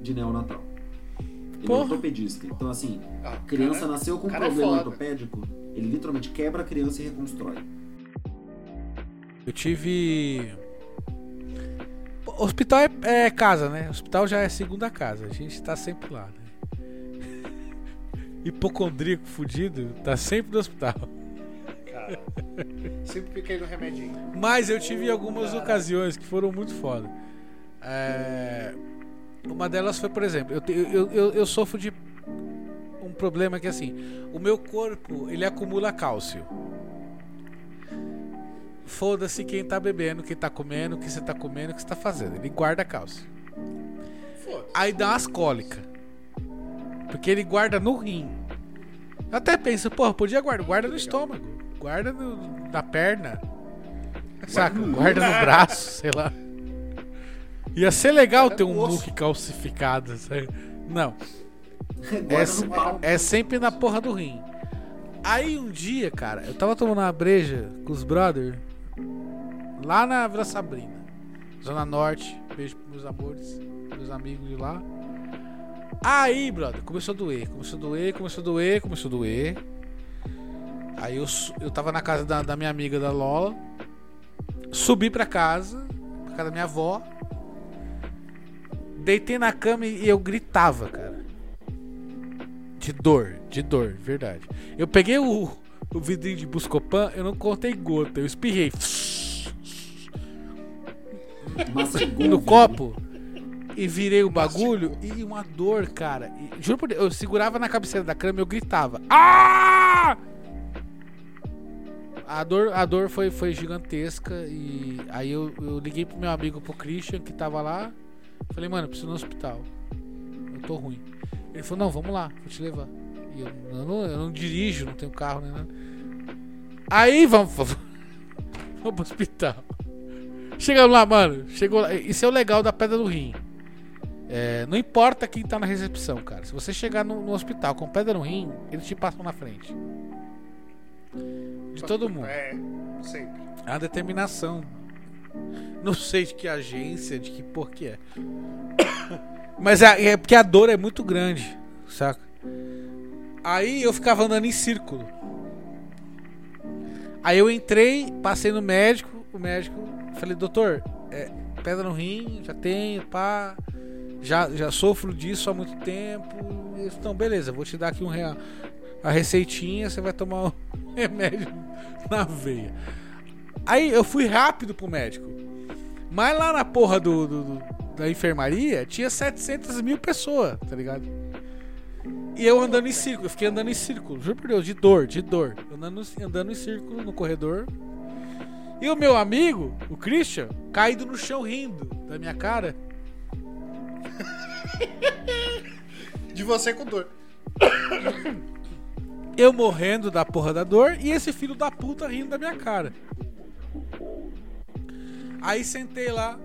de neonatal. Ele é Porra. ortopedista. Então assim, Ah, a criança cara, nasceu com um é problema foda. ortopédico, ele literalmente quebra a criança e reconstrói. Eu tive. Hospital é, é casa, né? Hospital já é segunda casa. A gente tá sempre lá, né? hipocondríaco fudido tá sempre no hospital. Cara, sempre fiquei no remedinho. Mas eu tive algumas ocasiões que foram muito foda. É, Uma delas foi, por exemplo, eu, eu, eu, eu sofro de um problema que assim, o meu corpo ele acumula cálcio. Foda-se quem tá bebendo, quem tá comendo, o que você tá comendo, o que você tá fazendo. Ele guarda cálcio. Foda-se. Aí dá umas cólicas. Porque ele guarda no rim. Eu até penso, porra, podia guardar. Guarda no estômago. Guarda no- na perna. Saca? Guarda no braço, sei lá. Ia ser legal ter um muque calcificado. sabe? Não. É, é sempre na porra do rim. Aí um dia, cara, eu tava tomando uma breja com os brother lá na Vila Sabrina, Zona Norte. Beijo pros meus amores, meus amigos de lá. Aí, brother, começou a doer, começou a doer, começou a doer, começou a doer. Aí eu, eu tava na casa da, da minha amiga da Lola. Subi pra casa, pra casa da minha avó. Deitei na cama e eu gritava, cara. De dor, de dor, verdade. Eu peguei o, o vidrinho de Buscopan, eu não contei gota, eu espirrei Mastigou no copo e virei o bagulho e uma dor, cara. E, juro por Deus, eu segurava na cabeceira da cama e eu gritava. Ah! A dor, a dor foi, foi gigantesca e aí eu, eu liguei pro meu amigo, pro Christian, que tava lá. Falei, mano, preciso ir no hospital. Eu tô ruim. Ele falou, não, vamos lá, vou te levar. Eu, não, eu não dirijo, não tenho carro, nem nada. Aí vamos, vamos, pro hospital. Chegamos lá, mano. Chegou lá. Isso é o legal da pedra do rim. É, não importa quem tá na recepção, cara. Se você chegar no, no hospital com pedra no rim, eles te passam na frente. De todo mundo. É, sempre. É uma determinação. Não sei de que agência, de que por que é. Mas é, é porque a dor é muito grande, saca? Aí eu ficava andando em círculo. Aí eu entrei, passei no médico, o médico, falei, doutor, é, pedra no rim, já tenho, pá. Já, já sofro disso há muito tempo. Então, beleza, vou te dar aqui um real. A receitinha, você vai tomar o remédio na veia. Aí eu fui rápido pro médico. Mas lá na porra do, do- do- da enfermaria tinha 700 mil pessoas, tá ligado? E eu andando em círculo, eu fiquei andando em círculo, juro por Deus, de dor, de dor. Andando, andando em círculo no corredor. E o meu amigo, o Christian, caído no chão rindo da minha cara. De você com dor. Eu morrendo da porra da dor e esse filho da puta rindo da minha cara. Aí sentei lá,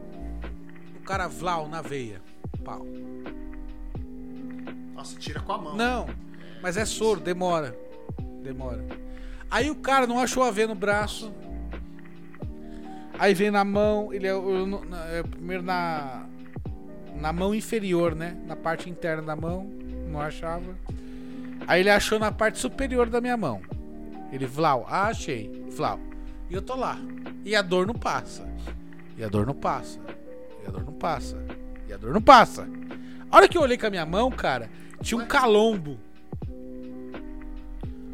o cara Vlau na veia. Pau. Nossa, tira com a mão. Não, mas é soro, demora. Demora. Aí o cara não achou a veia no braço. Aí vem na mão, ele é, é primeiro na na mão inferior, né? Na parte interna da mão, não achava. Aí ele achou na parte superior da minha mão. Ele, Vlau, ah, achei, Vlau. E eu tô lá. E a dor não passa. E a dor não passa. E a dor não passa. E a dor não passa. A hora que eu olhei com a minha mão, cara, tinha um calombo.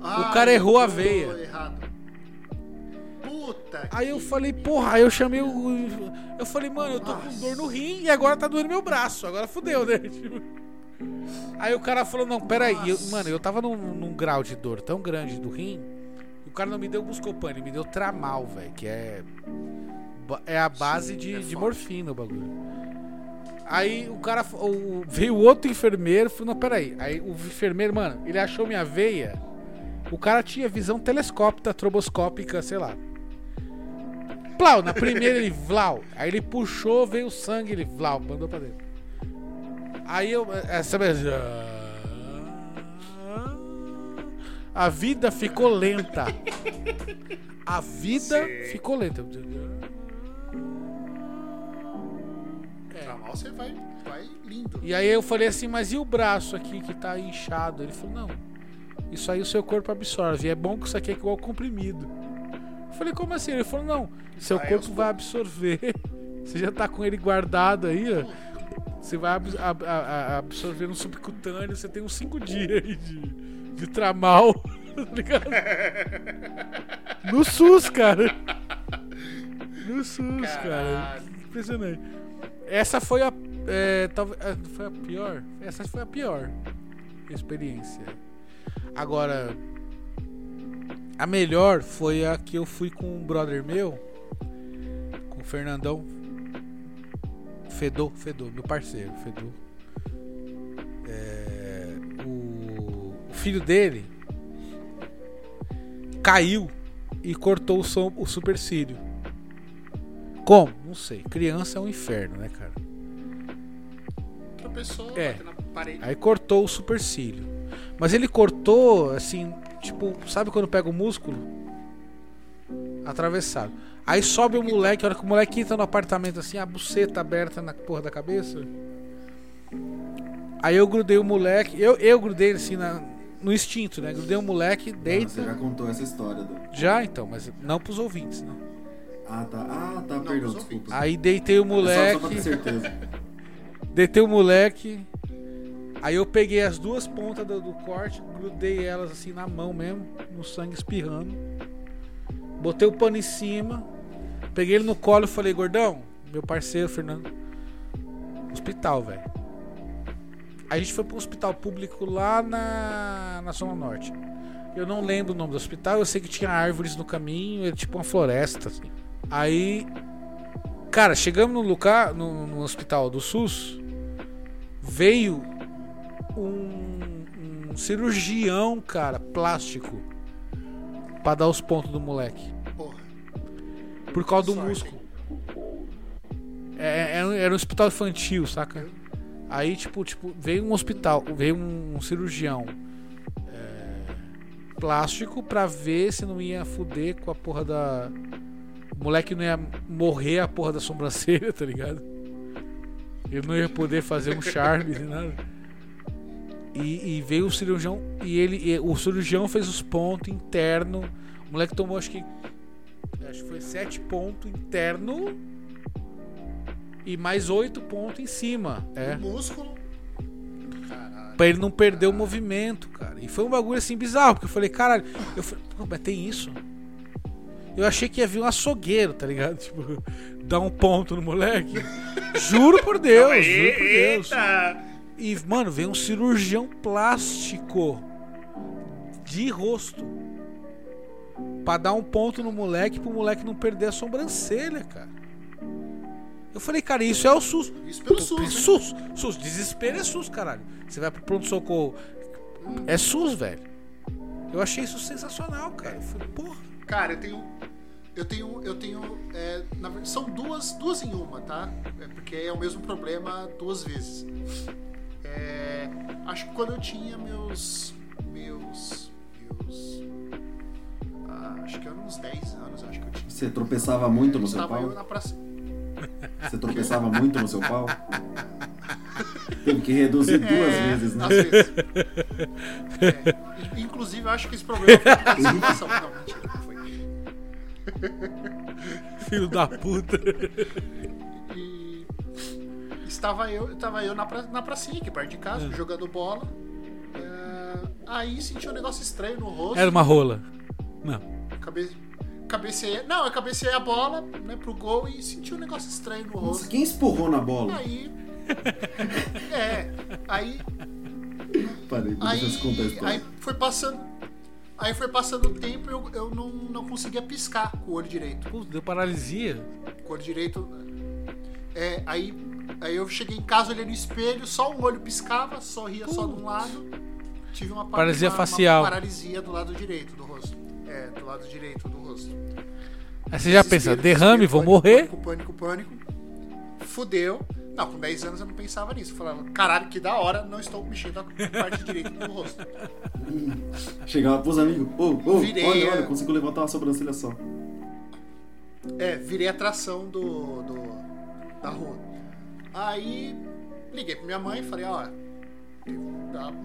Ah, o cara errou a veia. Errado. Puta Aí eu falei, porra, aí eu chamei o. Eu falei, mano, eu tô com dor no rim e agora tá doendo meu braço. Agora fudeu, né? Tipo, Aí o cara falou, não, peraí. Eu- mano, eu tava num, num grau de dor tão grande do rim. O cara não me deu Buscopan, ele me deu Tramal, velho. Que é. É a base de, é de morfina o bagulho. Aí o cara. O, veio outro enfermeiro, falou, não, peraí. Aí o enfermeiro, mano, ele achou minha veia. O cara tinha visão telescópica, troboscópica, sei lá. Plau, na primeira ele Vlau. Aí ele puxou, veio o sangue, ele Vlau, mandou pra dentro. Aí eu. Essa vez. A vida ficou lenta. A vida ficou lenta. Mal você vai, vai lindo. E aí eu falei assim, mas e o braço aqui que tá inchado? Ele falou, não. Isso aí o seu corpo absorve. E é bom que isso aqui é igual comprimido. Eu falei, como assim? Ele falou, não. Seu corpo vai absorver. Você já tá com ele guardado aí, ó. Você vai ab- ab- absorver no subcutâneo. Você tem uns 5 dias aí de, de tramal, tá? No SUS, cara. No SUS, cara. Impressionante. Essa foi a. É, talvez, é, foi a pior. Essa foi a pior experiência. Agora, a melhor foi a que eu fui com um brother meu, com o Fernandão. Fedor, Fedor, meu parceiro, Fedor. É, o, o filho dele caiu e cortou o, som, o supercílio. Como? Não sei. Criança é um inferno, né, cara? Tropeçou, É. na parede. Aí cortou o supercílio. Mas ele cortou, assim, tipo, sabe quando pega o músculo? Atravessado. Aí sobe o moleque, a hora que o moleque entra no apartamento assim, a buceta aberta na porra da cabeça. Aí eu grudei o moleque, eu, eu grudei assim na, no instinto, né? Grudei o moleque, Ah, Você deita. já contou essa história do. Já então, mas não pros ouvintes, né? Ah, tá. Ah, tá, Não, perdão, desculpa. Aí deitei o Só- Só, pra moleque. ter certeza. Deitei o moleque. Aí eu peguei as duas pontas do, do corte, grudei elas assim na mão mesmo, no sangue espirrando. Botei o pano em cima. Peguei ele no colo e falei, gordão, meu parceiro, Fernando. Hospital, velho. A gente foi pro hospital público lá na, na Zona Norte. Eu não lembro o nome do hospital, eu sei que tinha árvores no caminho, era tipo uma floresta, assim. Aí. Cara, chegamos no lugar, no, no hospital do SUS, veio um, um cirurgião, cara, plástico, pra dar os pontos do moleque. Porra. Por causa do Sorte, músculo. É, era, era um hospital infantil, saca? Aí, tipo, tipo, veio um hospital, veio um, cirurgião é, plástico pra ver se não ia fuder com a porra da. O moleque não ia morrer a porra da sobrancelha, tá ligado? Ele não ia poder fazer um charme nem nada. E, e veio o cirurgião e ele, e o cirurgião fez os pontos interno. O moleque tomou acho que acho que foi sete pontos interno e mais oito pontos em cima. É. Músculo. Caralho. Pra ele não perder o movimento, cara. E foi um bagulho assim bizarro, porque eu falei, caralho, eu falei, mas tem isso? Eu achei que ia vir um açougueiro, tá ligado? Tipo, dar um ponto no moleque. Juro por Deus, juro por Deus. E, mano, veio um cirurgião plástico de rosto. Pra dar um ponto no moleque pro moleque não perder a sobrancelha, cara. Eu falei, cara, isso é o SUS. Isso pelo SUS, né? SUS, SUS, desespero é SUS, caralho. Você vai pro pronto-socorro. É SUS, velho. Eu achei isso sensacional, cara. Eu falei, porra. Cara, eu tenho. Eu tenho. Eu tenho. é, na verdade, são duas, duas em uma, tá? É porque é o mesmo problema duas vezes. É, acho que quando eu tinha meus. Meus. Meus. ah, acho que eram uns 10 anos, acho que eu tinha. Você tropeçava muito no seu pau? na praça. Você tropeçava muito no seu pau? Teve que reduzir duas É, vezes, né? Às vezes. É, inclusive, eu acho que esse problema foi. Não, mentira. Filho da puta. E estava eu, estava eu na, pra, na pracinha aqui perto de casa, Hum. jogando bola. É, aí senti um negócio estranho no rosto. Era uma rola. Não. Cabe, cabeceei. Não, eu cabeceei a bola né, pro gol e senti um negócio estranho no Nossa, rosto. quem esporrou na bola? Aí. É. Aí. Parei, Aí, aí foi passando. Aí foi passando o tempo e eu, eu não, não conseguia piscar com o olho direito. Pô, deu paralisia. Com o olho direito. É, aí, aí eu cheguei em casa, olhei no espelho, só um olho piscava, sorria só de um lado. Tive uma par- Paralisia uma- facial. Uma paralisia do lado direito do rosto. É, do lado direito do rosto. Aí você já pensa, derrame, vou morrer. Pânico, pânico, pânico. Fudeu. Não, com 10 anos eu não pensava nisso. Eu falava, caralho, que da hora, não estou mexendo a parte direita do rosto. Chegava pros amigos. Ô, ô, Virei, olha, olha, consigo levantar uma sobrancelha só. É, virei atração do, do da rua. Aí liguei pra minha mãe e falei, ó,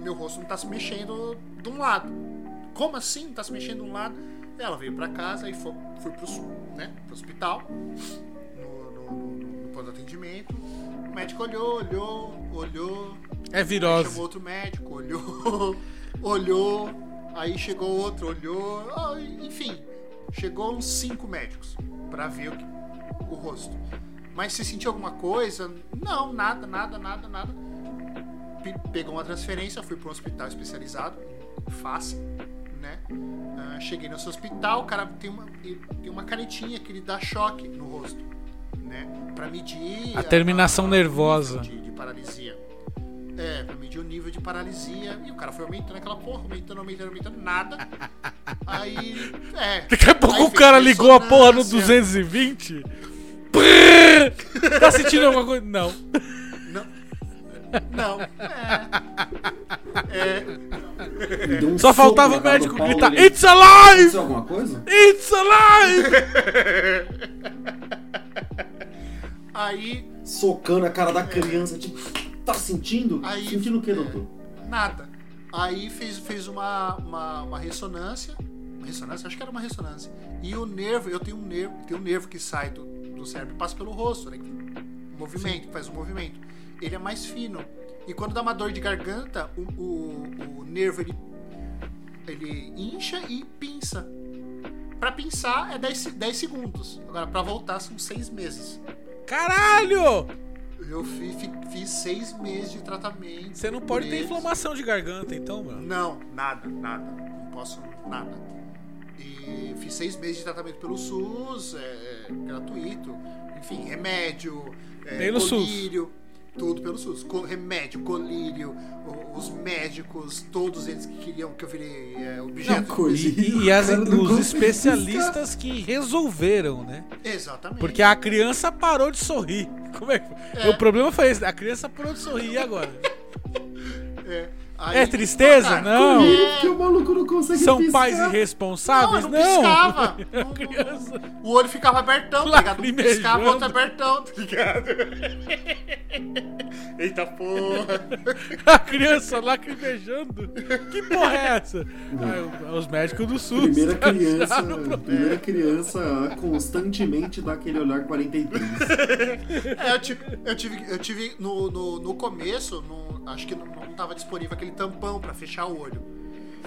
meu rosto não tá se mexendo de um lado. Como assim? Não tá se mexendo de um lado? Ela veio pra casa e foi, fui pro, né, pro hospital, no, no, no, no ponto de atendimento. O médico olhou, olhou, olhou. É virose. chamou outro médico, olhou. olhou, aí chegou outro, olhou, ah, enfim, chegou uns cinco médicos pra ver o, que- o rosto. Mas se sentiu alguma coisa? Não, nada, nada, nada, nada. Pe- Pegou uma transferência, fui para um hospital especializado face, né? Ah, cheguei nesse hospital, o cara tem uma, tem uma canetinha que ele dá choque no rosto, né? Pra medir A terminação o nervosa. nível De, de paralisia. É, pra medir o nível de paralisia. E o cara foi aumentando aquela porra, aumentando, aumentando, aumentando, nada. Aí, é. Daqui a pouco o cara ligou a porra no ressonância. 220. Prrr! Tá sentindo alguma coisa? Não. Não, é. É. Deu um Só faltava o médico Paulo, gritar: ele- It's alive! Aconteceu alguma coisa? It's alive! Aí, Socando a cara da criança, tipo, tá sentindo? Aí- Sentindo o que, doutor? nada. Aí fez, fez uma, uma, uma ressonância. Uma ressonância? Acho que era uma ressonância. E o nervo, eu tenho um nervo, tem um nervo que sai do, do cérebro e passa pelo rosto, né? Um movimento, faz um movimento. Ele é mais fino. E quando dá uma dor de garganta, o, o, o nervo ele, ele incha e pinça. Pra pinçar é 10, se- 10 segundos. Agora, pra voltar são 6 meses. Caralho! Eu fi- fi- fiz 6 meses de tratamento. Você não pode ter eles. inflamação de garganta, então, mano. Não, nada, nada. Não posso nada. E fiz seis meses de tratamento pelo SUS, é, é, gratuito. Enfim, remédio, é, Pelo SUS. Tudo pelo SUS. Remédio, colírio, os médicos, todos eles que queriam que eu virei é, objeto. desejo. E, e as- não os especialistas que resolveram, né? Exatamente. Porque a criança parou de sorrir. Como é? É. O problema foi esse: a criança parou de sorrir e agora? É, aí- É tristeza? Cara, Não. Colírio, porque o maluco não consegue São piscar. pais Não, irresponsáveis? não Não! piscava. A Não, não, criança. O olho ficava abertão, tá ligado? Um piscava, outro abertão, tá ligado? Eita porra. A criança lacrimejando. Que porra é essa? Ah, os médicos do SUS. Primeira criança, o problema. primeira criança a constantemente dá aquele olhar 43. É, eu tive, eu tive, eu tive no, no, no começo, no- acho que não, não tava disponível aquele tampão pra fechar o olho.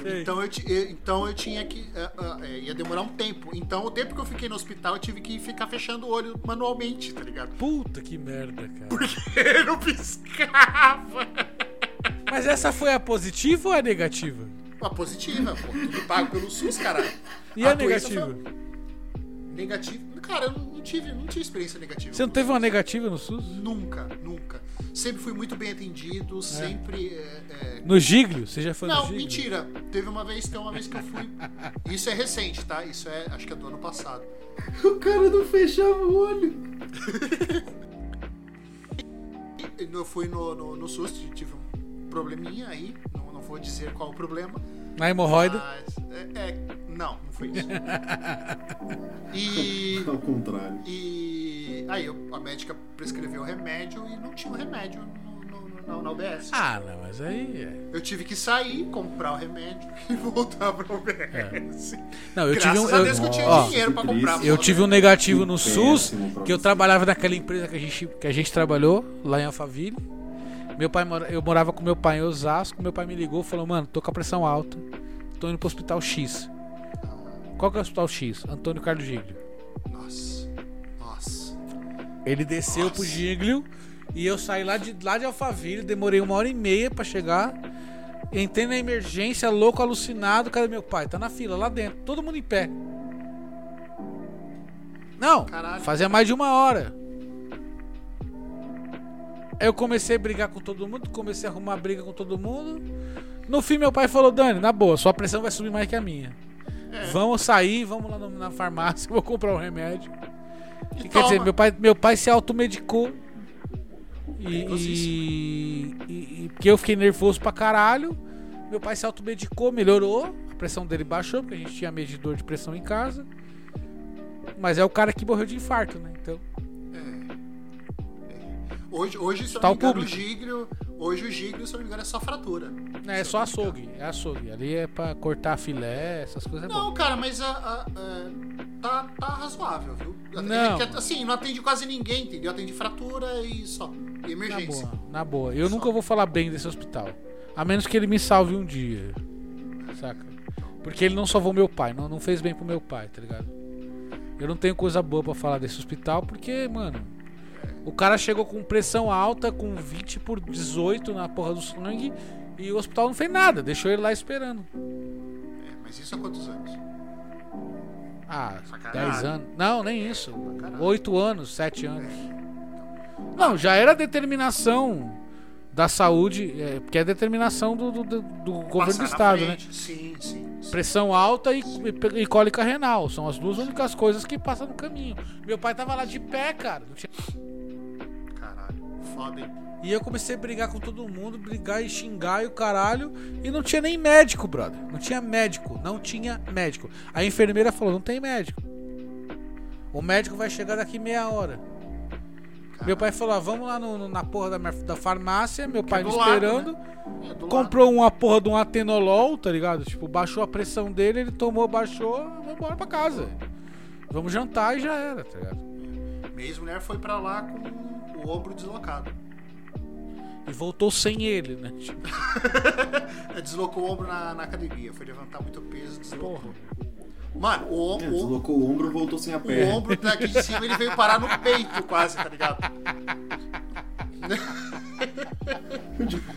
Sei. Então eu, então eu tinha que. é, é, ia demorar um tempo. Então o tempo que eu fiquei no hospital eu tive que ficar fechando o olho manualmente, tá ligado? Puta que merda, cara. Porque não piscava. Mas essa foi a positiva ou a negativa? A positiva, pô. Tudo pago pelo SUS, caralho. E a, doença negativa? foi- Negativa? Cara, eu não tive, não tive experiência negativa. Você não teve uma negativa no SUS? Nunca, nunca. Sempre fui muito bem atendido, sempre. é, é, No Giglio? Você já foi no Não, Giglio? mentira. Teve uma vez, tem uma vez que eu fui. Isso é recente, tá? Isso é, acho que é do ano passado. o cara não fechava o olho. Eu fui no, no, no SUS, tive um probleminha aí. Não, não vou dizer qual o problema. Na hemorroida? Mas. É, é, não, não foi isso. E. Ao contrário. E aí eu- a médica prescreveu o remédio e não tinha o remédio no, no- no- na, UBS. Ah, não, mas aí. é. Eu tive que sair, comprar o remédio e voltar pra UBS. Não, eu Graças tive um. a eu- Deus que eu tinha ó, dinheiro pra comprar. Eu tive um negativo no SUS, que eu trabalhava naquela empresa que a gente, que a gente trabalhou, lá em Alphaville. Meu pai, mora- eu morava com meu pai em Osasco, meu pai me ligou e falou, mano, tô com a pressão alta, tô indo pro hospital X. Qual que é o hospital X? Antônio Carlos Giglio. Nossa. Nossa. Ele desceu pro Giglio e eu saí lá de, lá de Alphaville, demorei uma hora e meia pra chegar. Entrei na emergência, louco, alucinado. Cadê meu pai? Tá na fila, lá dentro. Todo mundo em pé. Não, Caralho. fazia mais de uma hora. Aí eu comecei a brigar com todo mundo, comecei a arrumar briga com todo mundo. No fim, meu pai falou: Dani, na boa, sua pressão vai subir mais que a minha. Vamos sair, vamos lá na farmácia, vou comprar um remédio. E Quer dizer, meu pai, meu pai se automedicou. E, e, e- e- porque eu fiquei nervoso pra caralho. Meu pai se automedicou, melhorou. A pressão dele baixou, porque a gente tinha medidor de pressão em casa. Mas é o cara que morreu de infarto, né? Então. Hoje, hoje se eu não o me engano, o. Giglio. Hoje o Giglio, se eu não me engano, é só fratura. É Se só não açougue. É açougue. Ali é pra cortar filé, essas coisas é. Não, cara, mas a, a- a- tá, tá razoável, viu? Não. É que, assim, não atende quase ninguém, entendeu? Atende fratura e só. E Na emergência. boa, na boa. Eu nunca vou falar bem desse hospital. A menos que ele me salve um dia. saca? Porque ele não salvou meu pai, não, não fez bem pro meu pai, tá ligado? Eu não tenho coisa boa pra falar desse hospital, porque, mano, o cara chegou com pressão alta, com 20 por 18 na porra do sangue, e o hospital não fez nada, deixou ele lá esperando. É, mas isso há quantos anos? Ah, Pra caralho. 10 anos. Não, nem isso. caralho. 8 anos, 7 anos. Não, já era determinação da saúde, é, porque é determinação do, do, do- do governo do estado, né? Sim, sim. sim. Pressão alta e, e, e cólica renal. São as duas únicas coisas que passam no caminho. Meu pai tava lá de pé, cara. não tinha- foda, hein? E eu comecei a brigar com todo mundo, brigar e xingar e o caralho. E não tinha nem médico, brother. Não tinha médico. Não tinha médico. A enfermeira falou: não tem médico. O médico vai chegar daqui meia hora. Meu pai falou: ah, vamos lá no- no- na porra da, da farmácia. Meu pai do me lado, esperando. É, Comprou uma porra de um atenolol, tá ligado? Tipo, baixou a pressão dele, ele tomou, baixou, vamos embora pra casa. Vamos jantar e já era, tá ligado? Minha ex-mulher foi pra lá com o ombro deslocado. E voltou sem ele, né? Tipo, deslocou o ombro na, na academia. Foi levantar muito peso, deslocou. Mano, o, om- É, o, deslocou o ombro voltou sem a o perna. ombro daqui de cima ele veio parar no peito quase, tá ligado?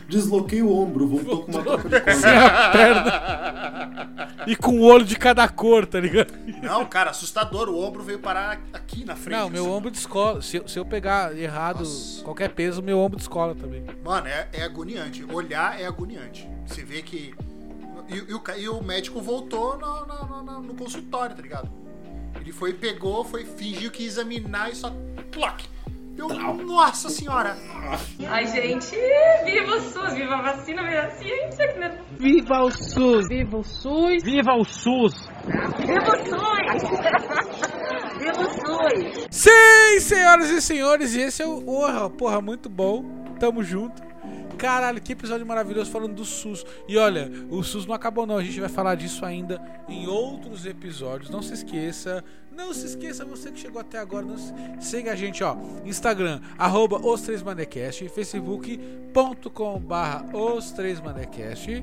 Desloquei o ombro, voltou com uma troca de sem a perna. E com o olho de cada cor, tá ligado? Não, cara, assustador. O ombro veio parar aqui na frente. Não, meu assim. ombro descola. Se, eu- se eu pegar errado Nossa. qualquer peso, meu ombro descola também. Mano, é, é agoniante. Olhar é agoniante. Você vê que. E, e o, ca- e o médico voltou no, no- no- no- no consultório, tá ligado? Ele foi, pegou, foi, fingiu que ia examinar e só. Ploc! Deu, nossa senhora! Ai, gente, viva o SUS, viva a vacina, viva a ciência, que né? Viva o SUS! Viva o SUS, Viva o SUS! viva o SUS! viva o SUS! Sim, senhoras e senhores, e esse é o. Porra, porra, muito bom. Tamo junto. Caralho, que episódio maravilhoso falando do SUS. E olha, o SUS não acabou, não. A gente vai falar disso ainda em outros episódios. Não se esqueça. Não se esqueça, você que chegou até agora. Não se... Siga a gente, ó. Instagram, arroba os 3 manecast, facebook.com barra os 3 manecast.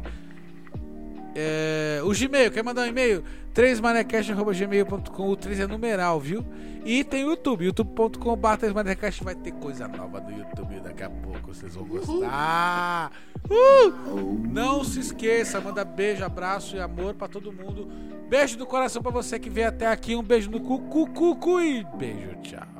É, o Gmail, quer mandar um e-mail? 3manecast.gmail.com O 3 é numeral, viu? E tem o YouTube, youtube.com.br 3manecast. Vai ter coisa nova no YouTube daqui a pouco, vocês vão gostar. Uh! Não se esqueça, manda beijo, abraço e amor pra todo mundo. Beijo do coração pra você que veio até aqui. Um beijo no cu, cu, cu, cu e beijo, tchau.